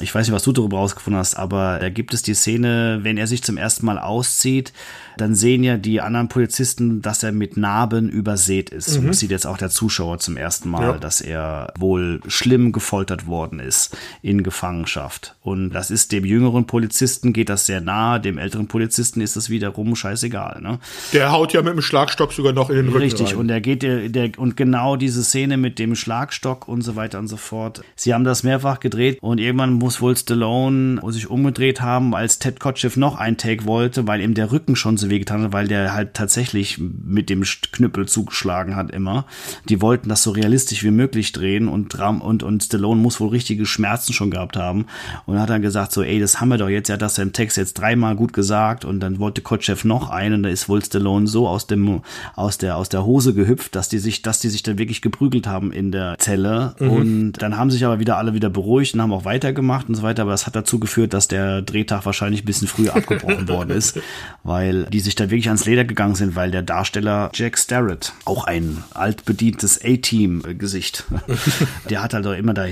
Ich weiß nicht, was du darüber rausgefunden hast, aber da gibt es die Szene, wenn er sich zum ersten Mal auszieht, dann sehen ja die anderen Polizisten, dass er mit Narben übersät ist. Mhm. Und das sieht jetzt auch der Zuschauer zum ersten Mal, ja. dass er wohl schlimm gefoltert worden ist in Gefangenschaft. Und das ist dem jüngeren Polizisten geht das sehr nahe, dem älteren Polizisten ist das wiederum scheißegal. Ne? Der haut ja mit dem Schlagstock sogar noch in den Rücken Richtig, rein. und der geht der, der und genau diese Szene mit dem Schlagstock und so weiter und so fort. Sie haben das mehrfach gedreht und irgendwann muss wohl Stallone sich umgedreht haben, als Ted Kotcheff noch ein Take wollte, weil ihm der Rücken schon so wehgetan hat, weil der halt tatsächlich mit dem Knüppel zugeschlagen hat immer. Die wollten das so realistisch wie möglich drehen und Ram und und Stallone muss wohl richtige Schmerzen schon gehabt haben und hat dann gesagt so, ey, das haben wir doch jetzt, er hat das im Text jetzt dreimal gut gesagt und dann wollte Kotcheff noch einen und da ist wohl Stallone so aus dem aus der, aus der Hose gehüpft, dass die sich, dass die sich dann wirklich geprügelt haben in der Zelle. Mhm. Und dann haben sich aber wieder alle wieder beruhigt und haben auch weitergemacht und so weiter. Aber das hat dazu geführt, dass der Drehtag wahrscheinlich ein bisschen früher abgebrochen worden ist, weil die sich da wirklich ans Leder gegangen sind, weil der Darsteller Jack Starrett, auch ein altbedientes A-Team-Gesicht, der hat halt auch immer da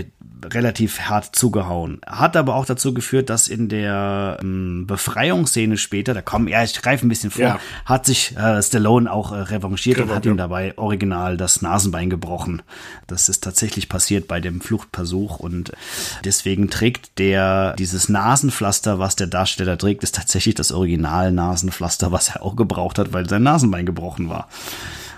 relativ hart zugehauen. Hat aber auch dazu geführt, dass in der ähm, Befreiungsszene später, da kommen, ja, ich greife ein bisschen vor, ja. hat sich äh, Stallone auch äh, revanchiert genau, und hat ihm dabei original das Nasenbein gebrochen. Das ist tatsächlich passiert bei dem Fluchtversuch und deswegen trägt der dieses Nasenpflaster, was der Darsteller trägt, ist tatsächlich das Original Nasenpflaster, was er auch gebraucht hat, weil sein Nasenbein gebrochen war.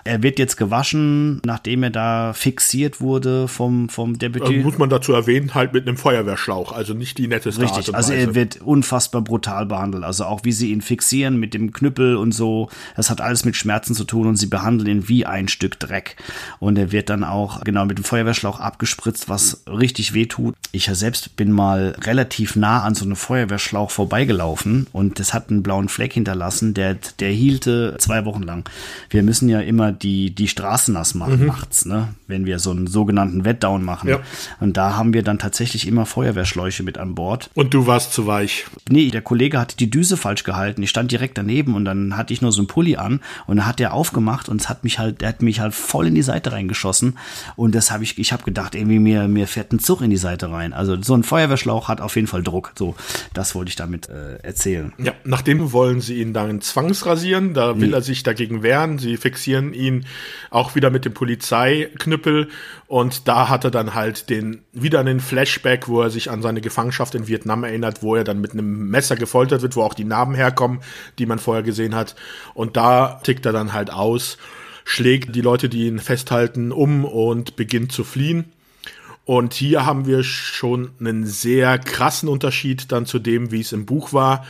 Er wird jetzt gewaschen, nachdem er da fixiert wurde vom, vom Deputy. Äh, muss man dazu erwähnen, halt mit einem Feuerwehrschlauch, also nicht die netteste Richtig, Art und also Weise. er wird unfassbar brutal behandelt. Also auch wie sie ihn fixieren mit dem Knüppel und so, das hat alles mit Schmerzen zu tun und sie behandeln ihn wie ein Stück Dreck. Und er wird dann auch genau mit dem Feuerwehrschlauch abgespritzt, was richtig weh tut. Ich ja selbst bin mal relativ nah an so einem Feuerwehrschlauch vorbeigelaufen und das hat einen blauen Fleck hinterlassen, der, der hielte zwei Wochen lang. Wir müssen ja immer die, die Straße nass machen nachts, ne? wenn wir so einen sogenannten Wetdown machen. Ja. Und da haben wir dann tatsächlich immer Feuerwehrschläuche mit an Bord. und du warst zu weich. Nee, der Kollege hatte die Düse falsch gehalten. Ich stand direkt daneben und dann hatte ich nur so einen Pulli an und dann hat der aufgemacht und es hat mich halt, der hat mich halt voll in die Seite reingeschossen und das habe ich, ich habe gedacht, irgendwie mir, mir fährt ein Zug in die Seite rein. Also so ein Feuerwehrschlauch hat auf jeden Fall Druck. So, das wollte ich damit äh, erzählen. Ja, nachdem wollen sie ihn dann zwangsrasieren, da will er sich dagegen wehren. Sie fixieren ihn auch wieder mit dem Polizeiknüppel und da hat er dann halt den wieder einen Flashback, wo er sich an seine Gefangenschaft in Vietnam erinnert, wo er dann mit einem Messer gefoltert wird, wo auch die Narben herkommen, die man vorher gesehen hat. Und da tickt er dann halt aus, schlägt die Leute, die ihn festhalten, um und beginnt zu fliehen. Und hier haben wir schon einen sehr krassen Unterschied dann zu dem, wie es im Buch war,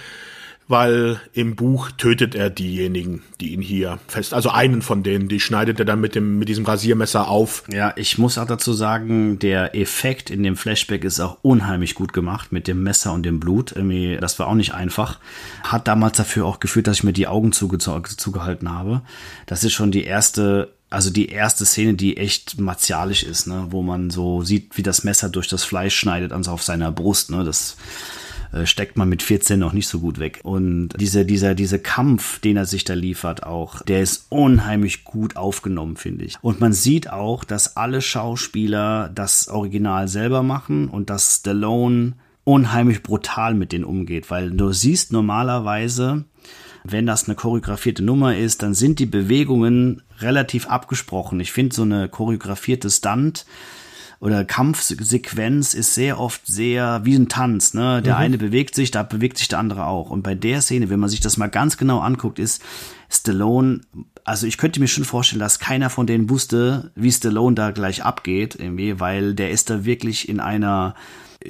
weil im Buch tötet er diejenigen, die ihn hier fest, also einen von denen, die schneidet er dann mit dem mit diesem Rasiermesser auf. Ja, ich muss auch dazu sagen, der Effekt in dem Flashback ist auch unheimlich gut gemacht mit dem Messer und dem Blut. Irgendwie, das war auch nicht einfach. Hat damals dafür auch geführt, dass ich mir die Augen zuge zugehalten habe. Das ist schon die erste also die erste Szene, die echt martialisch ist, ne, wo man so sieht, wie das Messer durch das Fleisch schneidet, also auf seiner Brust, ne, das steckt man mit 14 noch nicht so gut weg. Und dieser, dieser, dieser Kampf, den er sich da liefert auch, der ist unheimlich gut aufgenommen, finde ich. Und man sieht auch, dass alle Schauspieler das Original selber machen und dass Stallone unheimlich brutal mit denen umgeht, weil du siehst normalerweise, wenn das eine choreografierte Nummer ist, dann sind die Bewegungen relativ abgesprochen. Ich finde so eine choreografierte Stunt oder Kampfsequenz ist sehr oft sehr wie ein Tanz, ne? Der eine bewegt sich, da bewegt sich der andere auch. Und bei der Szene, wenn man sich das mal ganz genau anguckt, ist Stallone, also ich könnte mir schon vorstellen, dass keiner von denen wusste, wie Stallone da gleich abgeht, irgendwie, weil der ist da wirklich in einer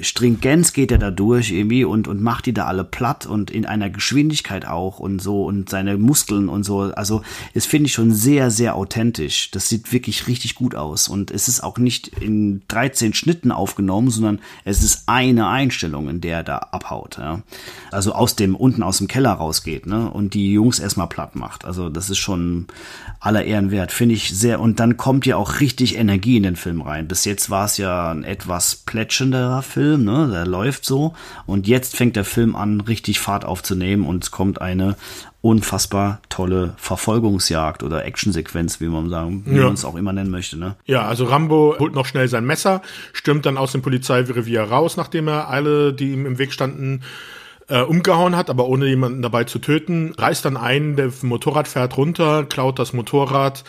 Stringenz geht er da durch irgendwie und, und macht die da alle platt und in einer Geschwindigkeit auch und so und seine Muskeln und so. Also, es finde ich schon sehr, sehr authentisch. Das sieht wirklich richtig gut aus und es ist auch nicht in 13 Schnitten aufgenommen, sondern es ist eine Einstellung, in der er da abhaut. Ja. Also aus dem, unten aus dem Keller rausgeht ne? und die Jungs erstmal platt macht. Also, das ist schon aller Ehren wert, finde ich sehr. Und dann kommt ja auch richtig Energie in den Film rein. Bis jetzt war es ja ein etwas plätschenderer Film, ne? Der läuft so. Und jetzt fängt der Film an, richtig Fahrt aufzunehmen und es kommt eine unfassbar tolle Verfolgungsjagd oder Actionsequenz, wie man sagen, wie Ja. man es auch immer nennen möchte, ne? Ja, also Rambo holt noch schnell sein Messer, stürmt dann aus dem Polizeirevier raus, nachdem er alle, die ihm im Weg standen, äh, umgehauen hat, aber ohne jemanden dabei zu töten, reißt dann einen, der Motorrad fährt runter, klaut das Motorrad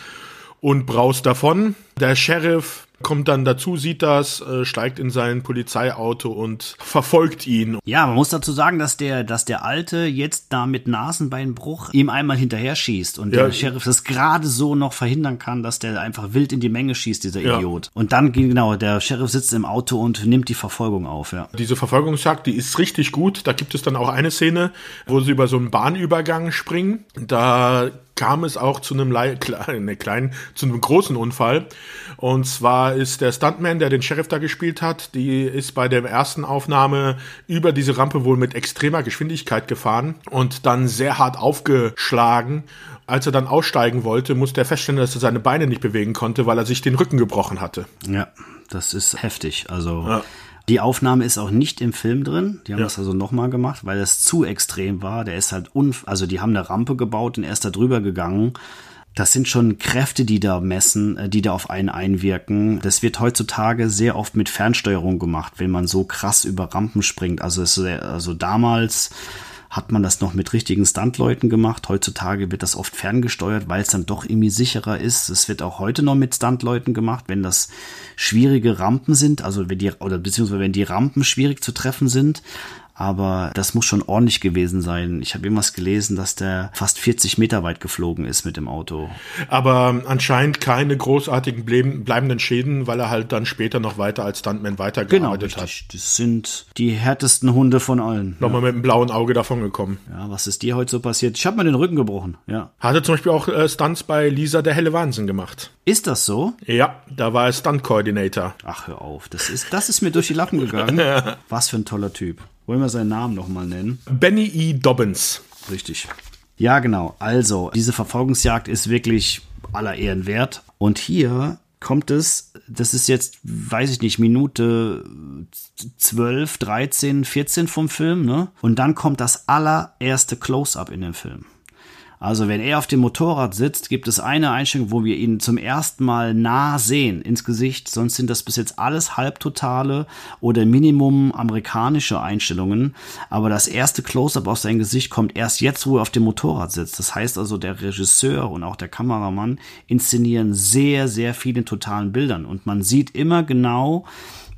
und braust davon. Der Sheriff kommt dann dazu, sieht das, äh, steigt in sein Polizeiauto und verfolgt ihn. Ja, man muss dazu sagen, dass der, dass der Alte jetzt da mit Nasenbeinbruch ihm einmal hinterher schießt und Ja. der Sheriff das gerade so noch verhindern kann, dass der einfach wild in die Menge schießt, dieser Ja. Idiot. Und dann, genau, der Sheriff sitzt im Auto und nimmt die Verfolgung auf, ja. Diese Verfolgungsjagd, die ist richtig gut. Da gibt es dann auch eine Szene, wo sie über so einen Bahnübergang springen. Da kam es auch zu einem ne, kleinen, zu einem großen Unfall. Und zwar ist der Stuntman, der den Sheriff da gespielt hat, die ist bei der ersten Aufnahme über diese Rampe wohl mit extremer Geschwindigkeit gefahren und dann sehr hart aufgeschlagen. Als er dann aussteigen wollte, musste er feststellen, dass er seine Beine nicht bewegen konnte, weil er sich den Rücken gebrochen hatte. Ja, das ist heftig. Also Ja. die Aufnahme ist auch nicht im Film drin. Die haben Ja. das also nochmal gemacht, weil es zu extrem war. Der ist halt un, also die haben eine Rampe gebaut und er ist da drüber gegangen. Das sind schon Kräfte, die da messen, äh, die da auf einen einwirken. Das wird heutzutage sehr oft mit Fernsteuerung gemacht, wenn man so krass über Rampen springt. Also, es, also damals hat man das noch mit richtigen Stuntleuten gemacht. Heutzutage wird das oft ferngesteuert, weil es dann doch irgendwie sicherer ist. Es wird auch heute noch mit Stuntleuten gemacht, wenn das schwierige Rampen sind, also wenn die, oder beziehungsweise wenn die Rampen schwierig zu treffen sind. Aber das muss schon ordentlich gewesen sein. Ich habe irgendwas gelesen, dass der fast 40 Meter weit geflogen ist mit dem Auto. Aber anscheinend keine großartigen bleibenden Schäden, weil er halt dann später noch weiter als Stuntman weitergearbeitet genau, hat. Das sind die härtesten Hunde von allen. Nochmal ja. mit einem blauen Auge davon gekommen. Ja, was ist dir heute so passiert? Ich habe mir den Rücken gebrochen, ja. Hatte zum Beispiel auch äh, Stunts bei Lisa der helle Wahnsinn gemacht. Ist das so? Ja, da war er Stunt-Coordinator. Ach, hör auf. Das ist, das ist mir durch die Lappen gegangen. Was für ein toller Typ. Wollen wir seinen Namen nochmal nennen? Benny E. Dobbins. Richtig. Ja, genau. Also, diese Verfolgungsjagd ist wirklich aller Ehren wert. Und hier kommt es, das ist jetzt, weiß ich nicht, Minute 12, 13, 14 vom Film, ne? Und dann kommt das allererste Close-up in dem Film. Also wenn er auf dem Motorrad sitzt, gibt es eine Einstellung, wo wir ihn zum ersten Mal nah sehen ins Gesicht. Sonst sind das bis jetzt alles halbtotale oder Minimum amerikanische Einstellungen. Aber das erste Close-up auf sein Gesicht kommt erst jetzt, wo er auf dem Motorrad sitzt. Das heißt also, der Regisseur und auch der Kameramann inszenieren sehr, sehr viele totalen Bildern. Und man sieht immer genau,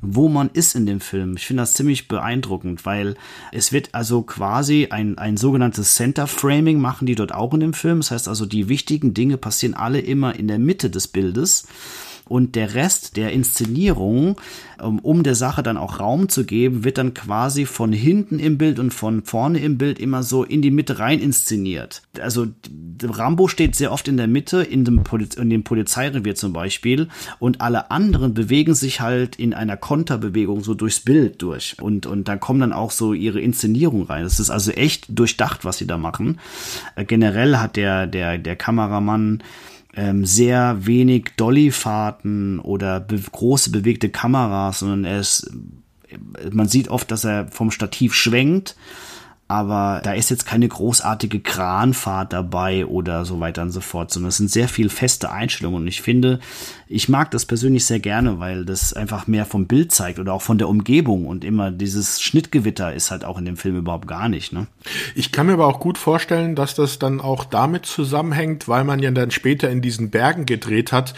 wo man ist in dem Film. Ich finde das ziemlich beeindruckend, weil es wird also quasi ein, ein sogenanntes Center Framing machen die dort auch in dem Film. Das heißt also, die wichtigen Dinge passieren alle immer in der Mitte des Bildes und der Rest der Inszenierung, ähm, um der Sache dann auch Raum zu geben, wird dann quasi von hinten im Bild und von vorne im Bild immer so in die Mitte rein inszeniert. Also Rambo steht sehr oft in der Mitte, in dem, Poliz in dem Polizeirevier zum Beispiel, und alle anderen bewegen sich halt in einer Konterbewegung so durchs Bild durch. Und, und dann kommen dann auch so ihre Inszenierung rein. Es ist also echt durchdacht, was sie da machen. Äh, generell hat der, der, der Kameramann ähm, sehr wenig Dollyfahrten oder be große bewegte Kameras, sondern er ist, man sieht oft, dass er vom Stativ schwenkt aber da ist jetzt keine großartige Kranfahrt dabei oder so weiter und so fort, sondern es sind sehr viel feste Einstellungen und ich finde, ich mag das persönlich sehr gerne, weil das einfach mehr vom Bild zeigt oder auch von der Umgebung und immer dieses Schnittgewitter ist halt auch in dem Film überhaupt gar nicht. Ne? Ich kann mir aber auch gut vorstellen, dass das dann auch damit zusammenhängt, weil man ja dann später in diesen Bergen gedreht hat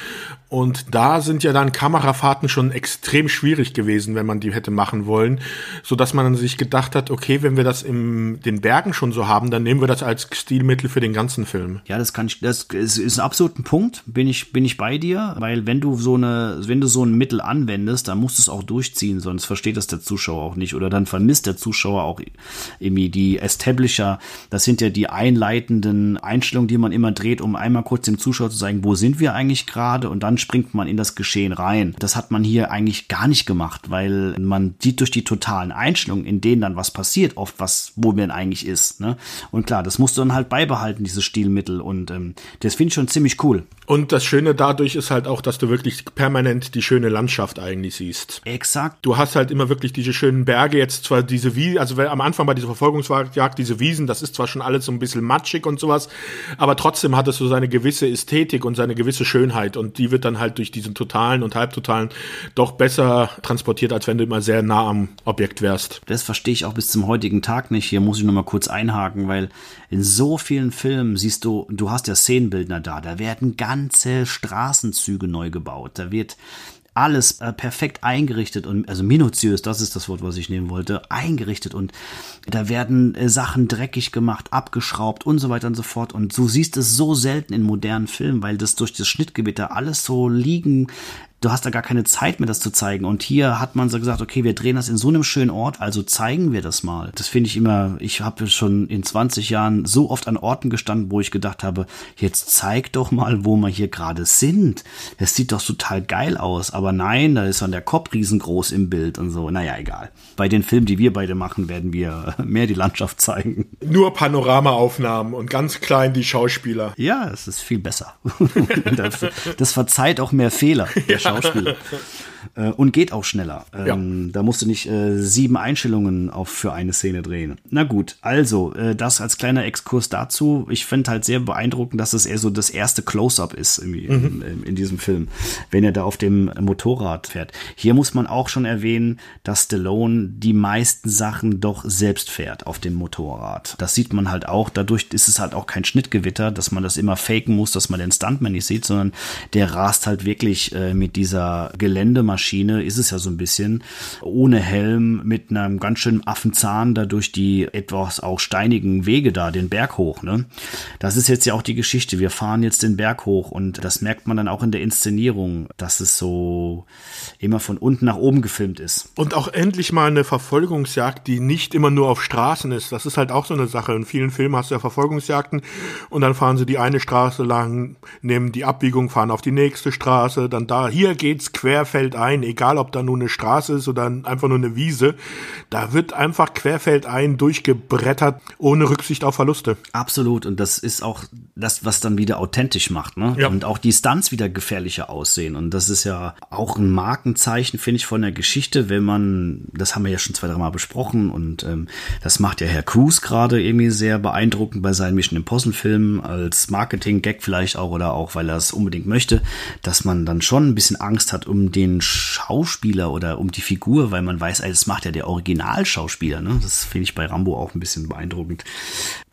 und da sind ja dann Kamerafahrten schon extrem schwierig gewesen, wenn man die hätte machen wollen, so dass man sich gedacht hat, okay, wenn wir das in den Bergen schon so haben, dann nehmen wir das als Stilmittel für den ganzen Film. Ja, das kann ich, das ist, ist ein absoluter Punkt, bin ich, bin ich bei dir, weil wenn du so eine, wenn du so ein Mittel anwendest, dann musst du es auch durchziehen, sonst versteht das der Zuschauer auch nicht oder dann vermisst der Zuschauer auch irgendwie die Establisher, das sind ja die einleitenden Einstellungen, die man immer dreht, um einmal kurz dem Zuschauer zu sagen, wo sind wir eigentlich gerade und dann springt man in das Geschehen rein. Das hat man hier eigentlich gar nicht gemacht, weil man sieht durch die totalen Einstellungen, in denen dann was passiert, oft was, wo man eigentlich ist. Ne? Und klar, das musst du dann halt beibehalten, dieses Stilmittel. Und ähm, das finde ich schon ziemlich cool. Und das Schöne dadurch ist halt auch, dass du wirklich permanent die schöne Landschaft eigentlich siehst. Exakt. Du hast halt immer wirklich diese schönen Berge, jetzt zwar diese Wiesen, also am Anfang bei dieser Verfolgungsjagd, diese Wiesen, das ist zwar schon alles so ein bisschen matschig und sowas, aber trotzdem hat es so seine gewisse Ästhetik und seine gewisse Schönheit und die wird dann halt durch diesen totalen und halbtotalen doch besser transportiert, als wenn du immer sehr nah am Objekt wärst. Das verstehe ich auch bis zum heutigen Tag nicht. Hier muss ich nochmal kurz einhaken, weil in so vielen Filmen siehst du, du hast ja Szenenbildner da, da werden ganze Straßenzüge neu gebaut. Da wird alles äh, perfekt eingerichtet und also minutiös, das ist das Wort, was ich nehmen wollte, eingerichtet und da werden äh, Sachen dreckig gemacht, abgeschraubt und so weiter und so fort und du siehst es so selten in modernen Filmen, weil das durch das Schnittgewitter alles so liegen du hast da gar keine Zeit mehr, das zu zeigen. Und hier hat man so gesagt, okay, wir drehen das in so einem schönen Ort, also zeigen wir das mal. Das finde ich immer, ich habe schon in 20 Jahren so oft an Orten gestanden, wo ich gedacht habe, jetzt zeig doch mal, wo wir hier gerade sind. Das sieht doch total geil aus. Aber nein, da ist dann der Kopf riesengroß im Bild und so. Naja, egal. Bei den Filmen, die wir beide machen, werden wir mehr die Landschaft zeigen. Nur Panoramaaufnahmen und ganz klein die Schauspieler. Ja, es ist viel besser. das, das verzeiht auch mehr Fehler. Ja. Schauspieler. Äh, und geht auch schneller. Ähm, ja. Da musst du nicht äh, sieben Einstellungen auf für eine Szene drehen. Na gut, also äh, das als kleiner Exkurs dazu. Ich finde halt sehr beeindruckend, dass es eher so das erste Close-up ist mhm. in, in, diesem Film, wenn er da auf dem Motorrad fährt. Hier muss man auch schon erwähnen, dass Stallone die meisten Sachen doch selbst fährt auf dem Motorrad. Das sieht man halt auch. Dadurch ist es halt auch kein Schnittgewitter, dass man das immer faken muss, dass man den Stuntman nicht sieht, sondern der rast halt wirklich äh, mit dieser Gelände Rennmaschine, ist es ja so ein bisschen, ohne Helm, mit einem ganz schönen Affenzahn da durch die etwas auch steinigen Wege da, den Berg hoch. Ne? Das ist jetzt ja auch die Geschichte. Wir fahren jetzt den Berg hoch und das merkt man dann auch in der Inszenierung, dass es so immer von unten nach oben gefilmt ist. Und auch endlich mal eine Verfolgungsjagd, die nicht immer nur auf Straßen ist. Das ist halt auch so eine Sache. In vielen Filmen hast du ja Verfolgungsjagden und dann fahren sie die eine Straße lang, nehmen die Abbiegung, fahren auf die nächste Straße, dann da, hier geht's querfeldein, egal ob da nur eine Straße ist oder einfach nur eine Wiese. Da wird einfach querfeldein durchgebrettert, ohne Rücksicht auf Verluste. Absolut. Und das ist auch das, was dann wieder authentisch macht. Ne? Ja. Und auch die Stunts wieder gefährlicher aussehen. Und das ist ja auch ein Markenzeichen, finde ich, von der Geschichte, wenn man, das haben wir ja schon zwei, drei Mal besprochen und ähm, das macht ja Herr Cruise gerade irgendwie sehr beeindruckend bei seinen Mission Impossible Filmen als Marketing-Gag vielleicht auch oder auch, weil er es unbedingt möchte, dass man dann schon ein bisschen Angst hat um den Schauspieler oder um die Figur, weil man weiß, das macht ja der Originalschauspieler. Ne? Das finde ich bei Rambo auch ein bisschen beeindruckend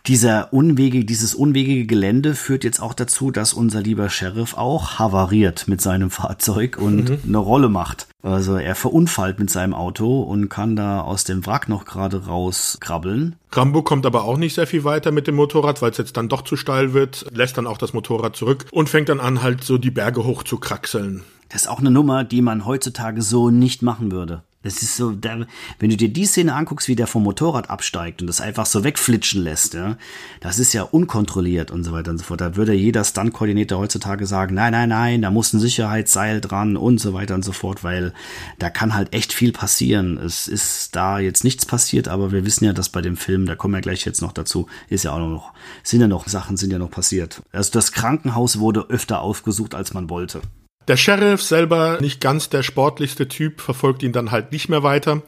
dieser unwege, dieses unwegige Gelände führt jetzt auch dazu, dass unser lieber Sheriff auch havariert mit seinem Fahrzeug und Mhm. eine Rolle macht. Also er verunfallt mit seinem Auto und kann da aus dem Wrack noch gerade rauskrabbeln. Rambo kommt aber auch nicht sehr viel weiter mit dem Motorrad, weil es jetzt dann doch zu steil wird, lässt dann auch das Motorrad zurück und fängt dann an, halt so die Berge hoch zu kraxeln. Das ist auch eine Nummer, die man heutzutage so nicht machen würde. Das ist so, da, wenn du dir die Szene anguckst, wie der vom Motorrad absteigt und das einfach so wegflitschen lässt, ja, das ist ja unkontrolliert und so weiter und so fort. Da würde jeder Stunt-Koordinator heutzutage sagen, nein, nein, nein, da muss ein Sicherheitsseil dran und so weiter und so fort, weil da kann halt echt viel passieren. Es ist da jetzt nichts passiert, aber wir wissen ja, dass bei dem Film, da kommen wir gleich jetzt noch dazu, ist ja auch noch, sind ja noch Sachen, sind ja noch passiert. Also das Krankenhaus wurde öfter aufgesucht, als man wollte. Der Sheriff selber, nicht ganz der sportlichste Typ, verfolgt ihn dann halt nicht mehr weiter,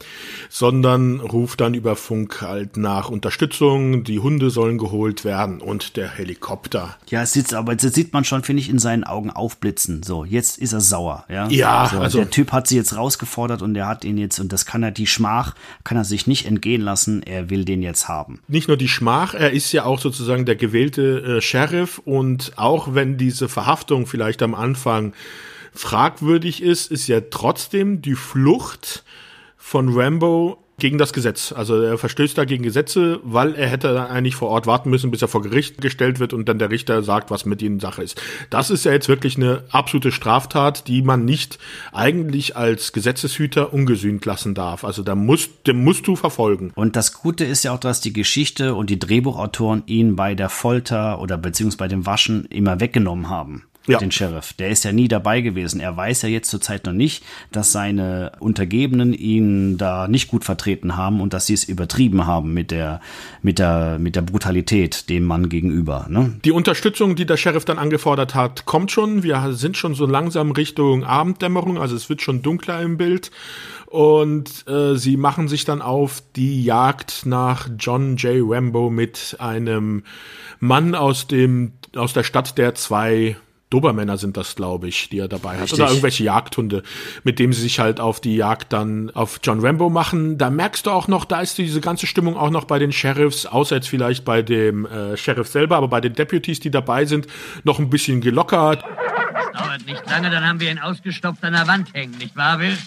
sondern ruft dann über Funk halt nach Unterstützung, die Hunde sollen geholt werden und der Helikopter. Ja, es sitzt, aber jetzt sieht man schon, finde ich, in seinen Augen aufblitzen. So, jetzt ist er sauer, ja. Ja, so, also- der Typ hat sie jetzt rausgefordert und er hat ihn jetzt, und das kann er, die Schmach kann er sich nicht entgehen lassen, er will den jetzt haben. Nicht nur die Schmach, er ist ja auch sozusagen der gewählte äh, Sheriff und auch wenn diese Verhaftung vielleicht am Anfang fragwürdig ist, ist ja trotzdem die Flucht von Rambo gegen das Gesetz. Also er verstößt da gegen Gesetze, weil er hätte eigentlich vor Ort warten müssen, bis er vor Gericht gestellt wird und dann der Richter sagt, was mit ihnen Sache ist. Das ist ja jetzt wirklich eine absolute Straftat, die man nicht eigentlich als Gesetzeshüter ungesühnt lassen darf. Also da musst, dem musst du verfolgen. Und das Gute ist ja auch, dass die Geschichte und die Drehbuchautoren ihn bei der Folter oder beziehungsweise bei dem Waschen immer weggenommen haben. Ja. Den Sheriff. Der ist ja nie dabei gewesen. Er weiß ja jetzt zurzeit noch nicht, dass seine Untergebenen ihn da nicht gut vertreten haben und dass sie es übertrieben haben mit der, mit der, mit der Brutalität dem Mann gegenüber. Ne? Die Unterstützung, die der Sheriff dann angefordert hat, kommt schon. Wir sind schon so langsam Richtung Abenddämmerung, also es wird schon dunkler im Bild. Und äh, sie machen sich dann auf die Jagd nach John J. Rambo mit einem Mann aus dem aus der Stadt der zwei Dobermänner sind das, glaube ich, die er dabei hat. Richtig. Oder irgendwelche Jagdhunde, mit dem sie sich halt auf die Jagd dann auf John Rambo machen. Da merkst du auch noch, da ist diese ganze Stimmung auch noch bei den Sheriffs, außer jetzt vielleicht bei dem äh, Sheriff selber, aber bei den Deputies, die dabei sind, noch ein bisschen gelockert. Dauert nicht lange, dann haben wir ihn ausgestopft an der Wand hängen, nicht wahr, Will?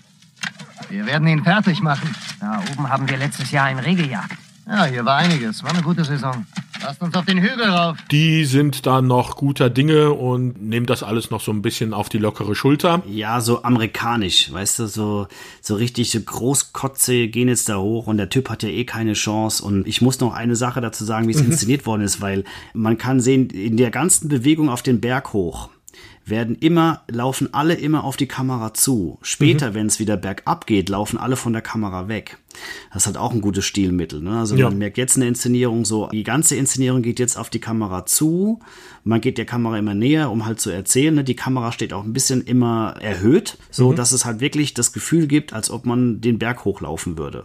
Wir werden ihn fertig machen. Da oben haben wir letztes Jahr einen Reh gejagt. Ja, hier war einiges. War eine gute Saison. Lasst uns auf den Hügel rauf. Die sind da noch guter Dinge und nehmen das alles noch so ein bisschen auf die lockere Schulter. Ja, so amerikanisch, weißt du, so, so richtig so Großkotze gehen jetzt da hoch und der Typ hat ja eh keine Chance. Und ich muss noch eine Sache dazu sagen, wie es inszeniert worden ist, weil man kann sehen, in der ganzen Bewegung auf den Berg hoch werden immer, laufen alle immer auf die Kamera zu. Später, wenn es wieder bergab geht, laufen alle von der Kamera weg. Das hat auch ein gutes Stilmittel. Ne? Also Ja. man merkt jetzt eine Inszenierung so, die ganze Inszenierung geht jetzt auf die Kamera zu. Man geht der Kamera immer näher, um halt zu erzählen. Ne? Die Kamera steht auch ein bisschen immer erhöht, so dass es halt wirklich das Gefühl gibt, als ob man den Berg hochlaufen würde.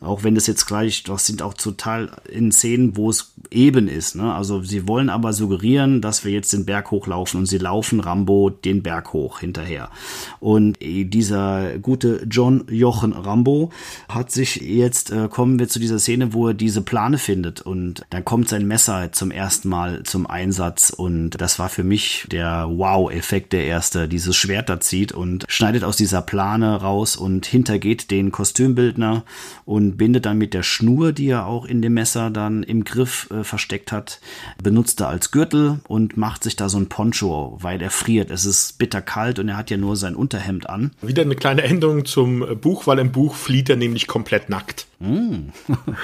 Auch wenn das jetzt gleich, das sind auch total in Szenen, wo es eben ist. Ne? Also sie wollen aber suggerieren, dass wir jetzt den Berg hochlaufen und sie laufen Rambo den Berg hoch hinterher. Und dieser gute John Jochen Rambo hat sich jetzt, äh, kommen wir zu dieser Szene, wo er diese Plane findet und dann kommt sein Messer zum ersten Mal zum Einsatz und das war für mich der Wow-Effekt der erste, dieses Schwert da zieht und schneidet aus dieser Plane raus und hintergeht den Kostümbildner und bindet dann mit der Schnur, die er auch in dem Messer dann im Griff äh, versteckt hat, benutzt er als Gürtel und macht sich da so ein Poncho, weil er friert. Es ist bitterkalt und er hat ja nur sein Unterhemd an. Wieder eine kleine Änderung zum Buch, weil im Buch flieht er nämlich komplett nackt. Mm.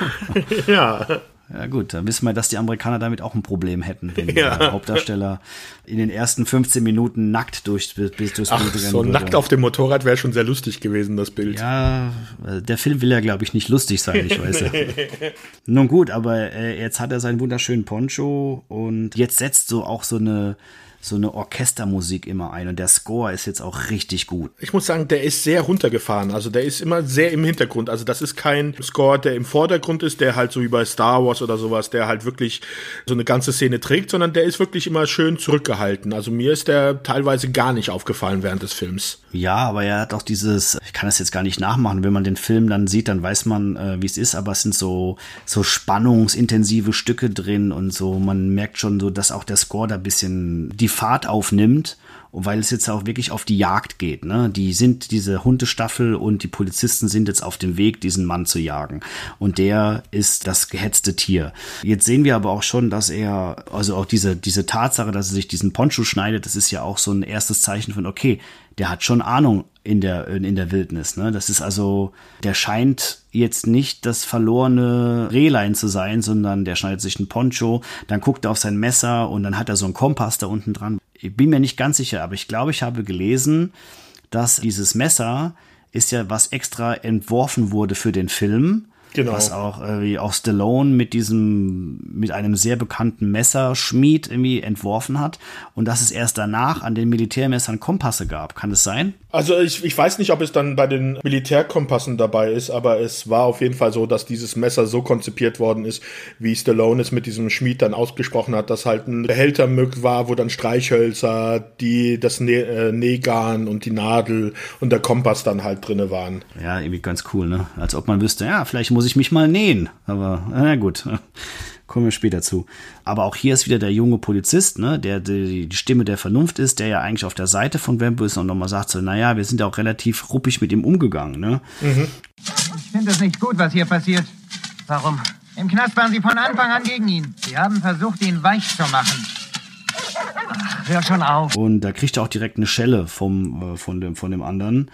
ja. Ja gut, dann wissen wir, dass die Amerikaner damit auch ein Problem hätten, wenn Ja. der Hauptdarsteller in den ersten 15 Minuten nackt durch, bis durchs Ach, Bild rennen so würde. nackt auf dem Motorrad wäre schon sehr lustig gewesen, das Bild. Ja, äh, der Film will ja, glaube ich, nicht lustig sein, ich weiß ja. Nun gut, aber äh, jetzt hat er seinen wunderschönen Poncho und jetzt setzt so auch so eine so eine Orchestermusik immer ein und der Score ist jetzt auch richtig gut. Ich muss sagen, der ist sehr runtergefahren. Also der ist immer sehr im Hintergrund. Also das ist kein Score, der im Vordergrund ist, der halt so wie bei Star Wars oder sowas, der halt wirklich so eine ganze Szene trägt, sondern der ist wirklich immer schön zurückgehalten. Also mir ist der teilweise gar nicht aufgefallen während des Films. Ja, aber er hat auch dieses, ich kann das jetzt gar nicht nachmachen, wenn man den Film dann sieht, dann weiß man, äh, wie es ist, aber es sind so, so spannungsintensive Stücke drin und so, man merkt schon so, dass auch der Score da ein bisschen die Fahrt aufnimmt. Und weil es jetzt auch wirklich auf die Jagd geht, ne? Die sind diese Hundestaffel und die Polizisten sind jetzt auf dem Weg, diesen Mann zu jagen. Und der ist das gehetzte Tier. Jetzt sehen wir aber auch schon, dass er, also auch diese, diese Tatsache, dass er sich diesen Poncho schneidet, das ist ja auch so ein erstes Zeichen von, okay, der hat schon Ahnung in der, in der Wildnis, ne? Das ist also, der scheint jetzt nicht das verlorene Rehlein zu sein, sondern der schneidet sich einen Poncho, dann guckt er auf sein Messer und dann hat er so einen Kompass da unten dran. Ich bin mir nicht ganz sicher, aber ich glaube, ich habe gelesen, dass dieses Messer ist ja was extra entworfen wurde für den Film. Genau. Was auch äh, wie auch Stallone mit diesem, mit einem sehr bekannten Messerschmied irgendwie entworfen hat. Und dass es erst danach an den Militärmessern Kompasse gab. Kann es sein? Also ich, ich weiß nicht, ob es dann bei den Militärkompassen dabei ist, aber es war auf jeden Fall so, dass dieses Messer so konzipiert worden ist, wie Stallone es mit diesem Schmied dann ausgesprochen hat, dass halt ein Behälter möglich war, wo dann Streichhölzer, die, das ne äh, Nähgarn und die Nadel und der Kompass dann halt drinne waren. Ja, irgendwie ganz cool, ne? Als ob man wüsste, ja, vielleicht muss ich mich mal nähen. Aber na gut, kommen wir später zu. Aber auch hier ist wieder der junge Polizist, ne, der die, die Stimme der Vernunft ist, der ja eigentlich auf der Seite von Rambo ist und nochmal sagt so, naja, wir sind ja auch relativ ruppig mit ihm umgegangen, ne? Ich finde es nicht gut, was hier passiert. Warum? Im Knast waren Sie von Anfang an gegen ihn. Sie haben versucht, ihn weich zu machen. Hör schon auf. Und da kriegt er auch direkt eine Schelle vom, äh, von, dem, von dem anderen.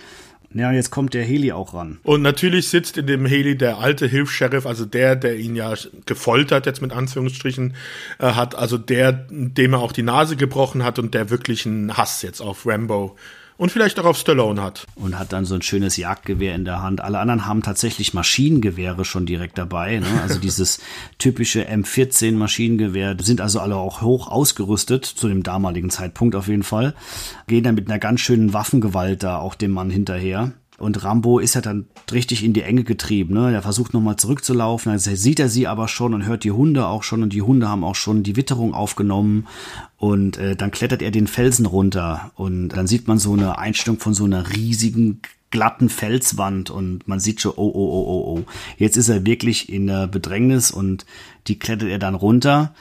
Ja, jetzt kommt der Heli auch ran. Und natürlich sitzt in dem Heli der alte Hilfs-Sheriff, also der, der ihn ja gefoltert, jetzt mit Anführungsstrichen, äh, hat, also der, dem er auch die Nase gebrochen hat und der wirklich einen Hass jetzt auf Rambo und vielleicht auch auf Stallone hat. Und hat dann so ein schönes Jagdgewehr in der Hand. Alle anderen haben tatsächlich Maschinengewehre schon direkt dabei. Ne? Also dieses typische M14 Maschinengewehr sind also alle auch hoch ausgerüstet, zu dem damaligen Zeitpunkt auf jeden Fall. Gehen dann mit einer ganz schönen Waffengewalt da auch dem Mann hinterher. Und Rambo ist ja dann richtig in die Enge getrieben. Ne? Der versucht nochmal zurückzulaufen. Dann sieht er sie aber schon und hört die Hunde auch schon. Und die Hunde haben auch schon die Witterung aufgenommen. Und äh, dann klettert er den Felsen runter. Und dann sieht man so eine Einstellung von so einer riesigen glatten Felswand und man sieht schon, oh, oh, oh, oh, oh. Jetzt ist er wirklich in der Bedrängnis und die klettert er dann runter.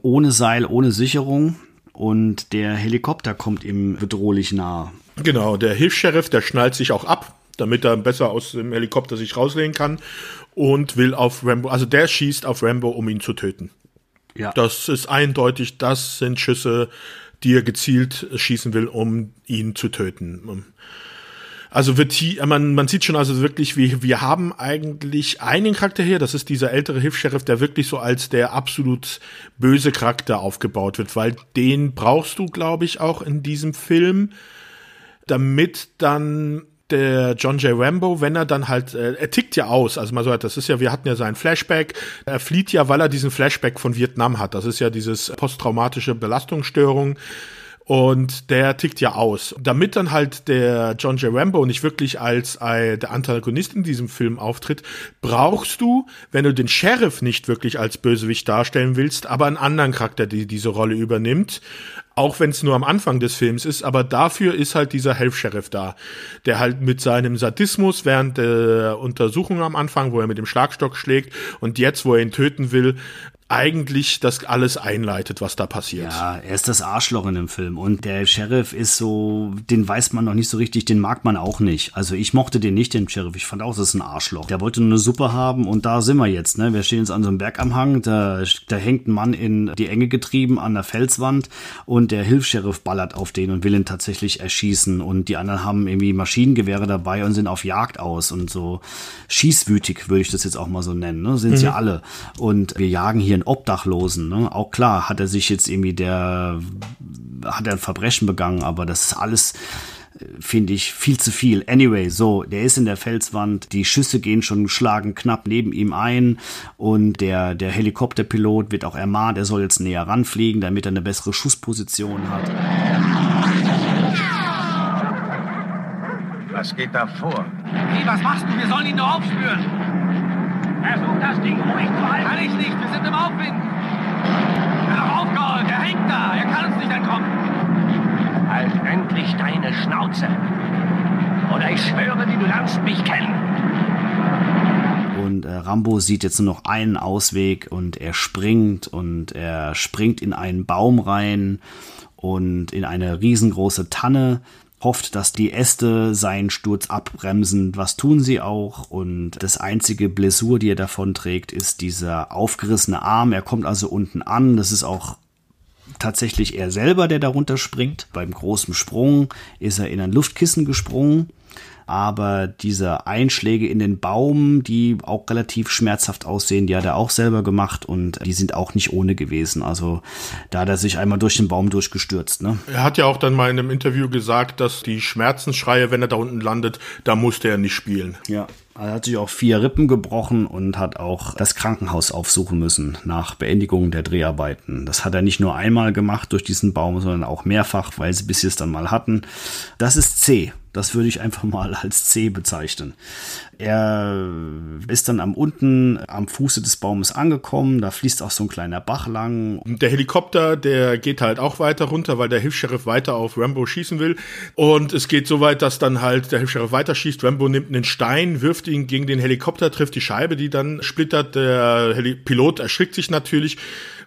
Ohne Seil, ohne Sicherung. Und der Helikopter kommt ihm bedrohlich nahe. Genau, der Hilfs-Sheriff, der schnallt sich auch ab, damit er besser aus dem Helikopter sich rauslehnen kann und will auf Rambo, also der schießt auf Rambo, um ihn zu töten. Ja. Das ist eindeutig, das sind Schüsse, die er gezielt schießen will, um ihn zu töten. Also wird hier, man, man sieht schon also wirklich, wir, wir haben eigentlich einen Charakter hier, das ist dieser ältere Hilfs-Sheriff, der wirklich so als der absolut böse Charakter aufgebaut wird, weil den brauchst du, glaube ich, auch in diesem Film, damit dann der John J. Rambo, wenn er dann halt, äh, er tickt ja aus, also mal so, das ist ja, wir hatten ja seinen Flashback, er flieht ja, weil er diesen Flashback von Vietnam hat, das ist ja dieses posttraumatische Belastungsstörung Und der tickt ja aus. Damit dann halt der John J. Rambo nicht wirklich als äh, der Antagonist in diesem Film auftritt, brauchst du, wenn du den Sheriff nicht wirklich als Bösewicht darstellen willst, aber einen anderen Charakter, der diese Rolle übernimmt. Auch wenn es nur am Anfang des Films ist, aber dafür ist halt dieser Helf-Sheriff da, der halt mit seinem Sadismus während der Untersuchung am Anfang, wo er mit dem Schlagstock schlägt und jetzt, wo er ihn töten will, eigentlich das alles einleitet, was da passiert. Ja, er ist das Arschloch in dem Film und der Sheriff ist so, den weiß man noch nicht so richtig, den mag man auch nicht. Also ich mochte den nicht, den Sheriff. Ich fand auch, das ist ein Arschloch. Der wollte nur eine Suppe haben und da sind wir jetzt. Ne? Wir stehen jetzt an so einem Berg am Hang, da, da hängt ein Mann in die Enge getrieben an der Felswand und der Hilfs-Sheriff ballert auf den und will ihn tatsächlich erschießen und die anderen haben irgendwie Maschinengewehre dabei und sind auf Jagd aus und so schießwütig, würde ich das jetzt auch mal so nennen. Ne? Sind sie mhm. alle. Und wir jagen hier einen Obdachlosen. Ne? Auch klar hat er sich jetzt irgendwie der, hat er ein Verbrechen begangen, aber das ist alles äh, finde ich viel zu viel. Anyway, so, der ist in der Felswand, die Schüsse gehen schon schlagen knapp neben ihm ein und der, der Helikopterpilot wird auch ermahnt, er soll jetzt näher ranfliegen, damit er eine bessere Schussposition hat. Was geht da vor? Hey, was machst du? Wir sollen ihn nur aufspüren. Versuch das Ding ruhig zu halten. Kann ich nicht, wir sind im Aufwind. Er hat aufgeholt, er hängt da, er kann uns nicht entkommen. Halt endlich deine Schnauze. Oder ich schwöre dir, du lernst mich kennen. Und äh, Rambo sieht jetzt nur noch einen Ausweg und er springt und er springt in einen Baum rein und in eine riesengroße Tanne hofft, dass die Äste seinen Sturz abbremsen. Was tun sie auch? Und das einzige Blessur, die er davon trägt, ist dieser aufgerissene Arm. Er kommt also unten an. Das ist auch tatsächlich er selber, der darunter springt. Beim großen Sprung ist er in ein Luftkissen gesprungen aber diese Einschläge in den Baum, die auch relativ schmerzhaft aussehen, die hat er auch selber gemacht und die sind auch nicht ohne gewesen. Also da hat er sich einmal durch den Baum durchgestürzt. Ne? Er hat ja auch dann mal in einem Interview gesagt, dass die Schmerzensschreie, wenn er da unten landet, da musste er nicht spielen. Ja. Er hat sich auch vier Rippen gebrochen und hat auch das Krankenhaus aufsuchen müssen nach Beendigung der Dreharbeiten. Das hat er nicht nur einmal gemacht durch diesen Baum, sondern auch mehrfach, weil sie bis es dann mal hatten. Das ist C. Das würde ich einfach mal als C bezeichnen. Er ist dann am unten am Fuße des Baumes angekommen, da fließt auch so ein kleiner Bach lang. Der Helikopter, der geht halt auch weiter runter, weil der Hilfs-Sheriff weiter auf Rambo schießen will. Und es geht so weit, dass dann halt der Hilfs-Sheriff weiter schießt. Rambo nimmt einen Stein, wirft ihn gegen den Helikopter, trifft die Scheibe, die dann splittert. Der Heli Pilot erschrickt sich natürlich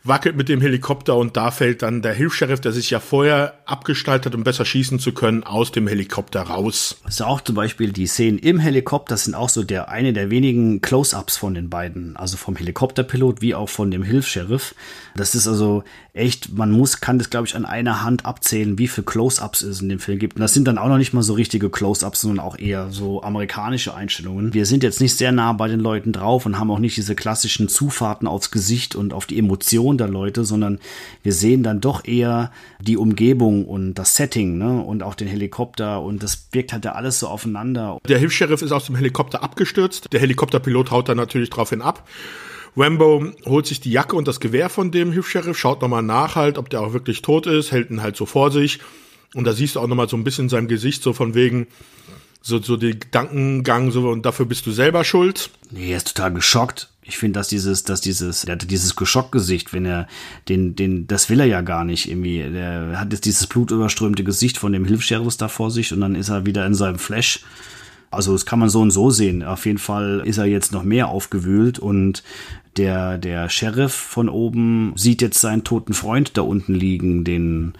wackelt mit dem Helikopter und da fällt dann der Hilfs-Sheriff, der sich ja vorher abgestaltet hat, um besser schießen zu können, aus dem Helikopter raus. Also auch zum Beispiel die Szenen im Helikopter sind auch so der eine der wenigen Close-ups von den beiden, also vom Helikopterpilot wie auch von dem Hilfs-Sheriff. Das ist also echt, man muss, kann das glaube ich an einer Hand abzählen, wie viel Close-ups es in dem Film gibt. Und das sind dann auch noch nicht mal so richtige Close-ups, sondern auch eher so amerikanische Einstellungen. Wir sind jetzt nicht sehr nah bei den Leuten drauf und haben auch nicht diese klassischen Zufahrten aufs Gesicht und auf die Emotionen der Leute, sondern wir sehen dann doch eher die Umgebung und das Setting, ne? Und auch den Helikopter und das wirkt halt da alles so aufeinander. Der Hilfs-Sheriff ist aus dem Helikopter abgestürzt. Der Helikopterpilot haut dann natürlich daraufhin ab. Rambo holt sich die Jacke und das Gewehr von dem Hilfs-Sheriff, schaut nochmal nach halt, ob der auch wirklich tot ist, hält ihn halt so vor sich. Und da siehst du auch nochmal so ein bisschen in seinem Gesicht, so von wegen, so, so die Gedankengang, so, und dafür bist du selber schuld. Nee, er ist total geschockt. Ich finde, dass dieses, dass dieses, der hat dieses Geschockgesicht, wenn er den, den, das will er ja gar nicht irgendwie. Der hat jetzt dieses blutüberströmte Gesicht von dem Hilfs-Sheriff da vor sich und dann ist er wieder in seinem Flash. Also das kann man so und so sehen. Auf jeden Fall ist er jetzt noch mehr aufgewühlt und der, der Sheriff von oben sieht jetzt seinen toten Freund da unten liegen, den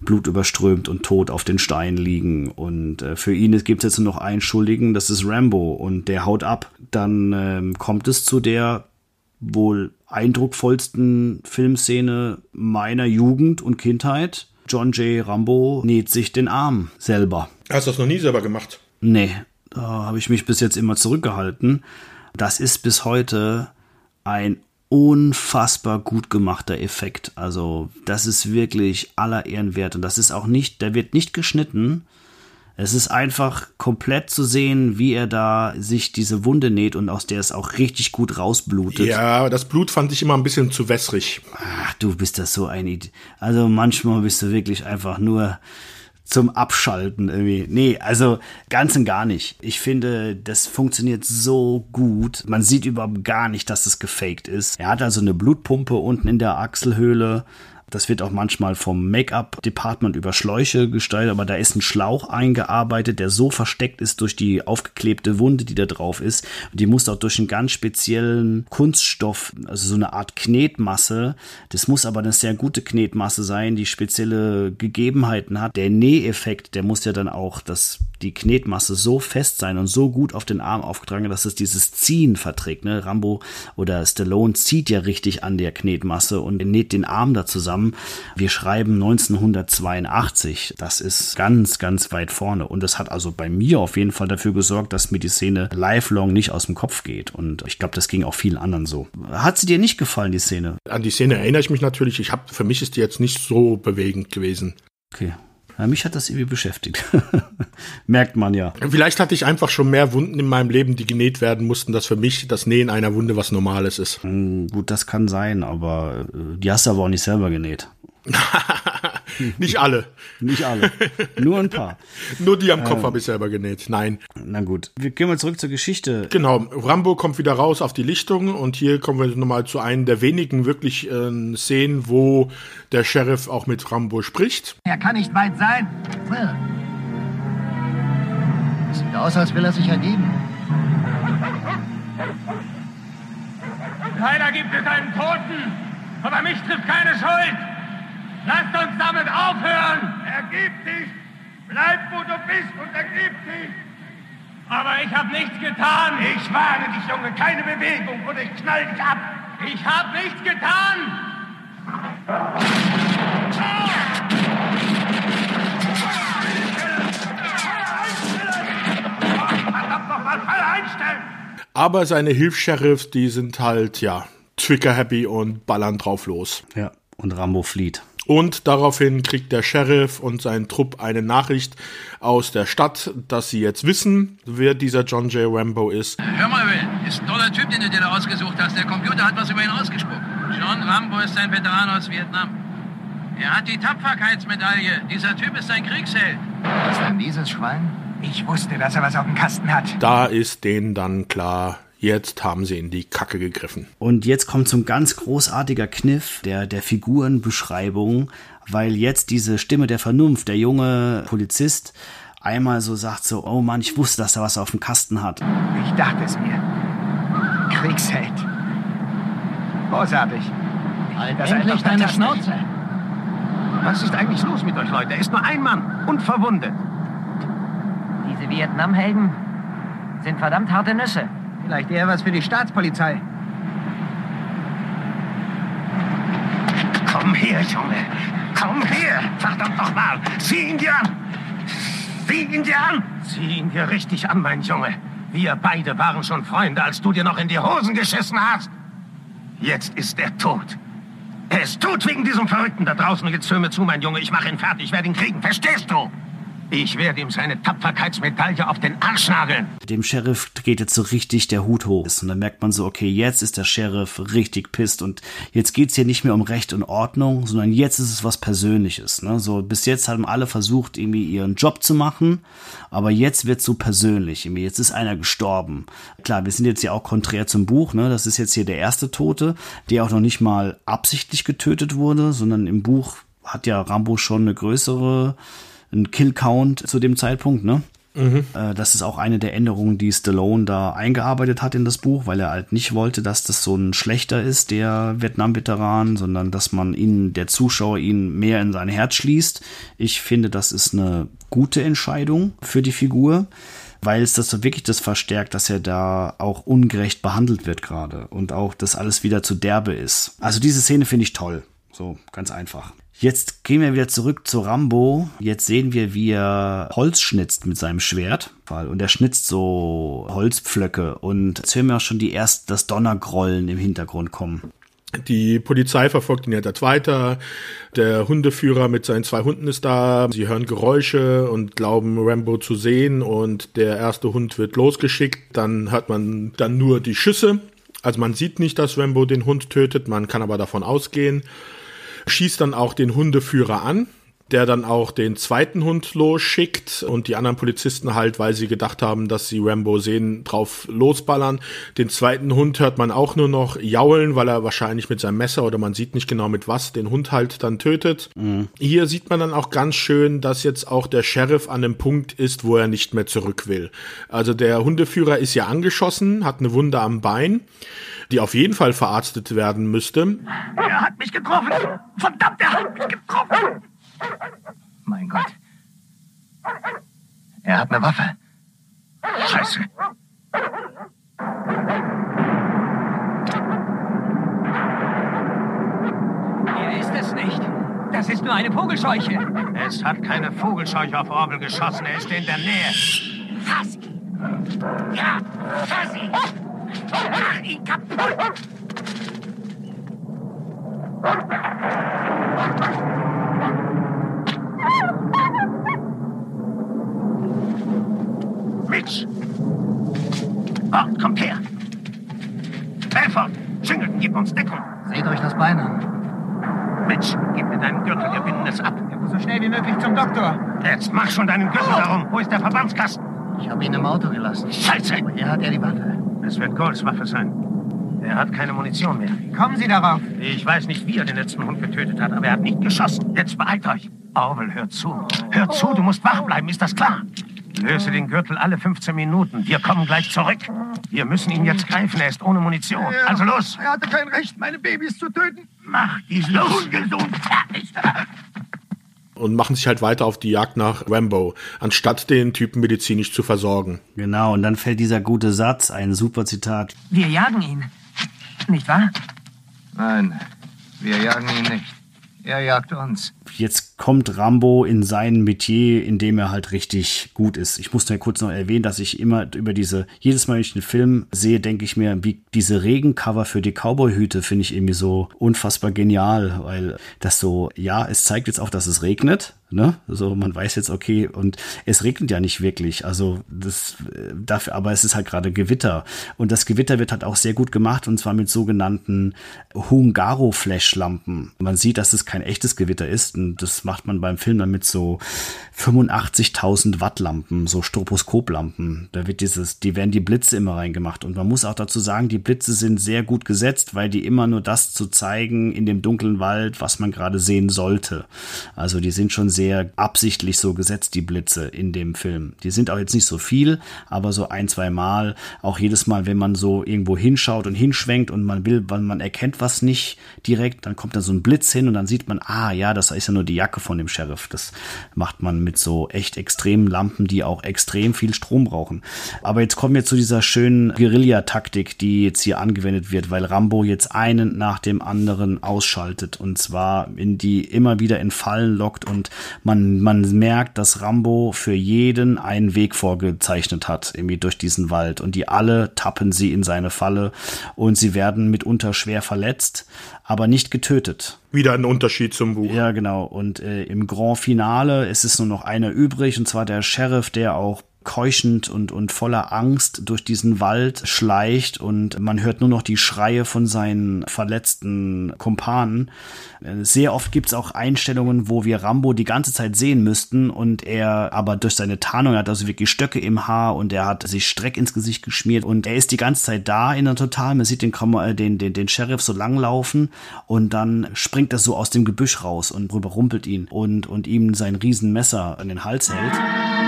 blutüberströmt und tot auf den Stein liegen. Und äh, für ihn gibt es jetzt nur noch einen Schuldigen, das ist Rambo. Und der haut ab. Dann ähm, kommt es zu der wohl eindruckvollsten Filmszene meiner Jugend und Kindheit. John J. Rambo näht sich den Arm selber. Hast du das noch nie selber gemacht? Nee, da habe ich mich bis jetzt immer zurückgehalten. Das ist bis heute ein unfassbar gut gemachter Effekt. Also, das ist wirklich aller Ehren wert. Und das ist auch nicht, der wird nicht geschnitten. Es ist einfach komplett zu sehen, wie er da sich diese Wunde näht und aus der es auch richtig gut rausblutet. Ja, das Blut fand ich immer ein bisschen zu wässrig. Ach, du bist das so ein Id Also manchmal bist du wirklich einfach nur zum Abschalten irgendwie. Nee, also ganz und gar nicht. Ich finde, das funktioniert so gut. Man sieht überhaupt gar nicht, dass es gefaked ist. Er hat also eine Blutpumpe unten in der Achselhöhle, das wird auch manchmal vom Make-up-Department über Schläuche gestaltet, aber da ist ein Schlauch eingearbeitet, der so versteckt ist durch die aufgeklebte Wunde, die da drauf ist. Und die muss auch durch einen ganz speziellen Kunststoff, also so eine Art Knetmasse. Das muss aber eine sehr gute Knetmasse sein, die spezielle Gegebenheiten hat. Der Näheffekt, der muss ja dann auch das die Knetmasse so fest sein und so gut auf den Arm aufgetragen, dass es dieses Ziehen verträgt. Ne? Rambo oder Stallone zieht ja richtig an der Knetmasse und näht den Arm da zusammen. Wir schreiben 1982. Das ist ganz, ganz weit vorne. Und das hat also bei mir auf jeden Fall dafür gesorgt, dass mir die Szene lifelong nicht aus dem Kopf geht. Und ich glaube, das ging auch vielen anderen so. Hat sie dir nicht gefallen, die Szene? An die Szene erinnere ich mich natürlich. Ich habe für mich ist die jetzt nicht so bewegend gewesen. Okay. Ja, mich hat das irgendwie beschäftigt. Merkt man ja. Vielleicht hatte ich einfach schon mehr Wunden in meinem Leben, die genäht werden mussten, dass für mich das Nähen einer Wunde was Normales ist. Hm, gut, das kann sein, aber äh, die hast du aber auch nicht selber genäht. Nicht alle. Nicht alle. Nur ein paar. Nur die am Kopf ähm, habe ich selber genäht. Nein. Na gut. Wir gehen mal zurück zur Geschichte. Genau. Rambo kommt wieder raus auf die Lichtung und hier kommen wir nochmal zu einem der wenigen wirklich äh, Szenen, wo der Sheriff auch mit Rambo spricht. Er kann nicht weit sein. Well. Sieht aus, als will er sich ergeben. Leider gibt es einen Toten, aber mich trifft keine Schuld. Lasst uns damit aufhören! Ergib dich! Bleib, wo du bist und ergib dich! Aber ich habe nichts getan! Ich warne dich, Junge, keine Bewegung oder ich knall dich ab! Ich habe nichts getan! Aber seine Hilfs-Sheriffs, die sind halt, ja, trigger-happy und ballern drauf los. Ja, und Rambo flieht. Und daraufhin kriegt der Sheriff und sein Trupp eine Nachricht aus der Stadt, dass sie jetzt wissen, wer dieser John J. Rambo ist. Hör mal, Will, ist ein toller Typ, den du dir da ausgesucht hast. Der Computer hat was über ihn ausgespuckt. John Rambo ist ein Veteran aus Vietnam. Er hat die Tapferkeitsmedaille. Dieser Typ ist ein Kriegsheld. Was denn dieses Schwein? Ich wusste, dass er was auf dem Kasten hat. Da ist denen dann klar, Jetzt haben sie in die Kacke gegriffen. Und jetzt kommt so ein ganz großartiger Kniff der, der Figurenbeschreibung, weil jetzt diese Stimme der Vernunft, der junge Polizist, einmal so sagt so, oh Mann, ich wusste, dass er was auf dem Kasten hat. Ich dachte es mir. Kriegsheld. Großartig. Halt das endlich deine Schnauze. Was ist eigentlich los mit euch, Leute? Er ist nur ein Mann und verwundet. Diese Vietnam-Helden sind verdammt harte Nüsse. Vielleicht eher was für die Staatspolizei. Komm her, Junge. Komm her. Verdammt nochmal. Sieh ihn dir an. Sieh ihn dir an. Sieh ihn dir richtig an, mein Junge. Wir beide waren schon Freunde, als du dir noch in die Hosen geschissen hast. Jetzt ist er tot. Er ist tot wegen diesem Verrückten da draußen. Jetzt hör mir zu, mein Junge. Ich mache ihn fertig. Ich werde ihn kriegen. Verstehst du? Ich werde ihm seine Tapferkeitsmedaille auf den Arsch nageln. Dem Sheriff geht jetzt so richtig der Hut hoch. Und dann merkt man so, okay, jetzt ist der Sheriff richtig pisst und jetzt geht's hier nicht mehr um Recht und Ordnung, sondern jetzt ist es was Persönliches. Ne? So bis jetzt haben alle versucht, irgendwie ihren Job zu machen, aber jetzt wird's so persönlich. Jetzt ist einer gestorben. Klar, wir sind jetzt ja auch konträr zum Buch. Ne? Das ist jetzt hier der erste Tote, der auch noch nicht mal absichtlich getötet wurde, sondern im Buch hat ja Rambo schon eine größere ein Kill-Count zu dem Zeitpunkt, ne? Mhm. Äh, das ist auch eine der Änderungen, die Stallone da eingearbeitet hat in das Buch, weil er halt nicht wollte, dass das so ein schlechter ist, der Vietnam-Veteran, sondern dass man ihn, der Zuschauer, ihn mehr in sein Herz schließt. Ich finde, das ist eine gute Entscheidung für die Figur, weil es das so wirklich das verstärkt, dass er da auch ungerecht behandelt wird gerade und auch, dass alles wieder zu derbe ist. Also diese Szene finde ich toll. So, ganz einfach. Jetzt gehen wir wieder zurück zu Rambo. Jetzt sehen wir, wie er Holz schnitzt mit seinem Schwert. Und er schnitzt so Holzpflöcke. Und jetzt hören wir auch schon die erst das Donnergrollen im Hintergrund kommen. Die Polizei verfolgt ihn jetzt weiter. Der Hundeführer mit seinen zwei Hunden ist da. Sie hören Geräusche und glauben Rambo zu sehen und der erste Hund wird losgeschickt. Dann hört man dann nur die Schüsse. Also man sieht nicht, dass Rambo den Hund tötet, man kann aber davon ausgehen. Schießt dann auch den Hundeführer an der dann auch den zweiten Hund losschickt und die anderen Polizisten halt, weil sie gedacht haben, dass sie Rambo sehen, drauf losballern. Den zweiten Hund hört man auch nur noch jaulen, weil er wahrscheinlich mit seinem Messer oder man sieht nicht genau mit was den Hund halt dann tötet. Mhm. Hier sieht man dann auch ganz schön, dass jetzt auch der Sheriff an dem Punkt ist, wo er nicht mehr zurück will. Also der Hundeführer ist ja angeschossen, hat eine Wunde am Bein die auf jeden Fall verarztet werden müsste. Er hat mich getroffen! Verdammt, er hat mich getroffen! Mein Gott. Er hat eine Waffe. Scheiße. Er ist es nicht. Das ist nur eine Vogelscheuche. Es hat keine Vogelscheuche auf Orbel geschossen. Er ist in der Nähe. Fass ihn. Ja, fass ihn. Mach ihn kaputt. Mitch! Bart, kommt her! Belfort! Singleton, gib uns Deckung! Seht euch das Bein an. Mitch, gib mir deinen Gürtel, wir binden es ab. So schnell wie möglich zum Doktor. Jetzt mach schon deinen Gürtel darum. Wo ist der Verbandskasten? Ich habe ihn im Auto gelassen. Scheiße! Woher hat er die Waffe? Es wird Golds Waffe sein. Er hat keine Munition mehr. Kommen Sie darauf? Ich weiß nicht, wie er den letzten Hund getötet hat, aber er hat nicht geschossen. Jetzt beeilt euch. Orwell, hör zu. Hör zu, du musst wach bleiben, ist das klar? Löse den Gürtel alle 15 Minuten. Wir kommen gleich zurück. Wir müssen ihn jetzt greifen, er ist ohne Munition. Also los! Er hatte kein Recht, meine Babys zu töten. Mach diesen ungesund fertig! Und machen sich halt weiter auf die Jagd nach Rambo, anstatt den Typen medizinisch zu versorgen. Genau, und dann fällt dieser gute Satz, ein super Zitat. Wir jagen ihn. Nicht wahr? Nein, wir jagen ihn nicht. Er jagt uns. Jetzt kommt Rambo in sein Metier, in dem er halt richtig gut ist. Ich muss nur kurz noch erwähnen, dass ich immer über diese, jedes Mal, wenn ich den Film sehe, denke ich mir, wie diese Regencover für die Cowboyhüte finde ich irgendwie so unfassbar genial, weil das so, ja, es zeigt jetzt auch, dass es regnet, ne? So, man weiß jetzt, okay, und es regnet ja nicht wirklich, also das, dafür, aber es ist halt gerade Gewitter. Und das Gewitter wird halt auch sehr gut gemacht, und zwar mit sogenannten Hungaro-Flashlampen. Man sieht, dass es kein echtes Gewitter ist, und das macht man beim Film dann mit so 85.000 Watt Lampen, so Stroboskoplampen. Da wird dieses, die werden die Blitze immer reingemacht. Und man muss auch dazu sagen, die Blitze sind sehr gut gesetzt, weil die immer nur das zu zeigen in dem dunklen Wald, was man gerade sehen sollte. Also die sind schon sehr absichtlich so gesetzt, die Blitze in dem Film. Die sind auch jetzt nicht so viel, aber so ein, zwei Mal, auch jedes Mal, wenn man so irgendwo hinschaut und hinschwenkt und man will, weil man erkennt was nicht direkt, dann kommt da so ein Blitz hin und dann sieht man, ah ja, das ist ja nur die Jacke von dem Sheriff. Das macht man mit so echt extremen Lampen, die auch extrem viel Strom brauchen. Aber jetzt kommen wir zu dieser schönen Guerilla-Taktik, die jetzt hier angewendet wird, weil Rambo jetzt einen nach dem anderen ausschaltet und zwar in die immer wieder in Fallen lockt und man, man merkt, dass Rambo für jeden einen Weg vorgezeichnet hat, irgendwie durch diesen Wald und die alle tappen sie in seine Falle und sie werden mitunter schwer verletzt, aber nicht getötet. Wieder ein Unterschied zum Buch. Ja, genau. Und äh, im Grand Finale ist es nur noch einer übrig, und zwar der Sheriff, der auch keuchend und, und voller Angst durch diesen Wald schleicht und man hört nur noch die Schreie von seinen verletzten Kumpanen. Sehr oft gibt es auch Einstellungen, wo wir Rambo die ganze Zeit sehen müssten und er aber durch seine Tarnung er hat also wirklich Stöcke im Haar und er hat sich Streck ins Gesicht geschmiert und er ist die ganze Zeit da in der Total. Man sieht den, den, den, den Sheriff so langlaufen und dann springt er so aus dem Gebüsch raus und überrumpelt ihn und, und ihm sein Riesenmesser an den Hals hält.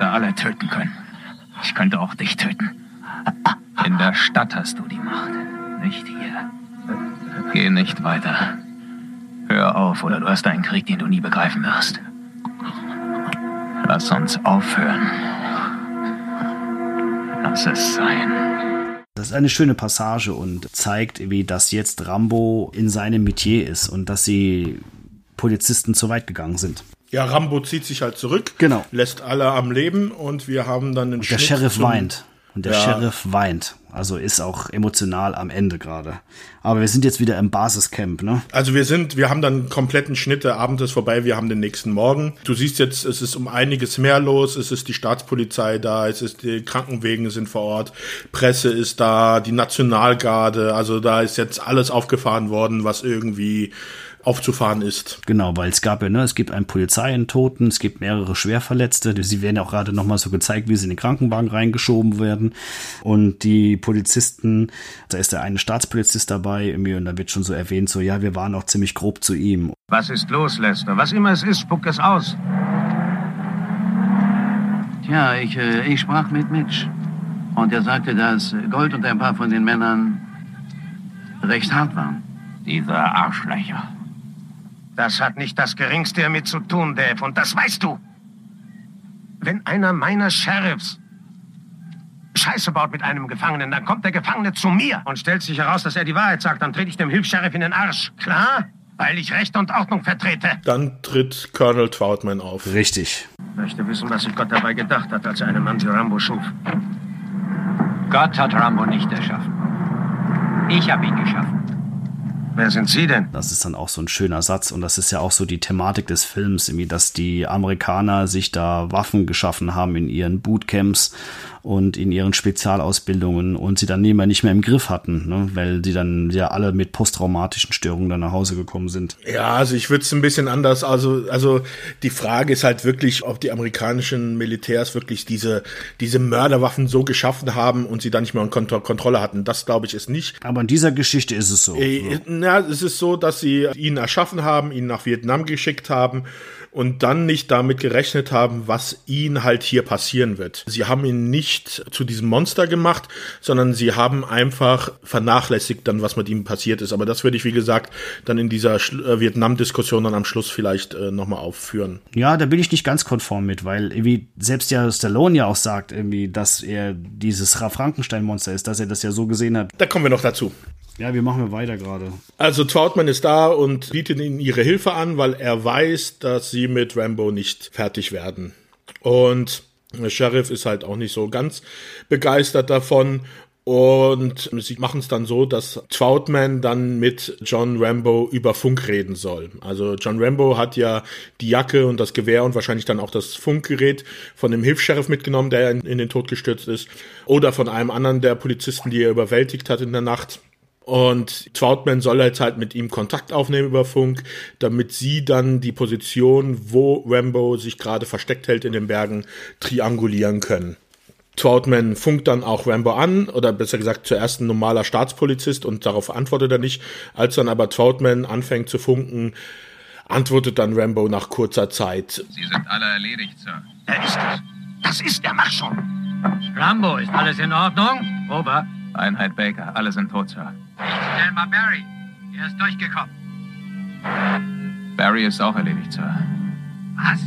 Hätte alle töten können. Ich könnte auch dich töten. In der Stadt hast du die Macht, nicht hier. Geh nicht weiter. Hör auf, oder du hast einen Krieg, den du nie begreifen wirst. Lass uns aufhören. Lass es sein. Das ist eine schöne Passage und zeigt, wie das jetzt Rambo in seinem Metier ist und dass sie Polizisten zu weit gegangen sind. Ja, Rambo zieht sich halt zurück, Genau. lässt alle am Leben und wir haben dann einen Der Schnitt Sheriff weint. Und der Ja. Sheriff weint. Also ist auch emotional am Ende gerade. Aber wir sind jetzt wieder im Basiscamp, ne? Also wir sind, wir haben dann einen kompletten Schnitt, der Abend ist vorbei, wir haben den nächsten Morgen. Du siehst jetzt, es ist um einiges mehr los, es ist die Staatspolizei da, es ist die Krankenwegen sind vor Ort, Presse ist da, die Nationalgarde, also da ist jetzt alles aufgefahren worden, was irgendwie aufzufahren ist. Genau, weil es gab ja, ne, es gibt einen Polizei, einen Toten, es gibt mehrere Schwerverletzte. Sie werden ja auch gerade nochmal so gezeigt, wie sie in den Krankenwagen reingeschoben werden. Und die Polizisten, da ist der eine Staatspolizist dabei, irgendwie, und da wird schon so erwähnt, so, ja, wir waren auch ziemlich grob zu ihm. Was ist los, Lester? Was immer es ist, spuck es aus. Tja, ich, äh, ich sprach mit Mitch. Und er sagte, dass Gold und ein paar von den Männern recht hart waren. Diese Arschlöcher. Das hat nicht das Geringste damit zu tun, Dave, und das weißt du. Wenn einer meiner Sheriffs Scheiße baut mit einem Gefangenen, dann kommt der Gefangene zu mir und stellt sich heraus, dass er die Wahrheit sagt. Dann trete ich dem Hilfs-Sheriff in den Arsch. Klar? Weil ich Recht und Ordnung vertrete. Dann tritt Colonel Troutman auf. Richtig. Ich möchte wissen, was sich Gott dabei gedacht hat, als er einen Mann wie Rambo schuf. Gott hat Rambo nicht erschaffen. Ich habe ihn geschaffen. Wer sind Sie denn? Das ist dann auch so ein schöner Satz und das ist ja auch so die Thematik des Films, irgendwie, dass die Amerikaner sich da Waffen geschaffen haben in ihren Bootcamps und in ihren Spezialausbildungen und sie dann nebenbei nicht mehr im Griff hatten, ne? weil sie dann ja alle mit posttraumatischen Störungen dann nach Hause gekommen sind. Ja, also ich würde es ein bisschen anders. Also, also die Frage ist halt wirklich, ob die amerikanischen Militärs wirklich diese, diese Mörderwaffen so geschaffen haben und sie dann nicht mehr unter Kontrolle hatten. Das glaube ich ist nicht. Aber in dieser Geschichte ist es so. Äh, Na, es ist so, dass sie ihn erschaffen haben, ihn nach Vietnam geschickt haben und dann nicht damit gerechnet haben, was ihn halt hier passieren wird. Sie haben ihn nicht zu diesem Monster gemacht, sondern sie haben einfach vernachlässigt dann, was mit ihm passiert ist. Aber das würde ich, wie gesagt, dann in dieser äh, Vietnam-Diskussion dann am Schluss vielleicht äh, nochmal aufführen. Ja, da bin ich nicht ganz konform mit, weil irgendwie selbst ja Stallone ja auch sagt, irgendwie, dass er dieses Ra- Frankenstein-Monster ist, dass er das ja so gesehen hat. Da kommen wir noch dazu. Ja, wir machen weiter gerade. Also Troutman ist da und bietet ihnen ihre Hilfe an, weil er weiß, dass sie mit Rambo nicht fertig werden. Und der Sheriff ist halt auch nicht so ganz begeistert davon. Und sie machen es dann so, dass Troutman dann mit John Rambo über Funk reden soll. Also John Rambo hat ja die Jacke und das Gewehr und wahrscheinlich dann auch das Funkgerät von dem Hilfs-Sheriff mitgenommen, der in, in den Tod gestürzt ist. Oder von einem anderen der Polizisten, die er überwältigt hat in der Nacht. Und Troutman soll jetzt halt mit ihm Kontakt aufnehmen über Funk, damit sie dann die Position, wo Rambo sich gerade versteckt hält in den Bergen, triangulieren können. Troutman funkt dann auch Rambo an, oder besser gesagt zuerst ein normaler Staatspolizist und darauf antwortet er nicht. Als dann aber Troutman anfängt zu funken, antwortet dann Rambo nach kurzer Zeit. Sie sind alle erledigt, Sir. Er ist es. Das ist er, mach schon. Rambo, ist alles in Ordnung? Ober. Einheit Baker, alle sind tot, Sir. Stell mal Barry. Er ist durchgekommen. Barry ist auch erledigt, Sir. Was?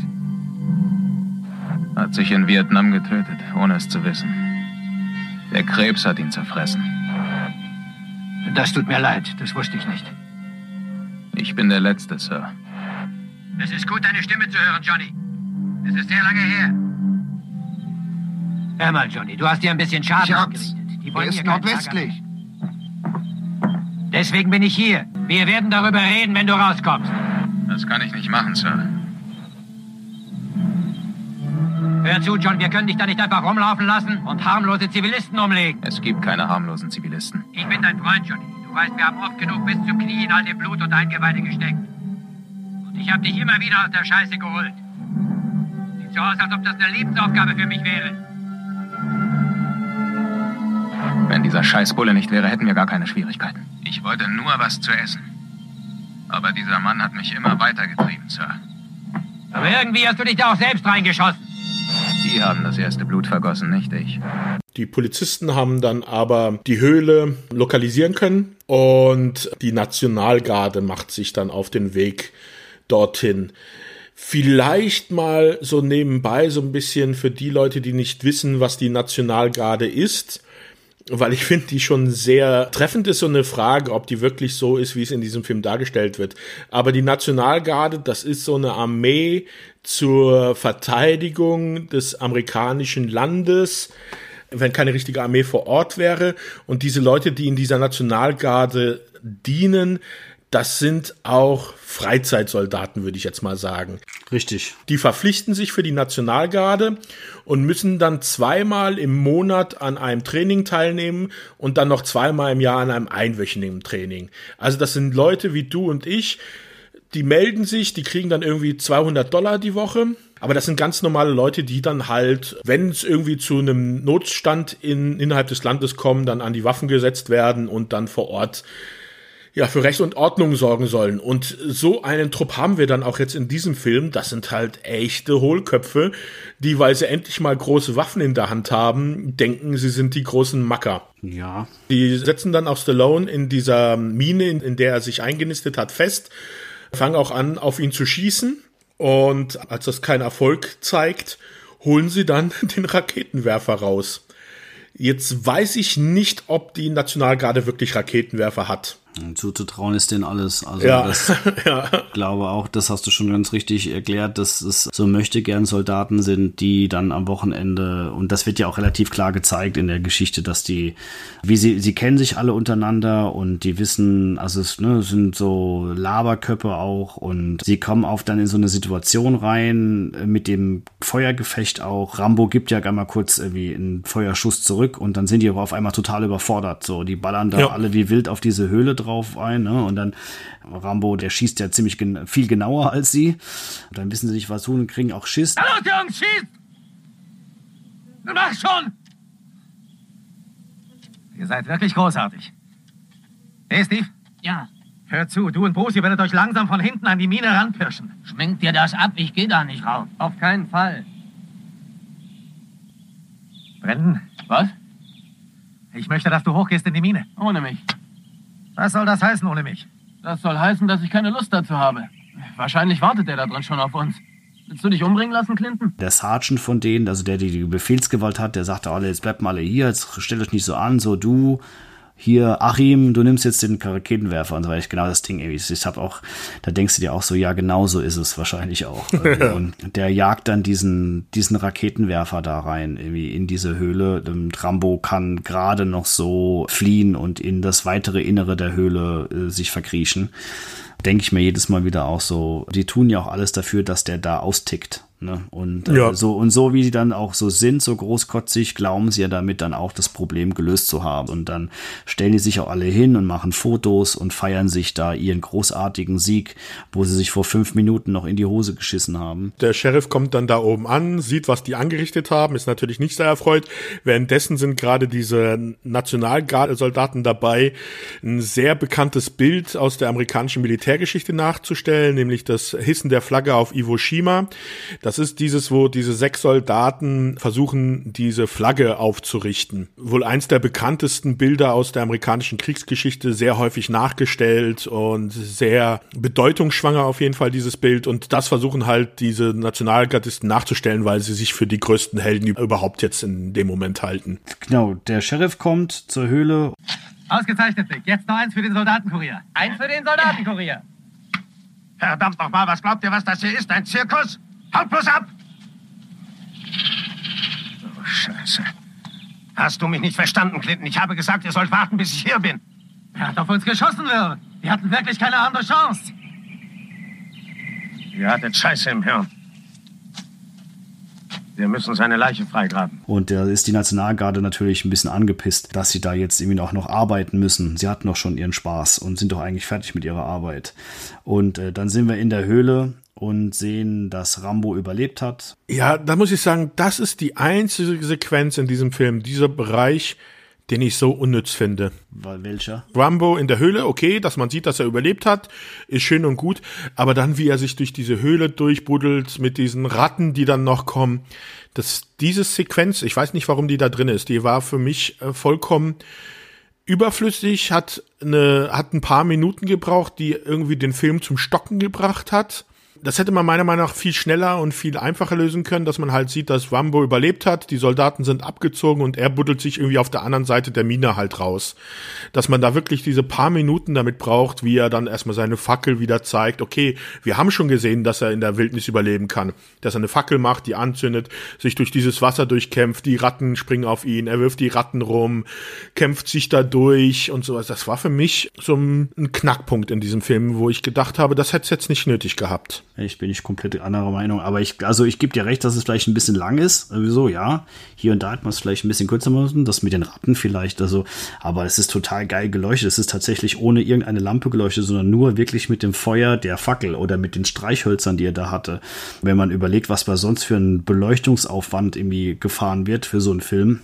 Hat sich in Vietnam getötet, ohne es zu wissen. Der Krebs hat ihn zerfressen. Das tut mir leid, das wusste ich nicht. Ich bin der Letzte, Sir. Es ist gut, deine Stimme zu hören, Johnny. Es ist sehr lange her. Hör mal, Johnny, du hast dir ein bisschen Schaden hab's. angerichtet. Die Er wollen ist nordwestlich. Deswegen bin ich hier. Wir werden darüber reden, wenn du rauskommst. Das kann ich nicht machen, Sir. Hör zu, John, wir können dich da nicht einfach rumlaufen lassen und harmlose Zivilisten umlegen. Es gibt keine harmlosen Zivilisten. Ich bin dein Freund, Johnny. Du weißt, wir haben oft genug bis zum Knie in all dem Blut und Eingeweide gesteckt. Und ich habe dich immer wieder aus der Scheiße geholt. Sieht so aus, als ob das eine Lebensaufgabe für mich wäre. Wenn dieser Scheißbulle nicht wäre, hätten wir gar keine Schwierigkeiten. Ich wollte nur was zu essen. Aber dieser Mann hat mich immer weitergetrieben, Sir. Aber irgendwie hast du dich da auch selbst reingeschossen. Die haben das erste Blut vergossen, nicht ich. Die Polizisten haben dann aber die Höhle lokalisieren können und die Nationalgarde macht sich dann auf den Weg dorthin. Vielleicht mal so nebenbei so ein bisschen für die Leute, die nicht wissen, was die Nationalgarde ist. Weil ich finde die schon sehr treffend ist so eine Frage, ob die wirklich so ist, wie es in diesem Film dargestellt wird. Aber die Nationalgarde, das ist so eine Armee zur Verteidigung des amerikanischen Landes wenn keine richtige Armee vor Ort wäre. Und diese Leute, die in dieser Nationalgarde dienen, das sind auch Freizeitsoldaten, würde ich jetzt mal sagen. Richtig. Die verpflichten sich für die Nationalgarde und müssen dann zweimal im Monat an einem Training teilnehmen und dann noch zweimal im Jahr an einem einwöchigen Training. Also das sind Leute wie du und ich, die melden sich, die kriegen dann irgendwie 200 Dollar die Woche. Aber das sind ganz normale Leute, die dann halt, wenn es irgendwie zu einem Notstand in, innerhalb des Landes kommen, dann an die Waffen gesetzt werden und dann vor Ort ja, für Recht und Ordnung sorgen sollen. Und so einen Trupp haben wir dann auch jetzt in diesem Film. Das sind halt echte Hohlköpfe, die, weil sie endlich mal große Waffen in der Hand haben, denken, sie sind die großen Macker. Ja. Die setzen dann auch Stallone in dieser Mine, in der er sich eingenistet hat, fest, fangen auch an, auf ihn zu schießen. Und als das keinen Erfolg zeigt, holen sie dann den Raketenwerfer raus. Jetzt weiß ich nicht, ob die Nationalgarde wirklich Raketenwerfer hat. Zuzutrauen ist denen alles. Also Ja, das ja. glaube auch, das hast du schon ganz richtig erklärt, dass es so möchte gern Soldaten sind, die dann am Wochenende, und das wird ja auch relativ klar gezeigt in der Geschichte, dass die, wie sie, sie kennen sich alle untereinander und die wissen, also es ne, sind so Laberköpfe auch und sie kommen auf dann in so eine Situation rein äh, mit dem Feuergefecht auch. Rambo gibt ja gar mal kurz irgendwie einen Feuerschuss zurück und dann sind die aber auf einmal total überfordert. So, die ballern da Ja. alle wie wild auf diese Höhle drauf ein, ne? Und dann Rambo, der schießt ja ziemlich gen viel genauer als sie. Und dann wissen sie nicht, was tun und kriegen auch Schiss. Los, Jungs, schießt! Nun mach schon! Ihr seid wirklich großartig. Hey, Steve? Ja, Hör zu, du und Bruce, ihr werdet euch langsam von hinten an die Mine ranpirschen. schminkt dir das ab, ich gehe da nicht rauf. Auf keinen Fall. Brandon, Was? ich möchte, dass du hochgehst in die Mine. Ohne mich. Was soll das heißen ohne mich? Das soll heißen, dass ich keine Lust dazu habe. Wahrscheinlich wartet der da drin schon auf uns. Willst du dich umbringen lassen, Clinton? Der Sergeant von denen, also der, der die Befehlsgewalt hat, der sagte alle, jetzt bleibt mal alle hier, jetzt stellt euch nicht so an, so du, hier, Achim, du nimmst jetzt den Raketenwerfer und so weiter. Genau das Ding irgendwie. Ich habe auch, da denkst du dir auch so, ja, genau so ist es wahrscheinlich auch. Und der jagt dann diesen, diesen Raketenwerfer da rein, irgendwie in diese Höhle. Rambo kann gerade noch so fliehen und in das weitere Innere der Höhle äh, sich verkriechen. Denke ich mir jedes Mal wieder auch so, die tun ja auch alles dafür, dass der da austickt. Ne? Und äh, Ja. so und so wie die dann auch so sind, so großkotzig, glauben sie ja damit dann auch das Problem gelöst zu haben. Und dann stellen die sich auch alle hin und machen Fotos und feiern sich da ihren großartigen Sieg, wo sie sich vor fünf Minuten noch in die Hose geschissen haben. Der Sheriff kommt dann da oben an, sieht, was die angerichtet haben, ist natürlich nicht sehr erfreut. Währenddessen sind gerade diese Nationalgarde-Soldaten dabei, ein sehr bekanntes Bild aus der amerikanischen Militärgeschichte nachzustellen, nämlich das Hissen der Flagge auf Iwo Jima. Das ist dieses, wo diese sechs Soldaten versuchen, diese Flagge aufzurichten. Wohl eins der bekanntesten Bilder aus der amerikanischen Kriegsgeschichte, sehr häufig nachgestellt und sehr bedeutungsschwanger auf jeden Fall dieses Bild. Und das versuchen halt diese Nationalgardisten nachzustellen, weil sie sich für die größten Helden überhaupt jetzt in dem Moment halten. Genau, der Sheriff kommt zur Höhle. Ausgezeichnet, Dick. Jetzt noch eins für den Soldatenkurier. Ein für den Soldatenkurier. Verdammt nochmal, was glaubt ihr, was das hier ist? Ein Zirkus? Haut bloß ab! Oh, Scheiße. Hast du mich nicht verstanden, Clinton? Ich habe gesagt, ihr sollt warten, bis ich hier bin. Er hat auf uns geschossen, Will. Wir hatten wirklich keine andere Chance. Ihr hattet Scheiße im Hirn. Wir müssen seine Leiche freigraben. Und da ist die Nationalgarde natürlich ein bisschen angepisst, dass sie da jetzt irgendwie auch noch arbeiten müssen. Sie hatten doch schon ihren Spaß und sind doch eigentlich fertig mit ihrer Arbeit. Und äh, dann sind wir in der Höhle und sehen, dass Rambo überlebt hat. Ja, da muss ich sagen, das ist die einzige Sequenz in diesem Film, dieser Bereich, den ich so unnütz finde. Weil welcher? Rambo in der Höhle, okay, dass man sieht, dass er überlebt hat, ist schön und gut, aber dann, wie er sich durch diese Höhle durchbuddelt mit diesen Ratten, die dann noch kommen, das, diese Sequenz, ich weiß nicht, warum die da drin ist, die war für mich äh, vollkommen überflüssig, hat eine, hat ein paar Minuten gebraucht, die irgendwie den Film zum Stocken gebracht hat. Das hätte man meiner Meinung nach viel schneller und viel einfacher lösen können, dass man halt sieht, dass Rambo überlebt hat, die Soldaten sind abgezogen und er buddelt sich irgendwie auf der anderen Seite der Mine halt raus. Dass man da wirklich diese paar Minuten damit braucht, wie er dann erstmal seine Fackel wieder zeigt. Okay, wir haben schon gesehen, dass er in der Wildnis überleben kann. Dass er eine Fackel macht, die anzündet, sich durch dieses Wasser durchkämpft, die Ratten springen auf ihn, er wirft die Ratten rum, kämpft sich da durch und sowas. Das war für mich so ein Knackpunkt in diesem Film, wo ich gedacht habe, das hätte es jetzt nicht nötig gehabt. Ich bin nicht komplett anderer Meinung, aber ich, also ich gebe dir recht, dass es vielleicht ein bisschen lang ist. Sowieso, ja. Hier und da hat man es vielleicht ein bisschen kürzer müssen, das mit den Ratten vielleicht, also, aber es ist total geil geleuchtet. Es ist tatsächlich ohne irgendeine Lampe geleuchtet, sondern nur wirklich mit dem Feuer der Fackel oder mit den Streichhölzern, die er da hatte. Wenn man überlegt, was bei sonst für ein Beleuchtungsaufwand irgendwie gefahren wird für so einen Film,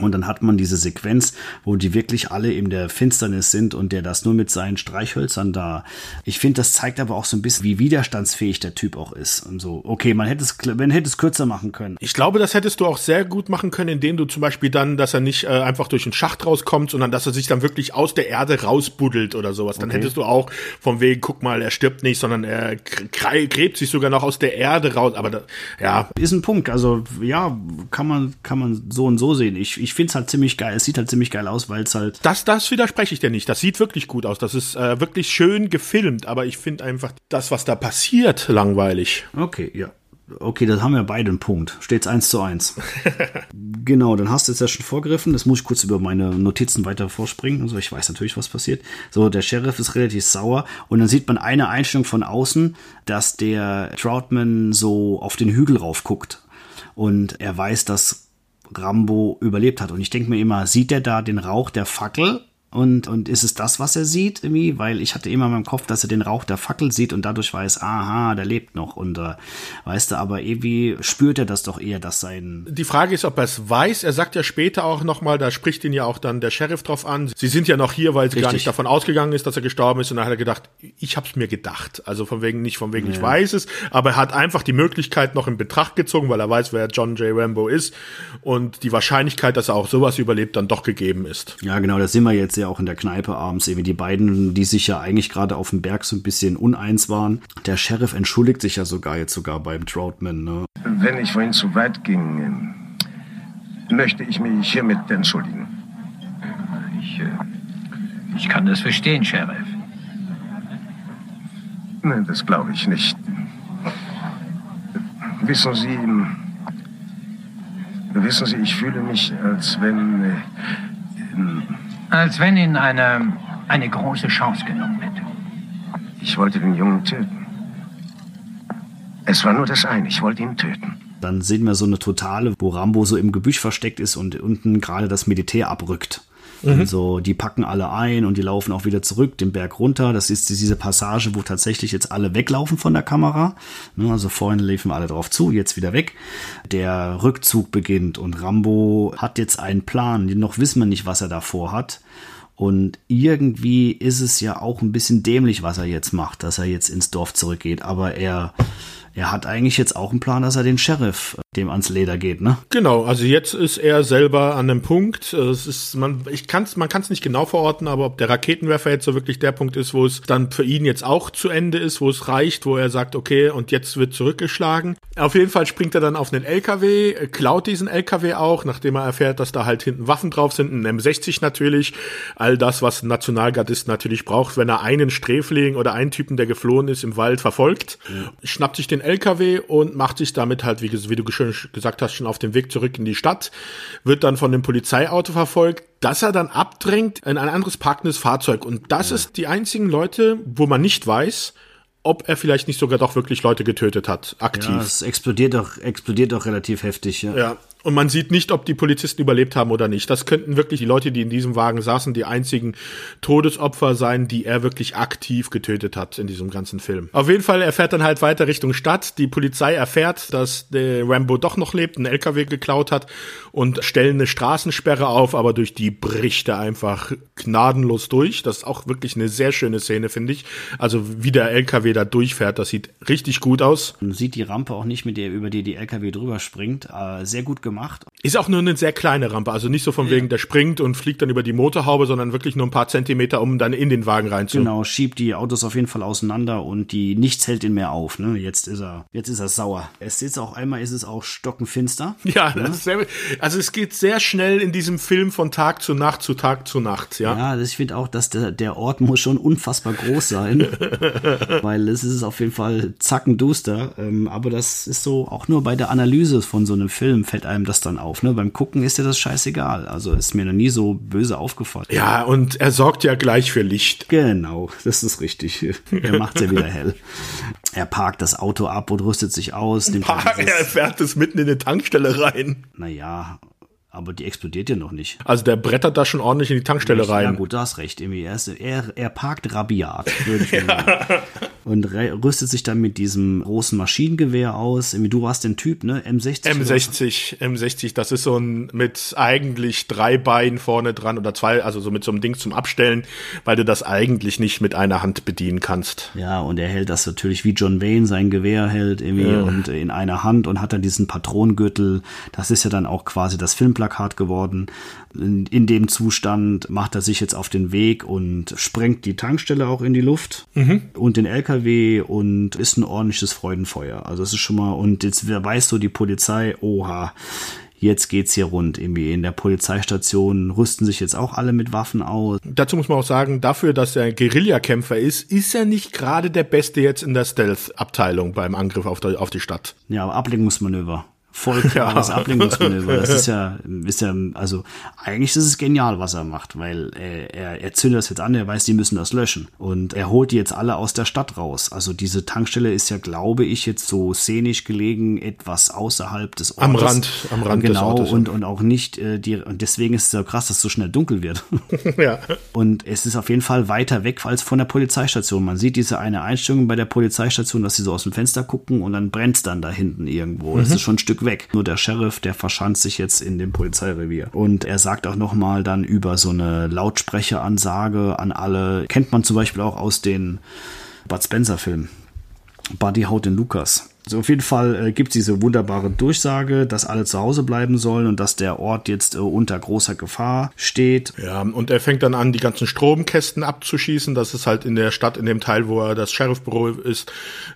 und dann hat man diese Sequenz, wo die wirklich alle in der Finsternis sind und der das nur mit seinen Streichhölzern da. Ich finde, das zeigt aber auch so ein bisschen, wie widerstandsfähig der Typ auch ist. Und so, okay, man hätte es, man hätte es kürzer machen können. Ich glaube, das hättest du auch sehr gut machen können, indem du zum Beispiel dann, dass er nicht äh, einfach durch den Schacht rauskommt, sondern dass er sich dann wirklich aus der Erde rausbuddelt oder sowas. Dann okay. hättest du auch vom Wegen, guck mal, er stirbt nicht, sondern er gräbt sich sogar noch aus der Erde raus. Aber da, ja. Ist ein Punkt. Also, ja, kann man, kann man so und so sehen. Ich, ich finde es halt ziemlich geil. Es sieht halt ziemlich geil aus, weil es halt. Das, das widerspreche ich dir nicht. Das sieht wirklich gut aus. Das ist äh, wirklich schön gefilmt, aber ich finde einfach das, was da passiert, langweilig. Okay, ja. Okay, das haben wir beide einen Punkt. Steht's eins zu eins. genau, dann hast du jetzt ja schon vorgegriffen. Das muss ich kurz über meine Notizen weiter vorspringen. Also ich weiß natürlich, was passiert. So, der Sheriff ist relativ sauer und dann sieht man eine Einstellung von außen, dass der Troutman so auf den Hügel rauf guckt. Und er weiß, dass Rambo überlebt hat. Und ich denke mir immer, sieht er da den Rauch der Fackel und, und ist es das, was er sieht, irgendwie? Weil ich hatte immer in meinem Kopf, dass er den Rauch der Fackel sieht und dadurch weiß, aha, der lebt noch. Und äh, weißt du, aber irgendwie spürt er das doch eher, dass sein. Die Frage ist, ob er es weiß. Er sagt ja später auch nochmal, da spricht ihn ja auch dann der Sheriff drauf an. Sie sind ja noch hier, weil sie gar nicht davon ausgegangen ist, dass er gestorben ist. Und dann hat er gedacht, ich hab's mir gedacht. Also von wegen nicht, von wegen, ja. ich weiß es. Aber er hat einfach die Möglichkeit noch in Betracht gezogen, weil er weiß, wer John J. Rambo ist. Und die Wahrscheinlichkeit, dass er auch sowas überlebt, dann doch gegeben ist. Ja, genau, das sind wir jetzt ja ja auch in der Kneipe abends, eben die beiden, die sich ja eigentlich gerade auf dem Berg so ein bisschen uneins waren. Der Sheriff entschuldigt sich ja sogar jetzt sogar beim Troutman. Ne? Wenn ich vorhin zu weit ging, möchte ich mich hiermit entschuldigen. Ich, äh, ich kann das verstehen, Sheriff. Nein, das glaube ich nicht. Wissen Sie, wissen Sie, ich fühle mich, als wenn äh, als wenn Ihnen eine, eine große Chance genommen hätte. Ich wollte den Jungen töten. Es war nur das eine, ich wollte ihn töten. Dann sehen wir so eine Totale, wo Rambo so im Gebüsch versteckt ist und unten gerade das Militär abrückt. Mhm. Und so, die packen alle ein und die laufen auch wieder zurück, den Berg runter. Das ist diese Passage, wo tatsächlich jetzt alle weglaufen von der Kamera. Ne, also vorhin liefen alle drauf zu, jetzt wieder weg. Der Rückzug beginnt und Rambo hat jetzt einen Plan. Noch wissen wir nicht, was er davor hat. Und irgendwie ist es ja auch ein bisschen dämlich, was er jetzt macht, dass er jetzt ins Dorf zurückgeht. Aber er er hat eigentlich jetzt auch einen Plan, dass er den Sheriff dem ans Leder geht, ne? Genau, also jetzt ist er selber an dem Punkt. Es ist, man, ich kann's, man kann es nicht genau verorten, aber ob der Raketenwerfer jetzt so wirklich der Punkt ist, wo es dann für ihn jetzt auch zu Ende ist, wo es reicht, wo er sagt, okay, und jetzt wird zurückgeschlagen. Auf jeden Fall springt er dann auf einen LKW, äh, klaut diesen LKW auch, nachdem er erfährt, dass da halt hinten Waffen drauf sind, ein M60 natürlich, all das, was ein Nationalgardist natürlich braucht, wenn er einen Sträfling oder einen Typen, der geflohen ist, im Wald verfolgt, mhm. schnappt sich den LKW und macht sich damit halt, wie, wie du schön gesagt hast, schon auf dem Weg zurück in die Stadt, wird dann von dem Polizeiauto verfolgt, dass er dann abdrängt in ein anderes parkendes Fahrzeug. Und das ja. ist die einzigen Leute, wo man nicht weiß, ob er vielleicht nicht sogar doch wirklich Leute getötet hat, aktiv. Ja, es explodiert doch, explodiert doch relativ heftig, ja. Ja, und man sieht nicht, ob die Polizisten überlebt haben oder nicht. Das könnten wirklich die Leute, die in diesem Wagen saßen, die einzigen Todesopfer sein, die er wirklich aktiv getötet hat in diesem ganzen Film. Auf jeden Fall, er fährt dann halt weiter Richtung Stadt. Die Polizei erfährt, dass der Rambo doch noch lebt, einen LKW geklaut hat und stellen eine Straßensperre auf, aber durch die bricht er einfach gnadenlos durch. Das ist auch wirklich eine sehr schöne Szene, finde ich. Also wie der LKW da durchfährt, das sieht richtig gut aus. Man sieht die Rampe auch nicht, mit der über die die LKW drüber springt. Äh, sehr gut gemacht gemacht. Ist auch nur eine sehr kleine Rampe, also nicht so von wegen, der springt und fliegt dann über die Motorhaube, sondern wirklich nur ein paar Zentimeter, um dann in den Wagen reinzukommen. Genau, schiebt die Autos auf jeden Fall auseinander und die nichts hält ihn mehr auf. Ne? Jetzt ist er, jetzt ist er sauer. Es ist auch einmal, ist es auch stockenfinster. Ja, ist sehr, also es geht sehr schnell in diesem Film von Tag zu Nacht zu Tag zu Nacht, ja. Ja, das, ich finde auch, dass der, der Ort muss schon unfassbar groß sein, weil es ist auf jeden Fall zackenduster. Ähm, aber das ist so, auch nur bei der Analyse von so einem Film fällt einem das dann auf. Ne? Beim Gucken ist dir das scheißegal. Also ist mir noch nie so böse aufgefallen. Ja, und er sorgt ja gleich für Licht. Genau, das ist richtig. Er macht ja wieder hell. Er parkt das Auto ab und rüstet sich aus. nimmt dann Er fährt es mitten in eine Tankstelle rein. Naja, aber die explodiert ja noch nicht. Also der brettert da schon ordentlich in die Tankstelle Ja rein. gut, du hast recht. Er, er, er parkt rabiat, würde ich sagen. Und rüstet sich dann mit diesem großen Maschinengewehr aus. Du warst den Typ, ne? M60. oder was? M60, M60, das ist so ein mit eigentlich drei Beinen vorne dran oder zwei, also so mit so einem Ding zum Abstellen, weil du das eigentlich nicht mit einer Hand bedienen kannst. Ja, und er hält das natürlich wie John Wayne sein Gewehr hält irgendwie und in einer Hand und hat dann diesen Patronengürtel. Das ist ja dann auch quasi das Filmplakat geworden. In, in dem Zustand macht er sich jetzt auf den Weg und sprengt die Tankstelle auch in die Luft und den LKW und ist ein ordentliches Freudenfeuer. Also es ist schon mal, und jetzt weiß so die Polizei, oha, jetzt geht's hier rund. Irgendwie in der Polizeistation rüsten sich jetzt auch alle mit Waffen aus. Dazu muss man auch sagen, dafür, dass er ein Guerillakämpfer ist, ist er nicht gerade der Beste jetzt in der Stealth-Abteilung beim Angriff auf die, auf die Stadt. Ja, aber Ablenkungsmanöver. Voll klares Ja. Ablenkungsmanöver. Das ist ja, ist ja, also eigentlich ist es genial, was er macht, weil er, er, er zündet das jetzt an, er weiß, die müssen das löschen. Und er holt die jetzt alle aus der Stadt raus. Also diese Tankstelle ist ja, glaube ich, jetzt so szenisch gelegen, etwas außerhalb des Ortes. Am Rand, am Rand des genau, Ortes, ja. und, und auch nicht äh, die, und deswegen ist es so krass, dass es so schnell dunkel wird. ja. Und es ist auf jeden Fall weiter weg als von der Polizeistation. Man sieht diese eine Einstellung bei der Polizeistation, dass sie so aus dem Fenster gucken und dann brennt's dann da hinten irgendwo. Das ist schon ein Stück weg. Nur der Sheriff, der verschanzt sich jetzt in dem Polizeirevier. Und er sagt auch nochmal dann über so eine Lautsprecheransage an alle. Kennt man zum Beispiel auch aus den Bud Spencer-Filmen. Buddy haut den Lukas. Also auf jeden Fall äh, gibt es diese wunderbare Durchsage, dass alle zu Hause bleiben sollen und dass der Ort jetzt äh, unter großer Gefahr steht. Ja, und er fängt dann an, die ganzen Stromkästen abzuschießen, dass es halt in der Stadt, in dem Teil, wo er das Sheriffbüro ist,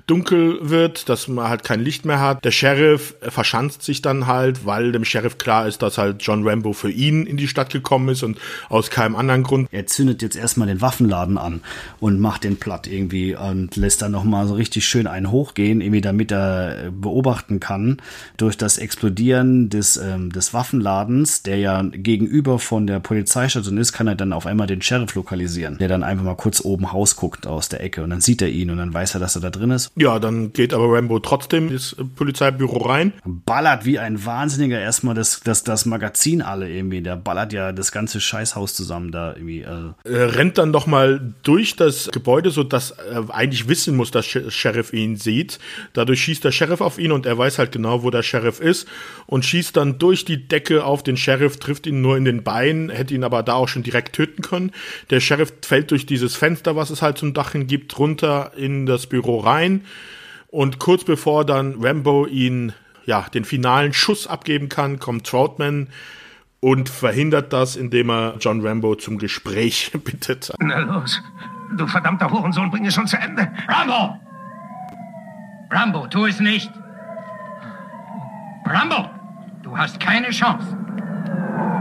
dunkel wird, dass man halt kein Licht mehr hat. Der Sheriff verschanzt sich dann halt, weil dem Sheriff klar ist, dass halt John Rambo für ihn in die Stadt gekommen ist und aus keinem anderen Grund. Er zündet jetzt erstmal den Waffenladen an und macht den platt irgendwie und lässt dann nochmal so richtig schön einen hochgehen, irgendwie damit er äh, beobachten kann, durch das Explodieren des, ähm, des Waffenladens, der ja gegenüber von der Polizeistation ist, kann er dann auf einmal den Sheriff lokalisieren, der dann einfach mal kurz oben rausguckt aus der Ecke und dann sieht er ihn und dann weiß er, dass er da drin ist. Ja, dann geht aber Rambo trotzdem ins äh, Polizeibüro rein. Ballert wie ein Wahnsinniger erstmal das, das, das Magazin alle irgendwie. Der ballert ja das ganze Scheißhaus zusammen da irgendwie. Also. Er rennt dann noch mal durch das Gebäude, so dass er eigentlich wissen muss, dass Sh- Sheriff ihn sieht. Dadurch schießt der Sheriff auf ihn und er weiß halt genau, wo der Sheriff ist und schießt dann durch die Decke auf den Sheriff, trifft ihn nur in den Beinen, hätte ihn aber da auch schon direkt töten können. Der Sheriff fällt durch dieses Fenster, was es halt zum Dach hin gibt, runter in das Büro rein und kurz bevor dann Rambo ihn ja den finalen Schuss abgeben kann, kommt Troutman und verhindert das, indem er John Rambo zum Gespräch bittet. Na los. Du verdammter Hurensohn, bring es schon zu Ende. Rambo! Rambo, tu es nicht! Rambo! Du hast keine Chance.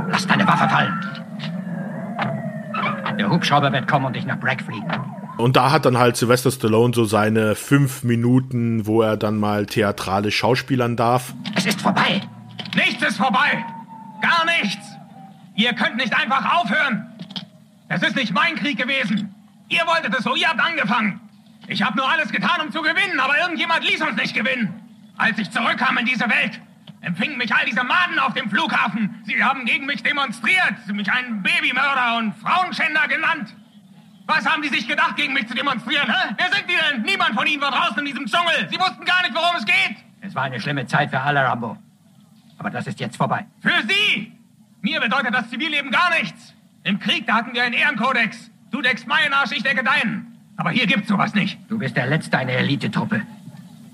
Lass deine Waffe fallen. Der Hubschrauber wird kommen und dich nach Bragg fliegen. Und da hat dann halt Sylvester Stallone so seine fünf Minuten, wo er dann mal theatralisch schauspielern darf. Es ist vorbei. Nichts ist vorbei. Gar nichts. Ihr könnt nicht einfach aufhören. Es ist nicht mein Krieg gewesen. Ihr wolltet es so, ihr habt angefangen. Ich habe nur alles getan, um zu gewinnen, aber irgendjemand ließ uns nicht gewinnen. Als ich zurückkam in diese Welt, empfingen mich all diese Maden auf dem Flughafen. Sie haben gegen mich demonstriert, mich einen Babymörder und Frauenschänder genannt. Was haben die sich gedacht, gegen mich zu demonstrieren? Hä? Wer sind die denn? Niemand von ihnen war draußen in diesem Dschungel. Sie wussten gar nicht, worum es geht. Es war eine schlimme Zeit für alle, Rambo. Aber das ist jetzt vorbei. Für Sie! Mir bedeutet das Zivilleben gar nichts. Im Krieg, da hatten wir einen Ehrenkodex. Du deckst meinen Arsch, ich decke deinen. Aber hier gibt's sowas nicht. Du bist der Letzte einer Elitetruppe.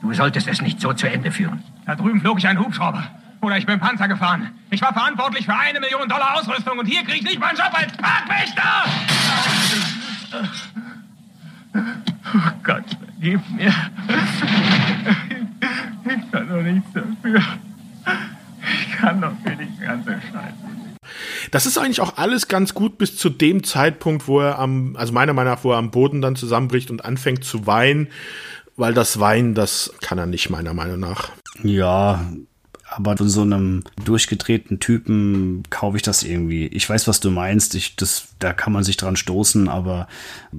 Du solltest es nicht so zu Ende führen. Da drüben flog ich einen Hubschrauber. Oder ich bin Panzer gefahren. Ich war verantwortlich für eine Million Dollar Ausrüstung und hier kriege ich nicht meinen Job als Parkwächter! Oh Gott, vergib mir. Ich kann doch nichts dafür. Ich kann doch für die ganze Scheiße. Das ist eigentlich auch alles ganz gut bis zu dem Zeitpunkt, wo er am, also meiner Meinung nach, wo er am Boden dann zusammenbricht und anfängt zu weinen, weil das Weinen, das kann er nicht, meiner Meinung nach. Ja, aber von so einem durchgedrehten Typen kaufe ich das irgendwie. Ich weiß, was du meinst. Ich, das, da kann man sich dran stoßen, aber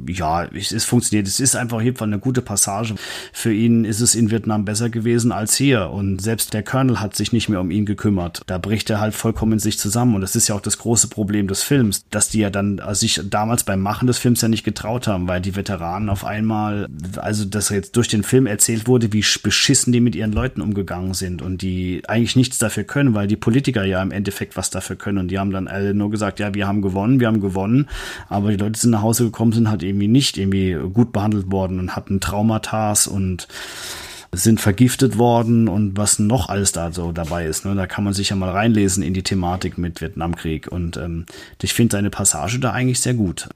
ja, es, es funktioniert. Es ist einfach hier eine gute Passage. Für ihn ist es in Vietnam besser gewesen als hier. Und selbst der Colonel hat sich nicht mehr um ihn gekümmert. Da bricht er halt vollkommen in sich zusammen. Und das ist ja auch das große Problem des Films, dass die ja dann sich damals beim Machen des Films ja nicht getraut haben, weil die Veteranen auf einmal, also dass jetzt durch den Film erzählt wurde, wie beschissen die mit ihren Leuten umgegangen sind und die eigentlich nichts dafür können, weil die Politiker ja im Endeffekt was dafür können. Und die haben dann alle nur gesagt, ja, wir haben gewonnen, wir haben gewonnen. Aber die Leute sind nach Hause gekommen, sind halt irgendwie nicht irgendwie gut behandelt worden und hatten Traumata und sind vergiftet worden und was noch alles da so dabei ist. Ne? Da kann man sich ja mal reinlesen in die Thematik mit Vietnamkrieg. Und ähm, ich finde seine Passage da eigentlich sehr gut.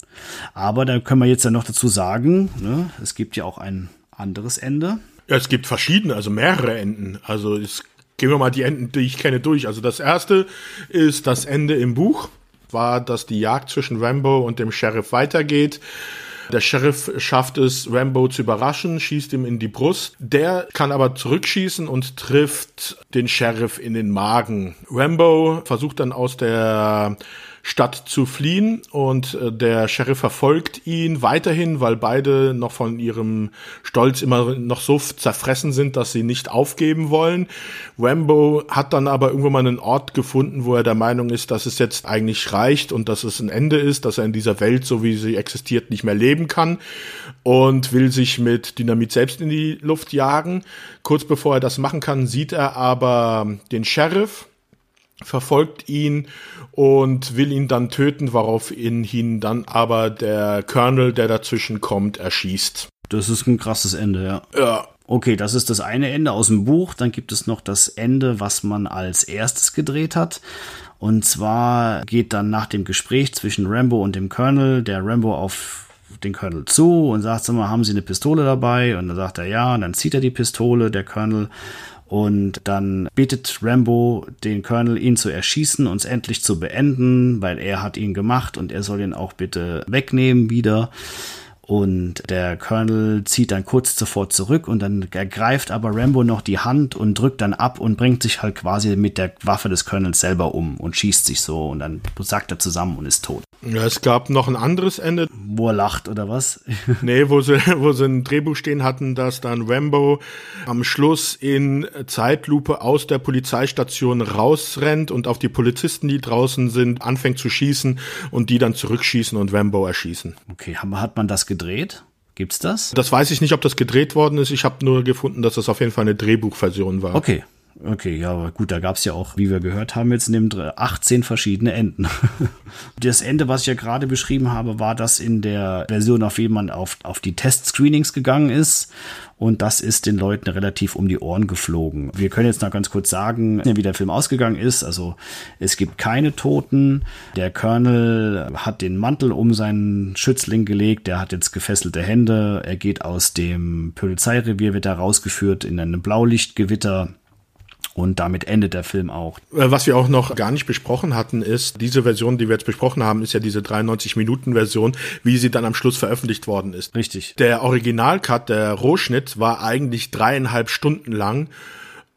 Aber da können wir jetzt ja noch dazu sagen, ne? es gibt ja auch ein anderes Ende. Ja, es gibt verschiedene, also mehrere Enden. Also es Gehen wir mal die Enden, die ich kenne, durch. Also das erste ist das Ende im Buch, war, dass die Jagd zwischen Rambo und dem Sheriff weitergeht. Der Sheriff schafft es, Rambo zu überraschen, schießt ihm in die Brust. Der kann aber zurückschießen und trifft den Sheriff in den Magen. Rambo versucht dann aus der Stadt zu fliehen und äh, der Sheriff verfolgt ihn weiterhin, weil beide noch von ihrem Stolz immer noch so zerfressen sind, dass sie nicht aufgeben wollen. Rambo hat dann aber irgendwo mal einen Ort gefunden, wo er der Meinung ist, dass es jetzt eigentlich reicht und dass es ein Ende ist, dass er in dieser Welt, so wie sie existiert, nicht mehr leben kann und will sich mit Dynamit selbst in die Luft jagen. Kurz bevor er das machen kann, sieht er aber den Sheriff, verfolgt ihn und will ihn dann töten, worauf ihn dann aber der Colonel, der dazwischen kommt, erschießt. Das ist ein krasses Ende, ja. Ja. Okay, das ist das eine Ende aus dem Buch. Dann gibt es noch das Ende, was man als erstes gedreht hat. Und zwar geht dann nach dem Gespräch zwischen Rambo und dem Colonel der Rambo auf den Colonel zu und sagt, sag mal, haben Sie eine Pistole dabei? Und dann sagt er ja, und dann zieht er die Pistole, der Colonel, und dann bittet Rambo den Colonel, ihn zu erschießen, uns endlich zu beenden, weil er hat ihn gemacht und er soll ihn auch bitte wegnehmen wieder. Und der Colonel zieht dann kurz zuvor zurück und dann ergreift aber Rambo noch die Hand und drückt dann ab und bringt sich halt quasi mit der Waffe des Colonels selber um und schießt sich so und dann sackt er zusammen und ist tot. Ja, es gab noch ein anderes Ende. Wo er lacht, oder was? nee, wo sie, wo sie ein Drehbuch stehen hatten, dass dann Rambo am Schluss in Zeitlupe aus der Polizeistation rausrennt und auf die Polizisten, die draußen sind, anfängt zu schießen und die dann zurückschießen und Rambo erschießen. Okay, hat man das gedreht? Gibt's das? Das weiß ich nicht, ob das gedreht worden ist. Ich habe nur gefunden, dass das auf jeden Fall eine Drehbuchversion war. Okay, Okay, ja, aber gut, da gab's ja auch, wie wir gehört haben, jetzt in dem 18 verschiedene Enden. das Ende, was ich ja gerade beschrieben habe, war das in der Version, auf wie man auf, auf die Test-Screenings gegangen ist. Und das ist den Leuten relativ um die Ohren geflogen. Wir können jetzt noch ganz kurz sagen, wie der Film ausgegangen ist. Also es gibt keine Toten. Der Colonel hat den Mantel um seinen Schützling gelegt. Der hat jetzt gefesselte Hände. Er geht aus dem Polizeirevier, wird er rausgeführt in einem Blaulichtgewitter. Und damit endet der Film auch. Äh, was wir auch noch gar nicht besprochen hatten, ist, diese Version, die wir jetzt besprochen haben, ist ja diese 93-Minuten-Version, wie sie dann am Schluss veröffentlicht worden ist. Richtig. Der Originalcut, der Rohschnitt, war eigentlich dreieinhalb Stunden lang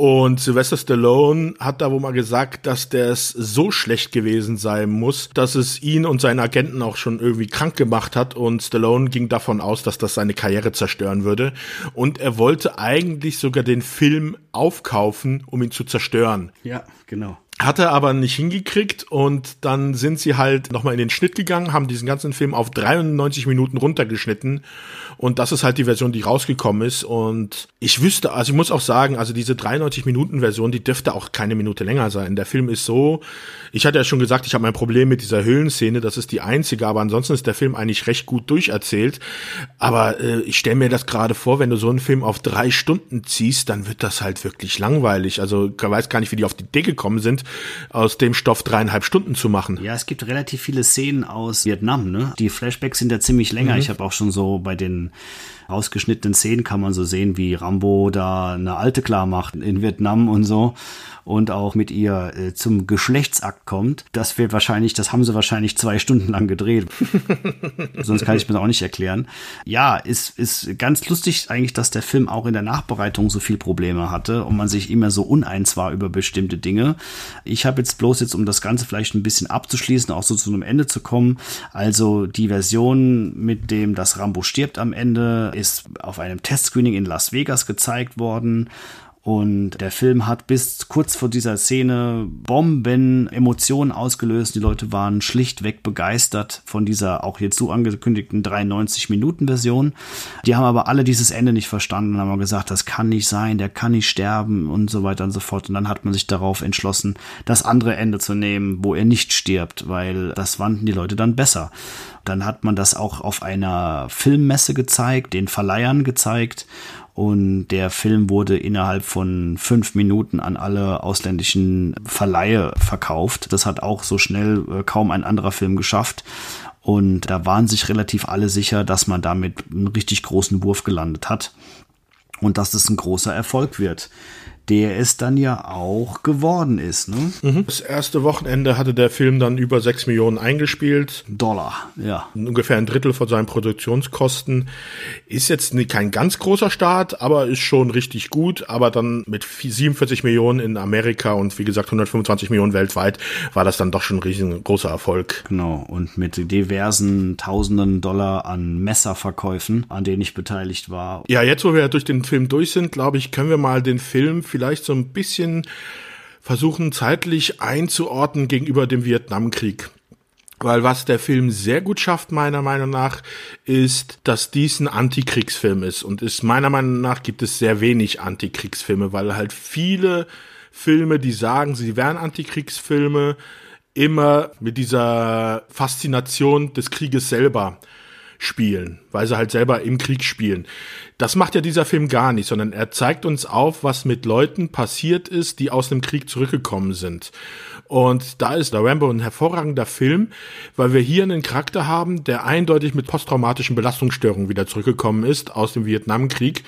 und Sylvester Stallone hat da wohl mal gesagt, dass der es so schlecht gewesen sein muss, dass es ihn und seinen Agenten auch schon irgendwie krank gemacht hat. Und Stallone ging davon aus, dass das seine Karriere zerstören würde. Und er wollte eigentlich sogar den Film aufkaufen, um ihn zu zerstören. Ja, genau. Hat er aber nicht hingekriegt und dann sind sie halt nochmal in den Schnitt gegangen, haben diesen ganzen Film auf 93 Minuten runtergeschnitten und das ist halt die Version, die rausgekommen ist und ich wüsste, also ich muss auch sagen, also diese 93 Minuten Version, die dürfte auch keine Minute länger sein. Der Film ist so, ich hatte ja schon gesagt, ich habe mein Problem mit dieser Höhlenszene, das ist die einzige, aber ansonsten ist der Film eigentlich recht gut durcherzählt, aber äh, ich stelle mir das gerade vor, wenn du so einen Film auf drei Stunden ziehst, dann wird das halt wirklich langweilig. Also ich weiß gar nicht, wie die auf die Idee gekommen sind, aus dem Stoff dreieinhalb Stunden zu machen. Ja, es gibt relativ viele Szenen aus Vietnam, ne? Die Flashbacks sind ja ziemlich länger. Mhm. Ich habe auch schon so bei den and ausgeschnittenen Szenen kann man so sehen, wie Rambo da eine Alte klar macht in Vietnam und so und auch mit ihr äh, zum Geschlechtsakt kommt. Das wird wahrscheinlich, das haben sie wahrscheinlich zwei Stunden lang gedreht. Sonst kann ich mir das auch nicht erklären. Ja, ist, ist ganz lustig eigentlich, dass der Film auch in der Nachbereitung so viel Probleme hatte und man sich immer so uneins war über bestimmte Dinge. Ich habe jetzt bloß jetzt, um das Ganze vielleicht ein bisschen abzuschließen, auch so zu einem Ende zu kommen. Also die Version mit dem, dass Rambo stirbt am Ende, ist auf einem Testscreening in Las Vegas gezeigt worden. Und der Film hat bis kurz vor dieser Szene Bomben, Emotionen ausgelöst. Die Leute waren schlichtweg begeistert von dieser auch jetzt so angekündigten 93-Minuten-Version. Die haben aber alle dieses Ende nicht verstanden und haben gesagt, das kann nicht sein, der kann nicht sterben und so weiter und so fort. Und dann hat man sich darauf entschlossen, das andere Ende zu nehmen, wo er nicht stirbt, weil das fanden die Leute dann besser. Dann hat man das auch auf einer Filmmesse gezeigt, den Verleihern gezeigt und der Film wurde innerhalb von fünf Minuten an alle ausländischen Verleihe verkauft. Das hat auch so schnell äh, kaum ein anderer Film geschafft. Und da waren sich relativ alle sicher, dass man damit einen richtig großen Wurf gelandet hat und dass es ein großer Erfolg wird der es dann ja auch geworden ist. Ne? Mhm. Das erste Wochenende hatte der Film dann über 6 Millionen eingespielt. Dollar, ja. Ungefähr ein Drittel von seinen Produktionskosten. Ist jetzt kein ganz großer Start, aber ist schon richtig gut. Aber dann mit 47 Millionen in Amerika und wie gesagt 125 Millionen weltweit war das dann doch schon ein riesengroßer Erfolg. Genau, und mit diversen Tausenden Dollar an Messerverkäufen, an denen ich beteiligt war. Ja, jetzt wo wir durch den Film durch sind, glaube ich, können wir mal den Film vielleicht so ein bisschen versuchen zeitlich einzuordnen gegenüber dem Vietnamkrieg. Weil was der Film sehr gut schafft, meiner Meinung nach, ist, dass dies ein Antikriegsfilm ist. Und ist meiner Meinung nach gibt es sehr wenig Antikriegsfilme, weil halt viele Filme, die sagen, sie wären Antikriegsfilme, immer mit dieser Faszination des Krieges selber spielen, weil sie halt selber im Krieg spielen. Das macht ja dieser Film gar nicht, sondern er zeigt uns auf, was mit Leuten passiert ist, die aus dem Krieg zurückgekommen sind. Und da ist der Rambo ein hervorragender Film, weil wir hier einen Charakter haben, der eindeutig mit posttraumatischen Belastungsstörungen wieder zurückgekommen ist aus dem Vietnamkrieg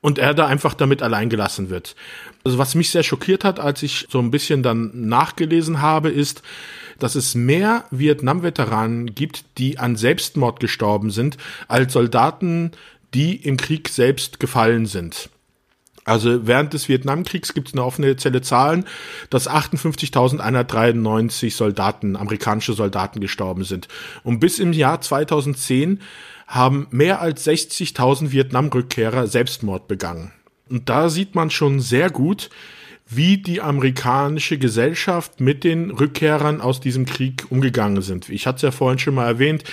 und er da einfach damit allein gelassen wird. Also was mich sehr schockiert hat, als ich so ein bisschen dann nachgelesen habe, ist, dass es mehr Vietnam-Veteranen gibt, die an Selbstmord gestorben sind, als Soldaten, die im Krieg selbst gefallen sind. Also während des Vietnamkriegs gibt es eine offizielle Zahlen, dass 58.193 Soldaten, amerikanische Soldaten gestorben sind. Und bis im Jahr 2010 haben mehr als 60.000 Vietnam-Rückkehrer Selbstmord begangen. Und da sieht man schon sehr gut, wie die amerikanische Gesellschaft mit den Rückkehrern aus diesem Krieg umgegangen sind. Ich hatte es ja vorhin schon mal erwähnt,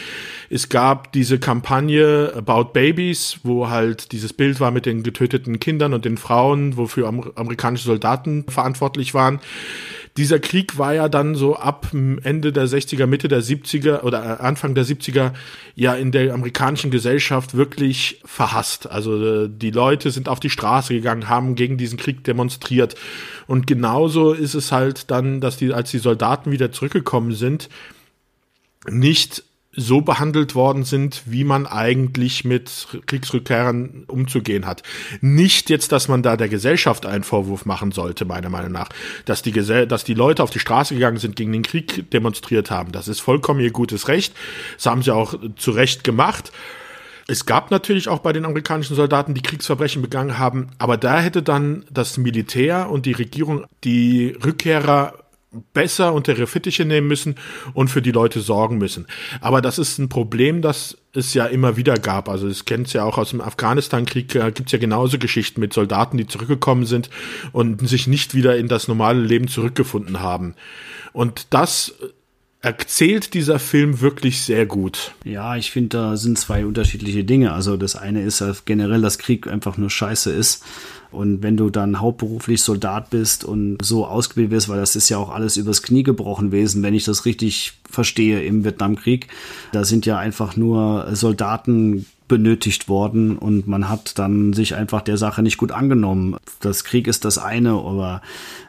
es gab diese Kampagne About Babies, wo halt dieses Bild war mit den getöteten Kindern und den Frauen, wofür amerikanische Soldaten verantwortlich waren dieser Krieg war ja dann so ab Ende der 60er, Mitte der 70er oder äh, Anfang der 70er ja in der amerikanischen Gesellschaft wirklich verhasst. Also äh, die Leute sind auf die Straße gegangen, haben gegen diesen Krieg demonstriert. Und genauso ist es halt dann, dass die, als die Soldaten wieder zurückgekommen sind, nicht so behandelt worden sind, wie man eigentlich mit Kriegsrückkehrern umzugehen hat. Nicht jetzt, dass man da der Gesellschaft einen Vorwurf machen sollte, meiner Meinung nach, dass die, Gesell dass die Leute auf die Straße gegangen sind, gegen den Krieg demonstriert haben. Das ist vollkommen ihr gutes Recht. Das haben sie auch zu Recht gemacht. Es gab natürlich auch bei den amerikanischen Soldaten, die Kriegsverbrechen begangen haben, aber da hätte dann das Militär und die Regierung die Rückkehrer besser unter ihre Fittiche nehmen müssen und für die Leute sorgen müssen. Aber das ist ein Problem, das es ja immer wieder gab. Also es kennt es ja auch aus dem Afghanistan-Krieg, äh, gibt es ja genauso Geschichten mit Soldaten, die zurückgekommen sind und sich nicht wieder in das normale Leben zurückgefunden haben. Und das erzählt dieser Film wirklich sehr gut. Ja, ich finde, da sind zwei unterschiedliche Dinge. Also das eine ist ja generell, dass Krieg einfach nur scheiße ist. Und wenn du dann hauptberuflich Soldat bist und so ausgebildet wirst, weil das ist ja auch alles übers Knie gebrochen gewesen, wenn ich das richtig verstehe im Vietnamkrieg, da sind ja einfach nur Soldaten benötigt worden und man hat dann sich einfach der Sache nicht gut angenommen. Das Krieg ist das eine, aber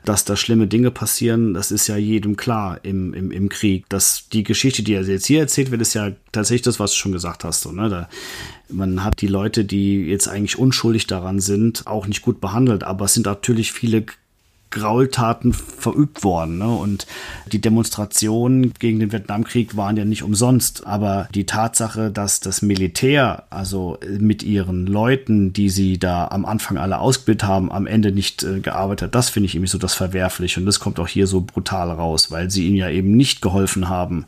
dass da schlimme Dinge passieren, das ist ja jedem klar im, im, im Krieg. Dass die Geschichte, die er jetzt hier erzählt wird, ist ja tatsächlich das, was du schon gesagt hast. So, ne? da, man hat die Leute, die jetzt eigentlich unschuldig daran sind, auch nicht gut behandelt, aber es sind natürlich viele Graultaten verübt worden. Ne? Und die Demonstrationen gegen den Vietnamkrieg waren ja nicht umsonst. Aber die Tatsache, dass das Militär, also mit ihren Leuten, die sie da am Anfang alle ausgebildet haben, am Ende nicht äh, gearbeitet hat, das finde ich irgendwie so das Verwerfliche. Und das kommt auch hier so brutal raus, weil sie ihnen ja eben nicht geholfen haben,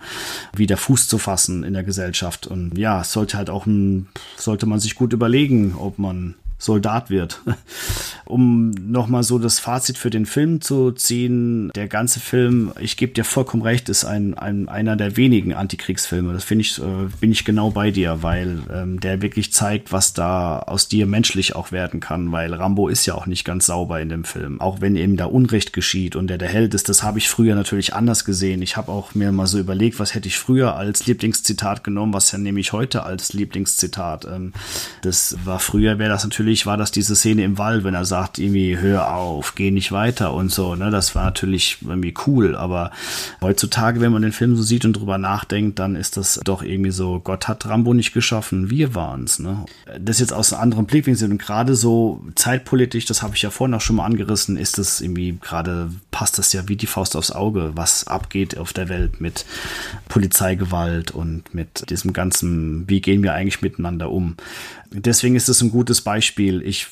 wieder Fuß zu fassen in der Gesellschaft. Und ja, es sollte halt auch ein, sollte man sich gut überlegen, ob man Soldat wird. um nochmal so das Fazit für den Film zu ziehen, der ganze Film, ich gebe dir vollkommen recht, ist ein, ein einer der wenigen Antikriegsfilme. Das finde ich, äh, bin ich genau bei dir, weil ähm, der wirklich zeigt, was da aus dir menschlich auch werden kann, weil Rambo ist ja auch nicht ganz sauber in dem Film. Auch wenn eben da Unrecht geschieht und der der Held ist, das habe ich früher natürlich anders gesehen. Ich habe auch mir mal so überlegt, was hätte ich früher als Lieblingszitat genommen, was ja nehme ich heute als Lieblingszitat. Ähm, das war früher, wäre das natürlich natürlich war das diese Szene im Wald, wenn er sagt, irgendwie, hör auf, geh nicht weiter und so, ne, das war natürlich irgendwie cool, aber heutzutage, wenn man den Film so sieht und drüber nachdenkt, dann ist das doch irgendwie so, Gott hat Rambo nicht geschaffen, wir waren's, ne. Das jetzt aus einem anderen Blickwinkel und gerade so zeitpolitisch, das habe ich ja vorhin auch schon mal angerissen, ist das irgendwie gerade, passt das ja wie die Faust aufs Auge, was abgeht auf der Welt mit Polizeigewalt und mit diesem ganzen, wie gehen wir eigentlich miteinander um deswegen ist es ein gutes Beispiel. Ich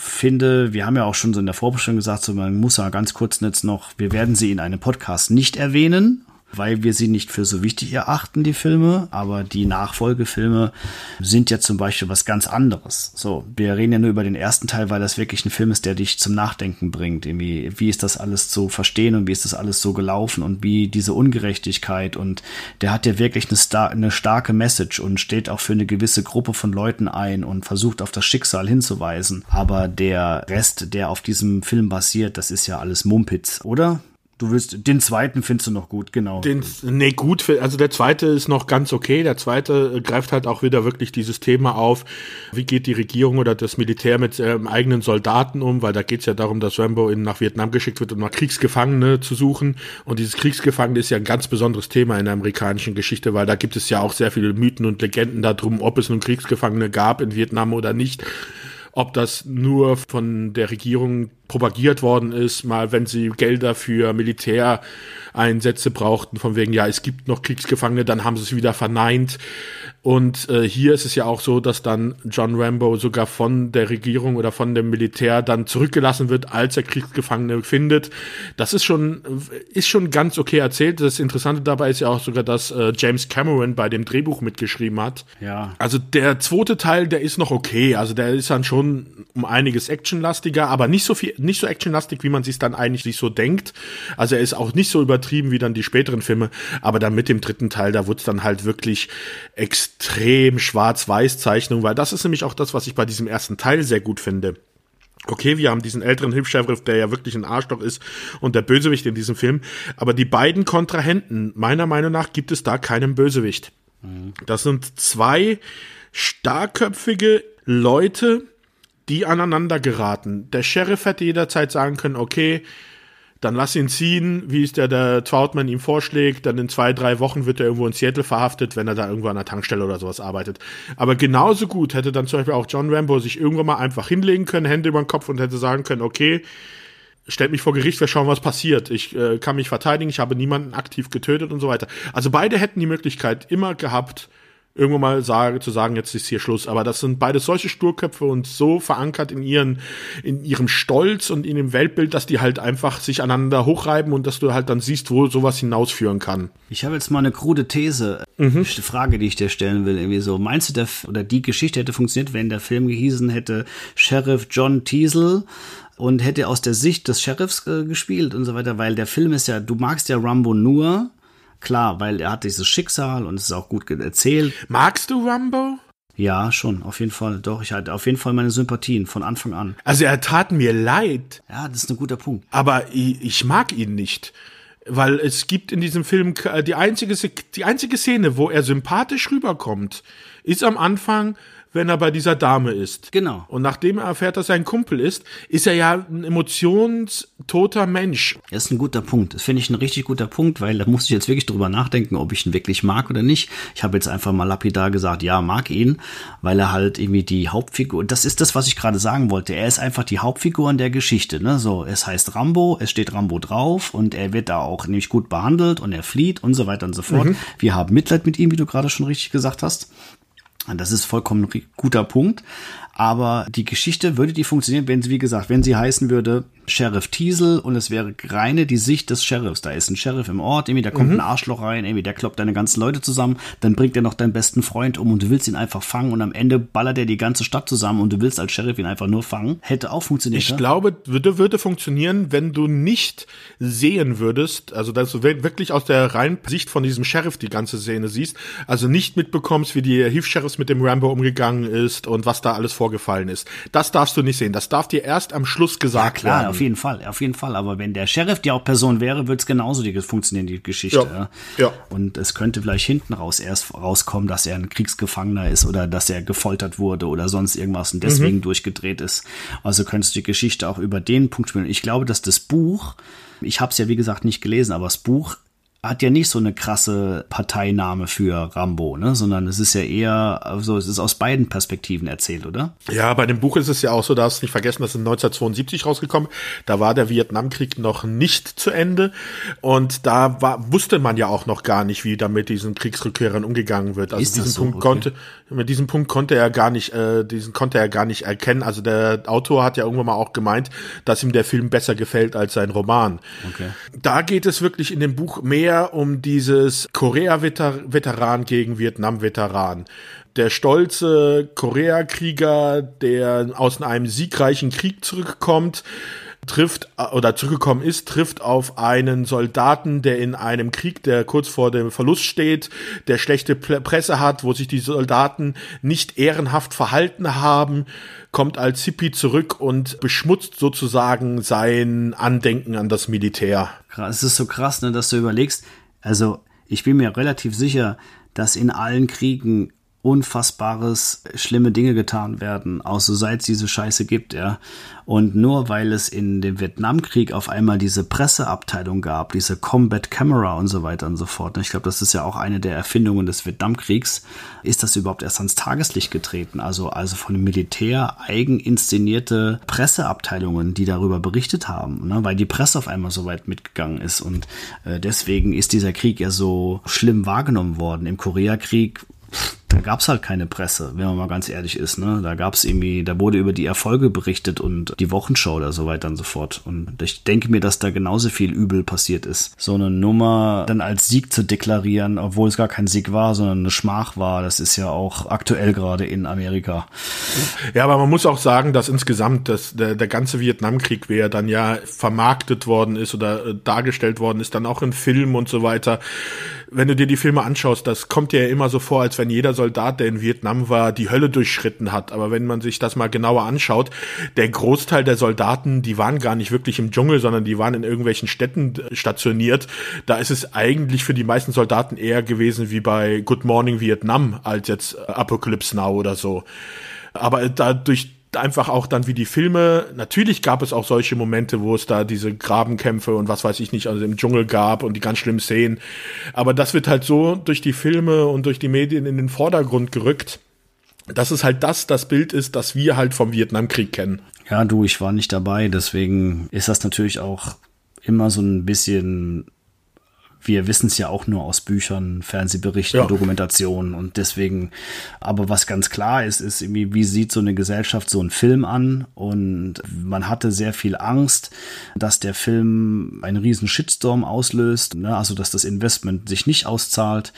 finde, wir haben ja auch schon so in der Vorbestellung gesagt, so man muss ja ganz kurz jetzt noch, wir werden sie in einem Podcast nicht erwähnen, weil wir sie nicht für so wichtig erachten, die Filme, aber die Nachfolgefilme sind ja zum Beispiel was ganz anderes. So, wir reden ja nur über den ersten Teil, weil das wirklich ein Film ist, der dich zum Nachdenken bringt. Irgendwie, wie ist das alles zu verstehen und wie ist das alles so gelaufen und wie diese Ungerechtigkeit und der hat ja wirklich eine, star eine starke Message und steht auch für eine gewisse Gruppe von Leuten ein und versucht auf das Schicksal hinzuweisen. Aber der Rest, der auf diesem Film basiert, das ist ja alles Mumpitz, oder? Du willst, den zweiten findest du noch gut, genau. Den, nee, gut, also der zweite ist noch ganz okay. Der zweite äh, greift halt auch wieder wirklich dieses Thema auf, wie geht die Regierung oder das Militär mit ähm, eigenen Soldaten um, weil da geht's ja darum, dass Rambo in, nach Vietnam geschickt wird, um nach Kriegsgefangene zu suchen. Und dieses Kriegsgefangene ist ja ein ganz besonderes Thema in der amerikanischen Geschichte, weil da gibt es ja auch sehr viele Mythen und Legenden darum, ob es nun Kriegsgefangene gab in Vietnam oder nicht ob das nur von der Regierung propagiert worden ist, mal wenn sie Gelder für Militäreinsätze brauchten, von wegen, ja, es gibt noch Kriegsgefangene, dann haben sie es wieder verneint. Und äh, hier ist es ja auch so, dass dann John Rambo sogar von der Regierung oder von dem Militär dann zurückgelassen wird, als er Kriegsgefangene findet. Das ist schon, ist schon ganz okay erzählt. Das Interessante dabei ist ja auch sogar, dass äh, James Cameron bei dem Drehbuch mitgeschrieben hat. Ja. Also der zweite Teil, der ist noch okay. Also der ist dann schon um einiges actionlastiger, aber nicht so viel, nicht so actionlastig, wie man sich dann eigentlich sich so denkt. Also er ist auch nicht so übertrieben wie dann die späteren Filme, aber dann mit dem dritten Teil, da wurde es dann halt wirklich extrem schwarz-weiß-Zeichnung, weil das ist nämlich auch das, was ich bei diesem ersten Teil sehr gut finde. Okay, wir haben diesen älteren Hilfs-Sheriff, der ja wirklich ein Arschloch ist und der Bösewicht in diesem Film. Aber die beiden Kontrahenten, meiner Meinung nach, gibt es da keinen Bösewicht. Das sind zwei starkköpfige Leute, die aneinander geraten. Der Sheriff hätte jederzeit sagen können, okay, dann lass ihn ziehen, wie es der, der Troutman ihm vorschlägt, dann in zwei, drei Wochen wird er irgendwo in Seattle verhaftet, wenn er da irgendwo an der Tankstelle oder sowas arbeitet. Aber genauso gut hätte dann zum Beispiel auch John Rambo sich irgendwann mal einfach hinlegen können, Hände über den Kopf und hätte sagen können, okay, stellt mich vor Gericht, wir schauen, was passiert. Ich äh, kann mich verteidigen, ich habe niemanden aktiv getötet und so weiter. Also beide hätten die Möglichkeit immer gehabt, irgendwann mal sage, zu sagen, jetzt ist hier Schluss. Aber das sind beide solche Sturköpfe und so verankert in ihren, in ihrem Stolz und in dem Weltbild, dass die halt einfach sich aneinander hochreiben und dass du halt dann siehst, wo sowas hinausführen kann. Ich habe jetzt mal eine krude These, mhm. eine Frage, die ich dir stellen will, irgendwie so. Meinst du, der, oder die Geschichte hätte funktioniert, wenn der Film gehießen hätte Sheriff John Teasel und hätte aus der Sicht des Sheriffs äh, gespielt und so weiter, weil der Film ist ja, du magst ja Rambo nur, Klar, weil er hat dieses Schicksal und es ist auch gut erzählt. Magst du Rambo? Ja, schon, auf jeden Fall. Doch, ich hatte auf jeden Fall meine Sympathien von Anfang an. Also er tat mir leid. Ja, das ist ein guter Punkt. Aber ich, ich mag ihn nicht. Weil es gibt in diesem Film die einzige, die einzige Szene, wo er sympathisch rüberkommt, ist am Anfang, wenn er bei dieser Dame ist. Genau. Und nachdem er erfährt, dass er ein Kumpel ist, ist er ja ein emotionstoter Mensch. Das ist ein guter Punkt. Das finde ich ein richtig guter Punkt, weil da muss ich jetzt wirklich drüber nachdenken, ob ich ihn wirklich mag oder nicht. Ich habe jetzt einfach mal lapidar gesagt, ja, mag ihn, weil er halt irgendwie die Hauptfigur, das ist das, was ich gerade sagen wollte. Er ist einfach die Hauptfigur in der Geschichte, ne? So, es heißt Rambo, es steht Rambo drauf und er wird da auch nämlich gut behandelt und er flieht und so weiter und so fort. Mhm. Wir haben Mitleid mit ihm, wie du gerade schon richtig gesagt hast. Das ist vollkommen guter Punkt. Aber die Geschichte würde die funktionieren, wenn sie, wie gesagt, wenn sie heißen würde Sheriff Teasel und es wäre reine die Sicht des Sheriffs. Da ist ein Sheriff im Ort, irgendwie, da kommt mhm. ein Arschloch rein, irgendwie, der kloppt deine ganzen Leute zusammen, dann bringt er noch deinen besten Freund um und du willst ihn einfach fangen und am Ende ballert er die ganze Stadt zusammen und du willst als Sheriff ihn einfach nur fangen. Hätte auch funktioniert. Ich ja? glaube, würde, würde funktionieren, wenn du nicht sehen würdest, also dass du wirklich aus der reinen Sicht von diesem Sheriff die ganze Szene siehst, also nicht mitbekommst, wie die Hilfs-Sheriffs mit dem Rambo umgegangen ist und was da alles vor vorgefallen ist. Das darfst du nicht sehen. Das darf dir erst am Schluss gesagt ja, klar, werden. auf jeden Fall, auf jeden Fall. Aber wenn der Sheriff die auch Person wäre, würde es genauso die, funktionieren, die Geschichte. Ja, ja. Und es könnte vielleicht hinten raus erst rauskommen, dass er ein Kriegsgefangener ist oder dass er gefoltert wurde oder sonst irgendwas und deswegen mhm. durchgedreht ist. Also könntest du die Geschichte auch über den Punkt spielen. Ich glaube, dass das Buch, ich habe es ja wie gesagt nicht gelesen, aber das Buch hat ja nicht so eine krasse Parteinahme für Rambo, ne? sondern es ist ja eher, also es ist aus beiden Perspektiven erzählt, oder? Ja, bei dem Buch ist es ja auch so, da hast du nicht vergessen, das ist 1972 rausgekommen. Da war der Vietnamkrieg noch nicht zu Ende und da war, wusste man ja auch noch gar nicht, wie da mit diesen Kriegsrückkehrern umgegangen wird. Also diesen so? Punkt okay. konnte, mit diesem Punkt konnte er gar nicht, äh, diesen konnte er gar nicht erkennen. Also der Autor hat ja irgendwann mal auch gemeint, dass ihm der Film besser gefällt als sein Roman. Okay. Da geht es wirklich in dem Buch mehr mehr um dieses Korea-Veteran gegen Vietnam-Veteran. Der stolze Koreakrieger, der aus einem siegreichen Krieg zurückkommt, trifft oder zurückgekommen ist, trifft auf einen Soldaten, der in einem Krieg, der kurz vor dem Verlust steht, der schlechte Presse hat, wo sich die Soldaten nicht ehrenhaft verhalten haben, kommt als Hippie zurück und beschmutzt sozusagen sein Andenken an das Militär. Es ist so krass, ne, dass du überlegst, also ich bin mir relativ sicher, dass in allen Kriegen unfassbares, schlimme Dinge getan werden, auch so seit es diese Scheiße gibt, ja. Und nur weil es in dem Vietnamkrieg auf einmal diese Presseabteilung gab, diese Combat Camera und so weiter und so fort, ich glaube, das ist ja auch eine der Erfindungen des Vietnamkriegs, ist das überhaupt erst ans Tageslicht getreten. Also, also von dem Militär eigen inszenierte Presseabteilungen, die darüber berichtet haben, ne? weil die Presse auf einmal so weit mitgegangen ist. Und äh, deswegen ist dieser Krieg ja so schlimm wahrgenommen worden. Im Koreakrieg da gab's halt keine Presse, wenn man mal ganz ehrlich ist. Ne? Da gab's irgendwie, da wurde über die Erfolge berichtet und die Wochenschau oder so weiter und so fort. Und ich denke mir, dass da genauso viel Übel passiert ist. So eine Nummer dann als Sieg zu deklarieren, obwohl es gar kein Sieg war, sondern eine Schmach war, das ist ja auch aktuell gerade in Amerika. Ja, aber man muss auch sagen, dass insgesamt das, der, der ganze Vietnamkrieg, wie er dann ja vermarktet worden ist oder äh, dargestellt worden ist, dann auch in Filmen und so weiter, wenn du dir die Filme anschaust, das kommt dir ja immer so vor, als wenn jeder Soldat, der in Vietnam war, die Hölle durchschritten hat. Aber wenn man sich das mal genauer anschaut, der Großteil der Soldaten, die waren gar nicht wirklich im Dschungel, sondern die waren in irgendwelchen Städten stationiert. Da ist es eigentlich für die meisten Soldaten eher gewesen wie bei Good Morning Vietnam als jetzt Apocalypse Now oder so. Aber dadurch einfach auch dann wie die Filme, natürlich gab es auch solche Momente, wo es da diese Grabenkämpfe und was weiß ich nicht, also im Dschungel gab und die ganz schlimmen Szenen. Aber das wird halt so durch die Filme und durch die Medien in den Vordergrund gerückt, dass es halt das, das Bild ist, das wir halt vom Vietnamkrieg kennen. Ja, du, ich war nicht dabei, deswegen ist das natürlich auch immer so ein bisschen wir wissen es ja auch nur aus Büchern, Fernsehberichten, Ja. Dokumentationen und deswegen, aber was ganz klar ist, ist irgendwie, wie sieht so eine Gesellschaft so einen Film an und man hatte sehr viel Angst, dass der Film einen riesen Shitstorm auslöst, ne? also dass das Investment sich nicht auszahlt.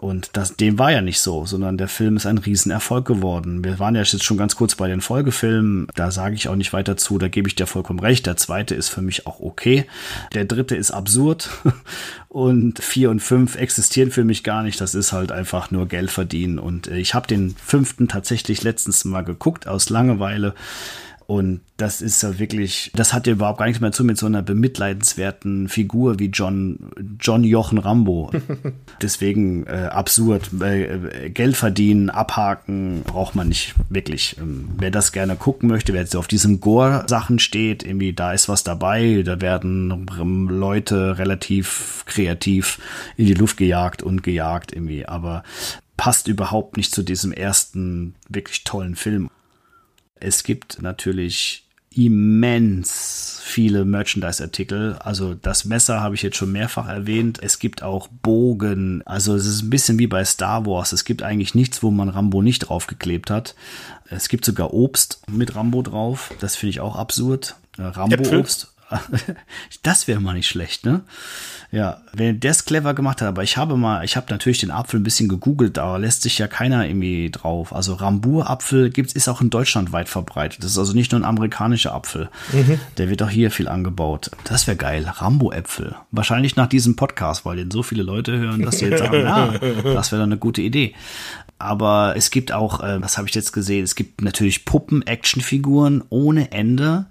Und das, dem war ja nicht so, sondern der Film ist ein Riesenerfolg geworden. Wir waren ja jetzt schon ganz kurz bei den Folgefilmen. Da sage ich auch nicht weiter zu, da gebe ich dir vollkommen recht. Der zweite ist für mich auch okay. Der dritte ist absurd. Und vier und fünf existieren für mich gar nicht. Das ist halt einfach nur Geld verdienen. Und äh, ich habe den fünften tatsächlich letztens mal geguckt aus Langeweile. Und das ist ja wirklich, das hat ja überhaupt gar nichts mehr zu mit so einer bemitleidenswerten Figur wie John, John Jochen Rambo. Deswegen äh, absurd. Äh, Geld verdienen, abhaken, braucht man nicht wirklich. Ähm, wer das gerne gucken möchte, wer jetzt auf diesen Gore-Sachen steht, irgendwie da ist was dabei, da werden Leute relativ kreativ in die Luft gejagt und gejagt irgendwie, aber passt überhaupt nicht zu diesem ersten wirklich tollen Film. Es gibt natürlich immens viele Merchandise-Artikel. Also das Messer habe ich jetzt schon mehrfach erwähnt. Es gibt auch Bogen. Also es ist ein bisschen wie bei Star Wars. Es gibt eigentlich nichts, wo man Rambo nicht draufgeklebt hat. Es gibt sogar Obst mit Rambo drauf. Das finde ich auch absurd. Äh, Rambo-Obst. Das wäre mal nicht schlecht, ne? Ja, wenn der es clever gemacht hat, aber ich habe mal, ich habe natürlich den Apfel ein bisschen gegoogelt, da lässt sich ja keiner irgendwie drauf. Also Rambur-Apfel gibt's, ist auch in Deutschland weit verbreitet. Das ist also nicht nur ein amerikanischer Apfel. Der wird auch hier viel angebaut. Das wäre geil. Rambo-Äpfel. Wahrscheinlich nach diesem Podcast, weil den so viele Leute hören, dass sie jetzt sagen, ja, das wäre doch eine gute Idee. Aber es gibt auch, äh, was habe ich jetzt gesehen? Es gibt natürlich Puppen-Actionfiguren ohne Ende.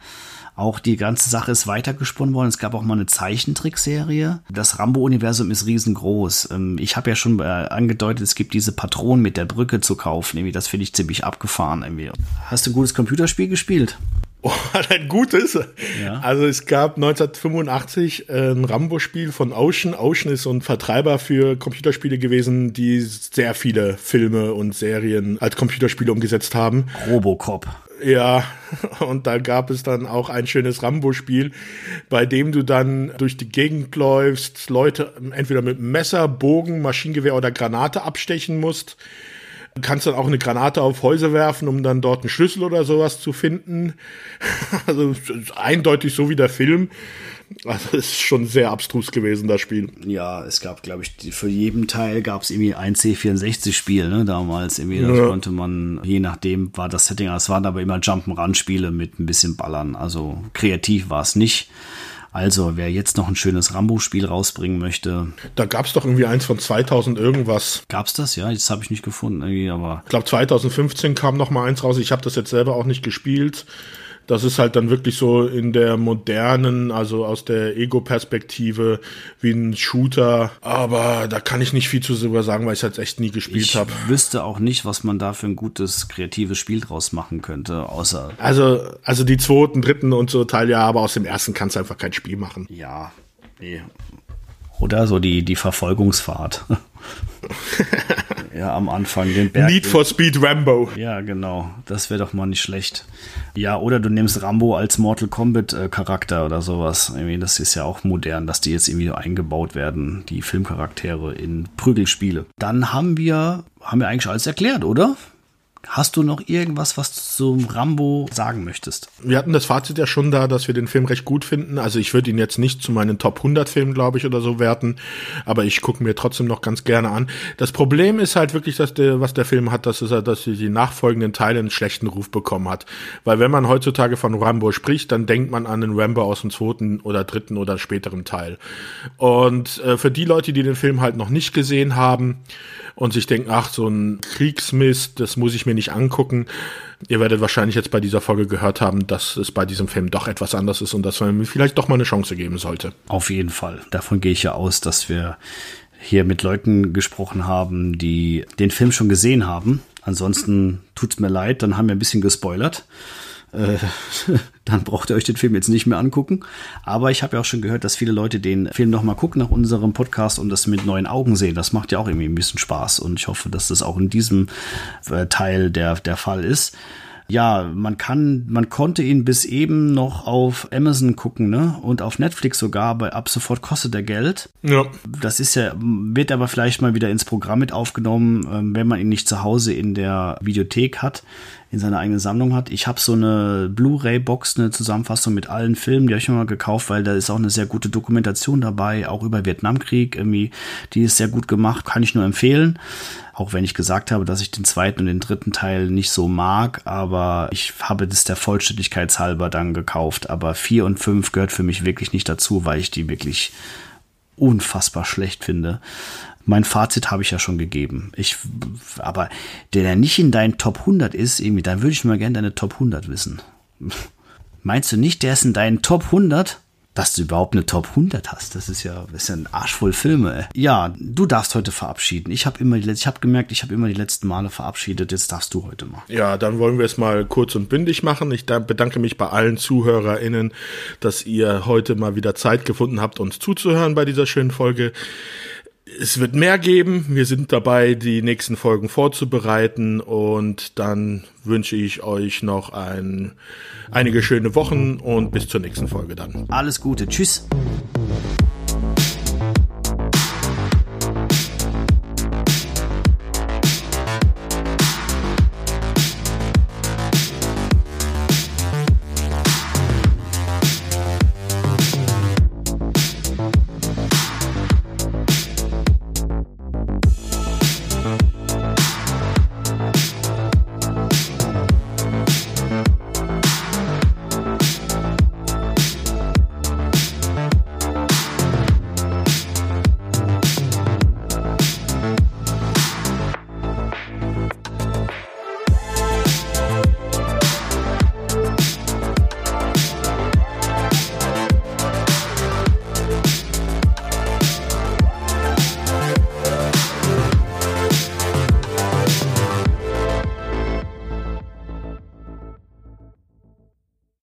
Auch die ganze Sache ist weitergesponnen worden. Es gab auch mal eine Zeichentrickserie. Das Rambo-Universum ist riesengroß. Ähm, Ich habe ja schon äh, angedeutet, es gibt diese Patronen mit der Brücke zu kaufen. Irgendwie, das finde ich ziemlich abgefahren. Irgendwie. Hast du ein gutes Computerspiel gespielt? Oh, ein gutes. Ja. Also es gab 1985 äh, ein Rambo-Spiel von Ocean. Ocean ist so ein Vertreiber für Computerspiele gewesen, die sehr viele Filme und Serien als Computerspiele umgesetzt haben. Robocop. Ja, und da gab es dann auch ein schönes Rambo-Spiel, bei dem du dann durch die Gegend läufst, Leute entweder mit Messer, Bogen, Maschinengewehr oder Granate abstechen musst. Du kannst dann auch eine Granate auf Häuser werfen, um dann dort einen Schlüssel oder sowas zu finden. Also eindeutig so wie der Film. Also es ist schon sehr abstrus gewesen, das Spiel. Ja, es gab, glaube ich, für jeden Teil gab es irgendwie ein C64-Spiel, ne, damals. Irgendwie, das Ja. konnte man, je nachdem war das Setting, es waren aber immer Jump'n'Run-Spiele mit ein bisschen Ballern. Also kreativ war es nicht. Also, wer jetzt noch ein schönes Rambo-Spiel rausbringen möchte, Da gab es doch irgendwie eins von 2000 irgendwas. gab's das? Ja, das habe ich nicht gefunden, irgendwie, aber Ich glaube 2015 kam noch mal eins raus. Ich habe das jetzt selber auch nicht gespielt. Das ist halt dann wirklich so in der modernen, also aus der Ego-Perspektive wie ein Shooter. Aber da kann ich nicht viel zu sogar sagen, weil ich es jetzt echt nie gespielt ich habe. wüsste auch nicht, was man da für ein gutes, kreatives Spiel draus machen könnte, außer, Also, also die zweiten, dritten und so Teil ja, aber aus dem ersten kannst du einfach kein Spiel machen. ja, nee. Oder so die, die Verfolgungsfahrt. ja, am Anfang den Berg. Need for Speed Rambo. Ja, genau. Das wäre doch mal nicht schlecht. Ja, oder du nimmst Rambo als Mortal Kombat äh, Charakter oder sowas. Irgendwie, das ist ja auch modern, dass die jetzt irgendwie eingebaut werden, die Filmcharaktere in Prügelspiele. Dann haben wir, haben wir eigentlich alles erklärt, oder? Hast du noch irgendwas, was du zum Rambo sagen möchtest? Wir hatten das Fazit ja schon da, dass wir den Film recht gut finden. Also ich würde ihn jetzt nicht zu meinen Top 100 Filmen, glaube ich, oder so werten, aber ich gucke mir trotzdem noch ganz gerne an. Das Problem ist halt wirklich, dass der, was der Film hat, dass, es, halt, dass die nachfolgenden Teile einen schlechten Ruf bekommen hat. Weil wenn man heutzutage von Rambo spricht, dann denkt man an den Rambo aus dem zweiten oder dritten oder späteren Teil. Und äh, für die Leute, die den Film halt noch nicht gesehen haben und sich denken, ach, so ein Kriegsmist, das muss ich mir nicht angucken. Ihr werdet wahrscheinlich jetzt bei dieser Folge gehört haben, dass es bei diesem Film doch etwas anders ist und dass man ihm vielleicht doch mal eine Chance geben sollte. Auf jeden Fall. Davon gehe ich ja aus, dass wir hier mit Leuten gesprochen haben, die den Film schon gesehen haben. Ansonsten tut's mir leid, dann haben wir ein bisschen gespoilert. Äh, dann braucht ihr euch den Film jetzt nicht mehr angucken. Aber ich habe ja auch schon gehört, dass viele Leute den Film noch mal gucken nach unserem Podcast und das mit neuen Augen sehen. Das macht ja auch irgendwie ein bisschen Spaß und ich hoffe, dass das auch in diesem äh, Teil der, der Fall ist. Ja, man kann, man konnte ihn bis eben noch auf Amazon gucken, ne? Und auf Netflix sogar, aber ab sofort kostet er Geld. Ja. Das ist ja, wird aber vielleicht mal wieder ins Programm mit aufgenommen, ähm, wenn man ihn nicht zu Hause in der Videothek hat in seiner eigenen Sammlung hat. Ich habe so eine Blu-ray-Box, eine Zusammenfassung mit allen Filmen, die habe ich mir mal gekauft, weil da ist auch eine sehr gute Dokumentation dabei, auch über Vietnamkrieg irgendwie. Die ist sehr gut gemacht, kann ich nur empfehlen. Auch wenn ich gesagt habe, dass ich den zweiten und den dritten Teil nicht so mag, aber ich habe das der Vollständigkeit halber dann gekauft. Aber vier und fünf gehört für mich wirklich nicht dazu, weil ich die wirklich unfassbar schlecht finde. Mein Fazit habe ich ja schon gegeben. Ich, aber der, der nicht in deinen Top 100 ist, irgendwie, dann würde ich mal gerne deine Top 100 wissen. Meinst du nicht, der ist in deinen Top 100? Dass du überhaupt eine Top 100 hast, das ist ja, das ist ja ein Arsch voll Filme. Ey. Ja, du darfst heute verabschieden. Ich habe immer, ich habe gemerkt, ich habe immer die letzten Male verabschiedet. Jetzt darfst du heute mal. Ja, dann wollen wir es mal kurz und bündig machen. Ich bedanke mich bei allen ZuhörerInnen, dass ihr heute mal wieder Zeit gefunden habt, uns zuzuhören bei dieser schönen Folge. Es wird mehr geben. Wir sind dabei, die nächsten Folgen vorzubereiten und dann wünsche ich euch noch ein, einige schöne Wochen und bis zur nächsten Folge dann. Alles Gute. Tschüss.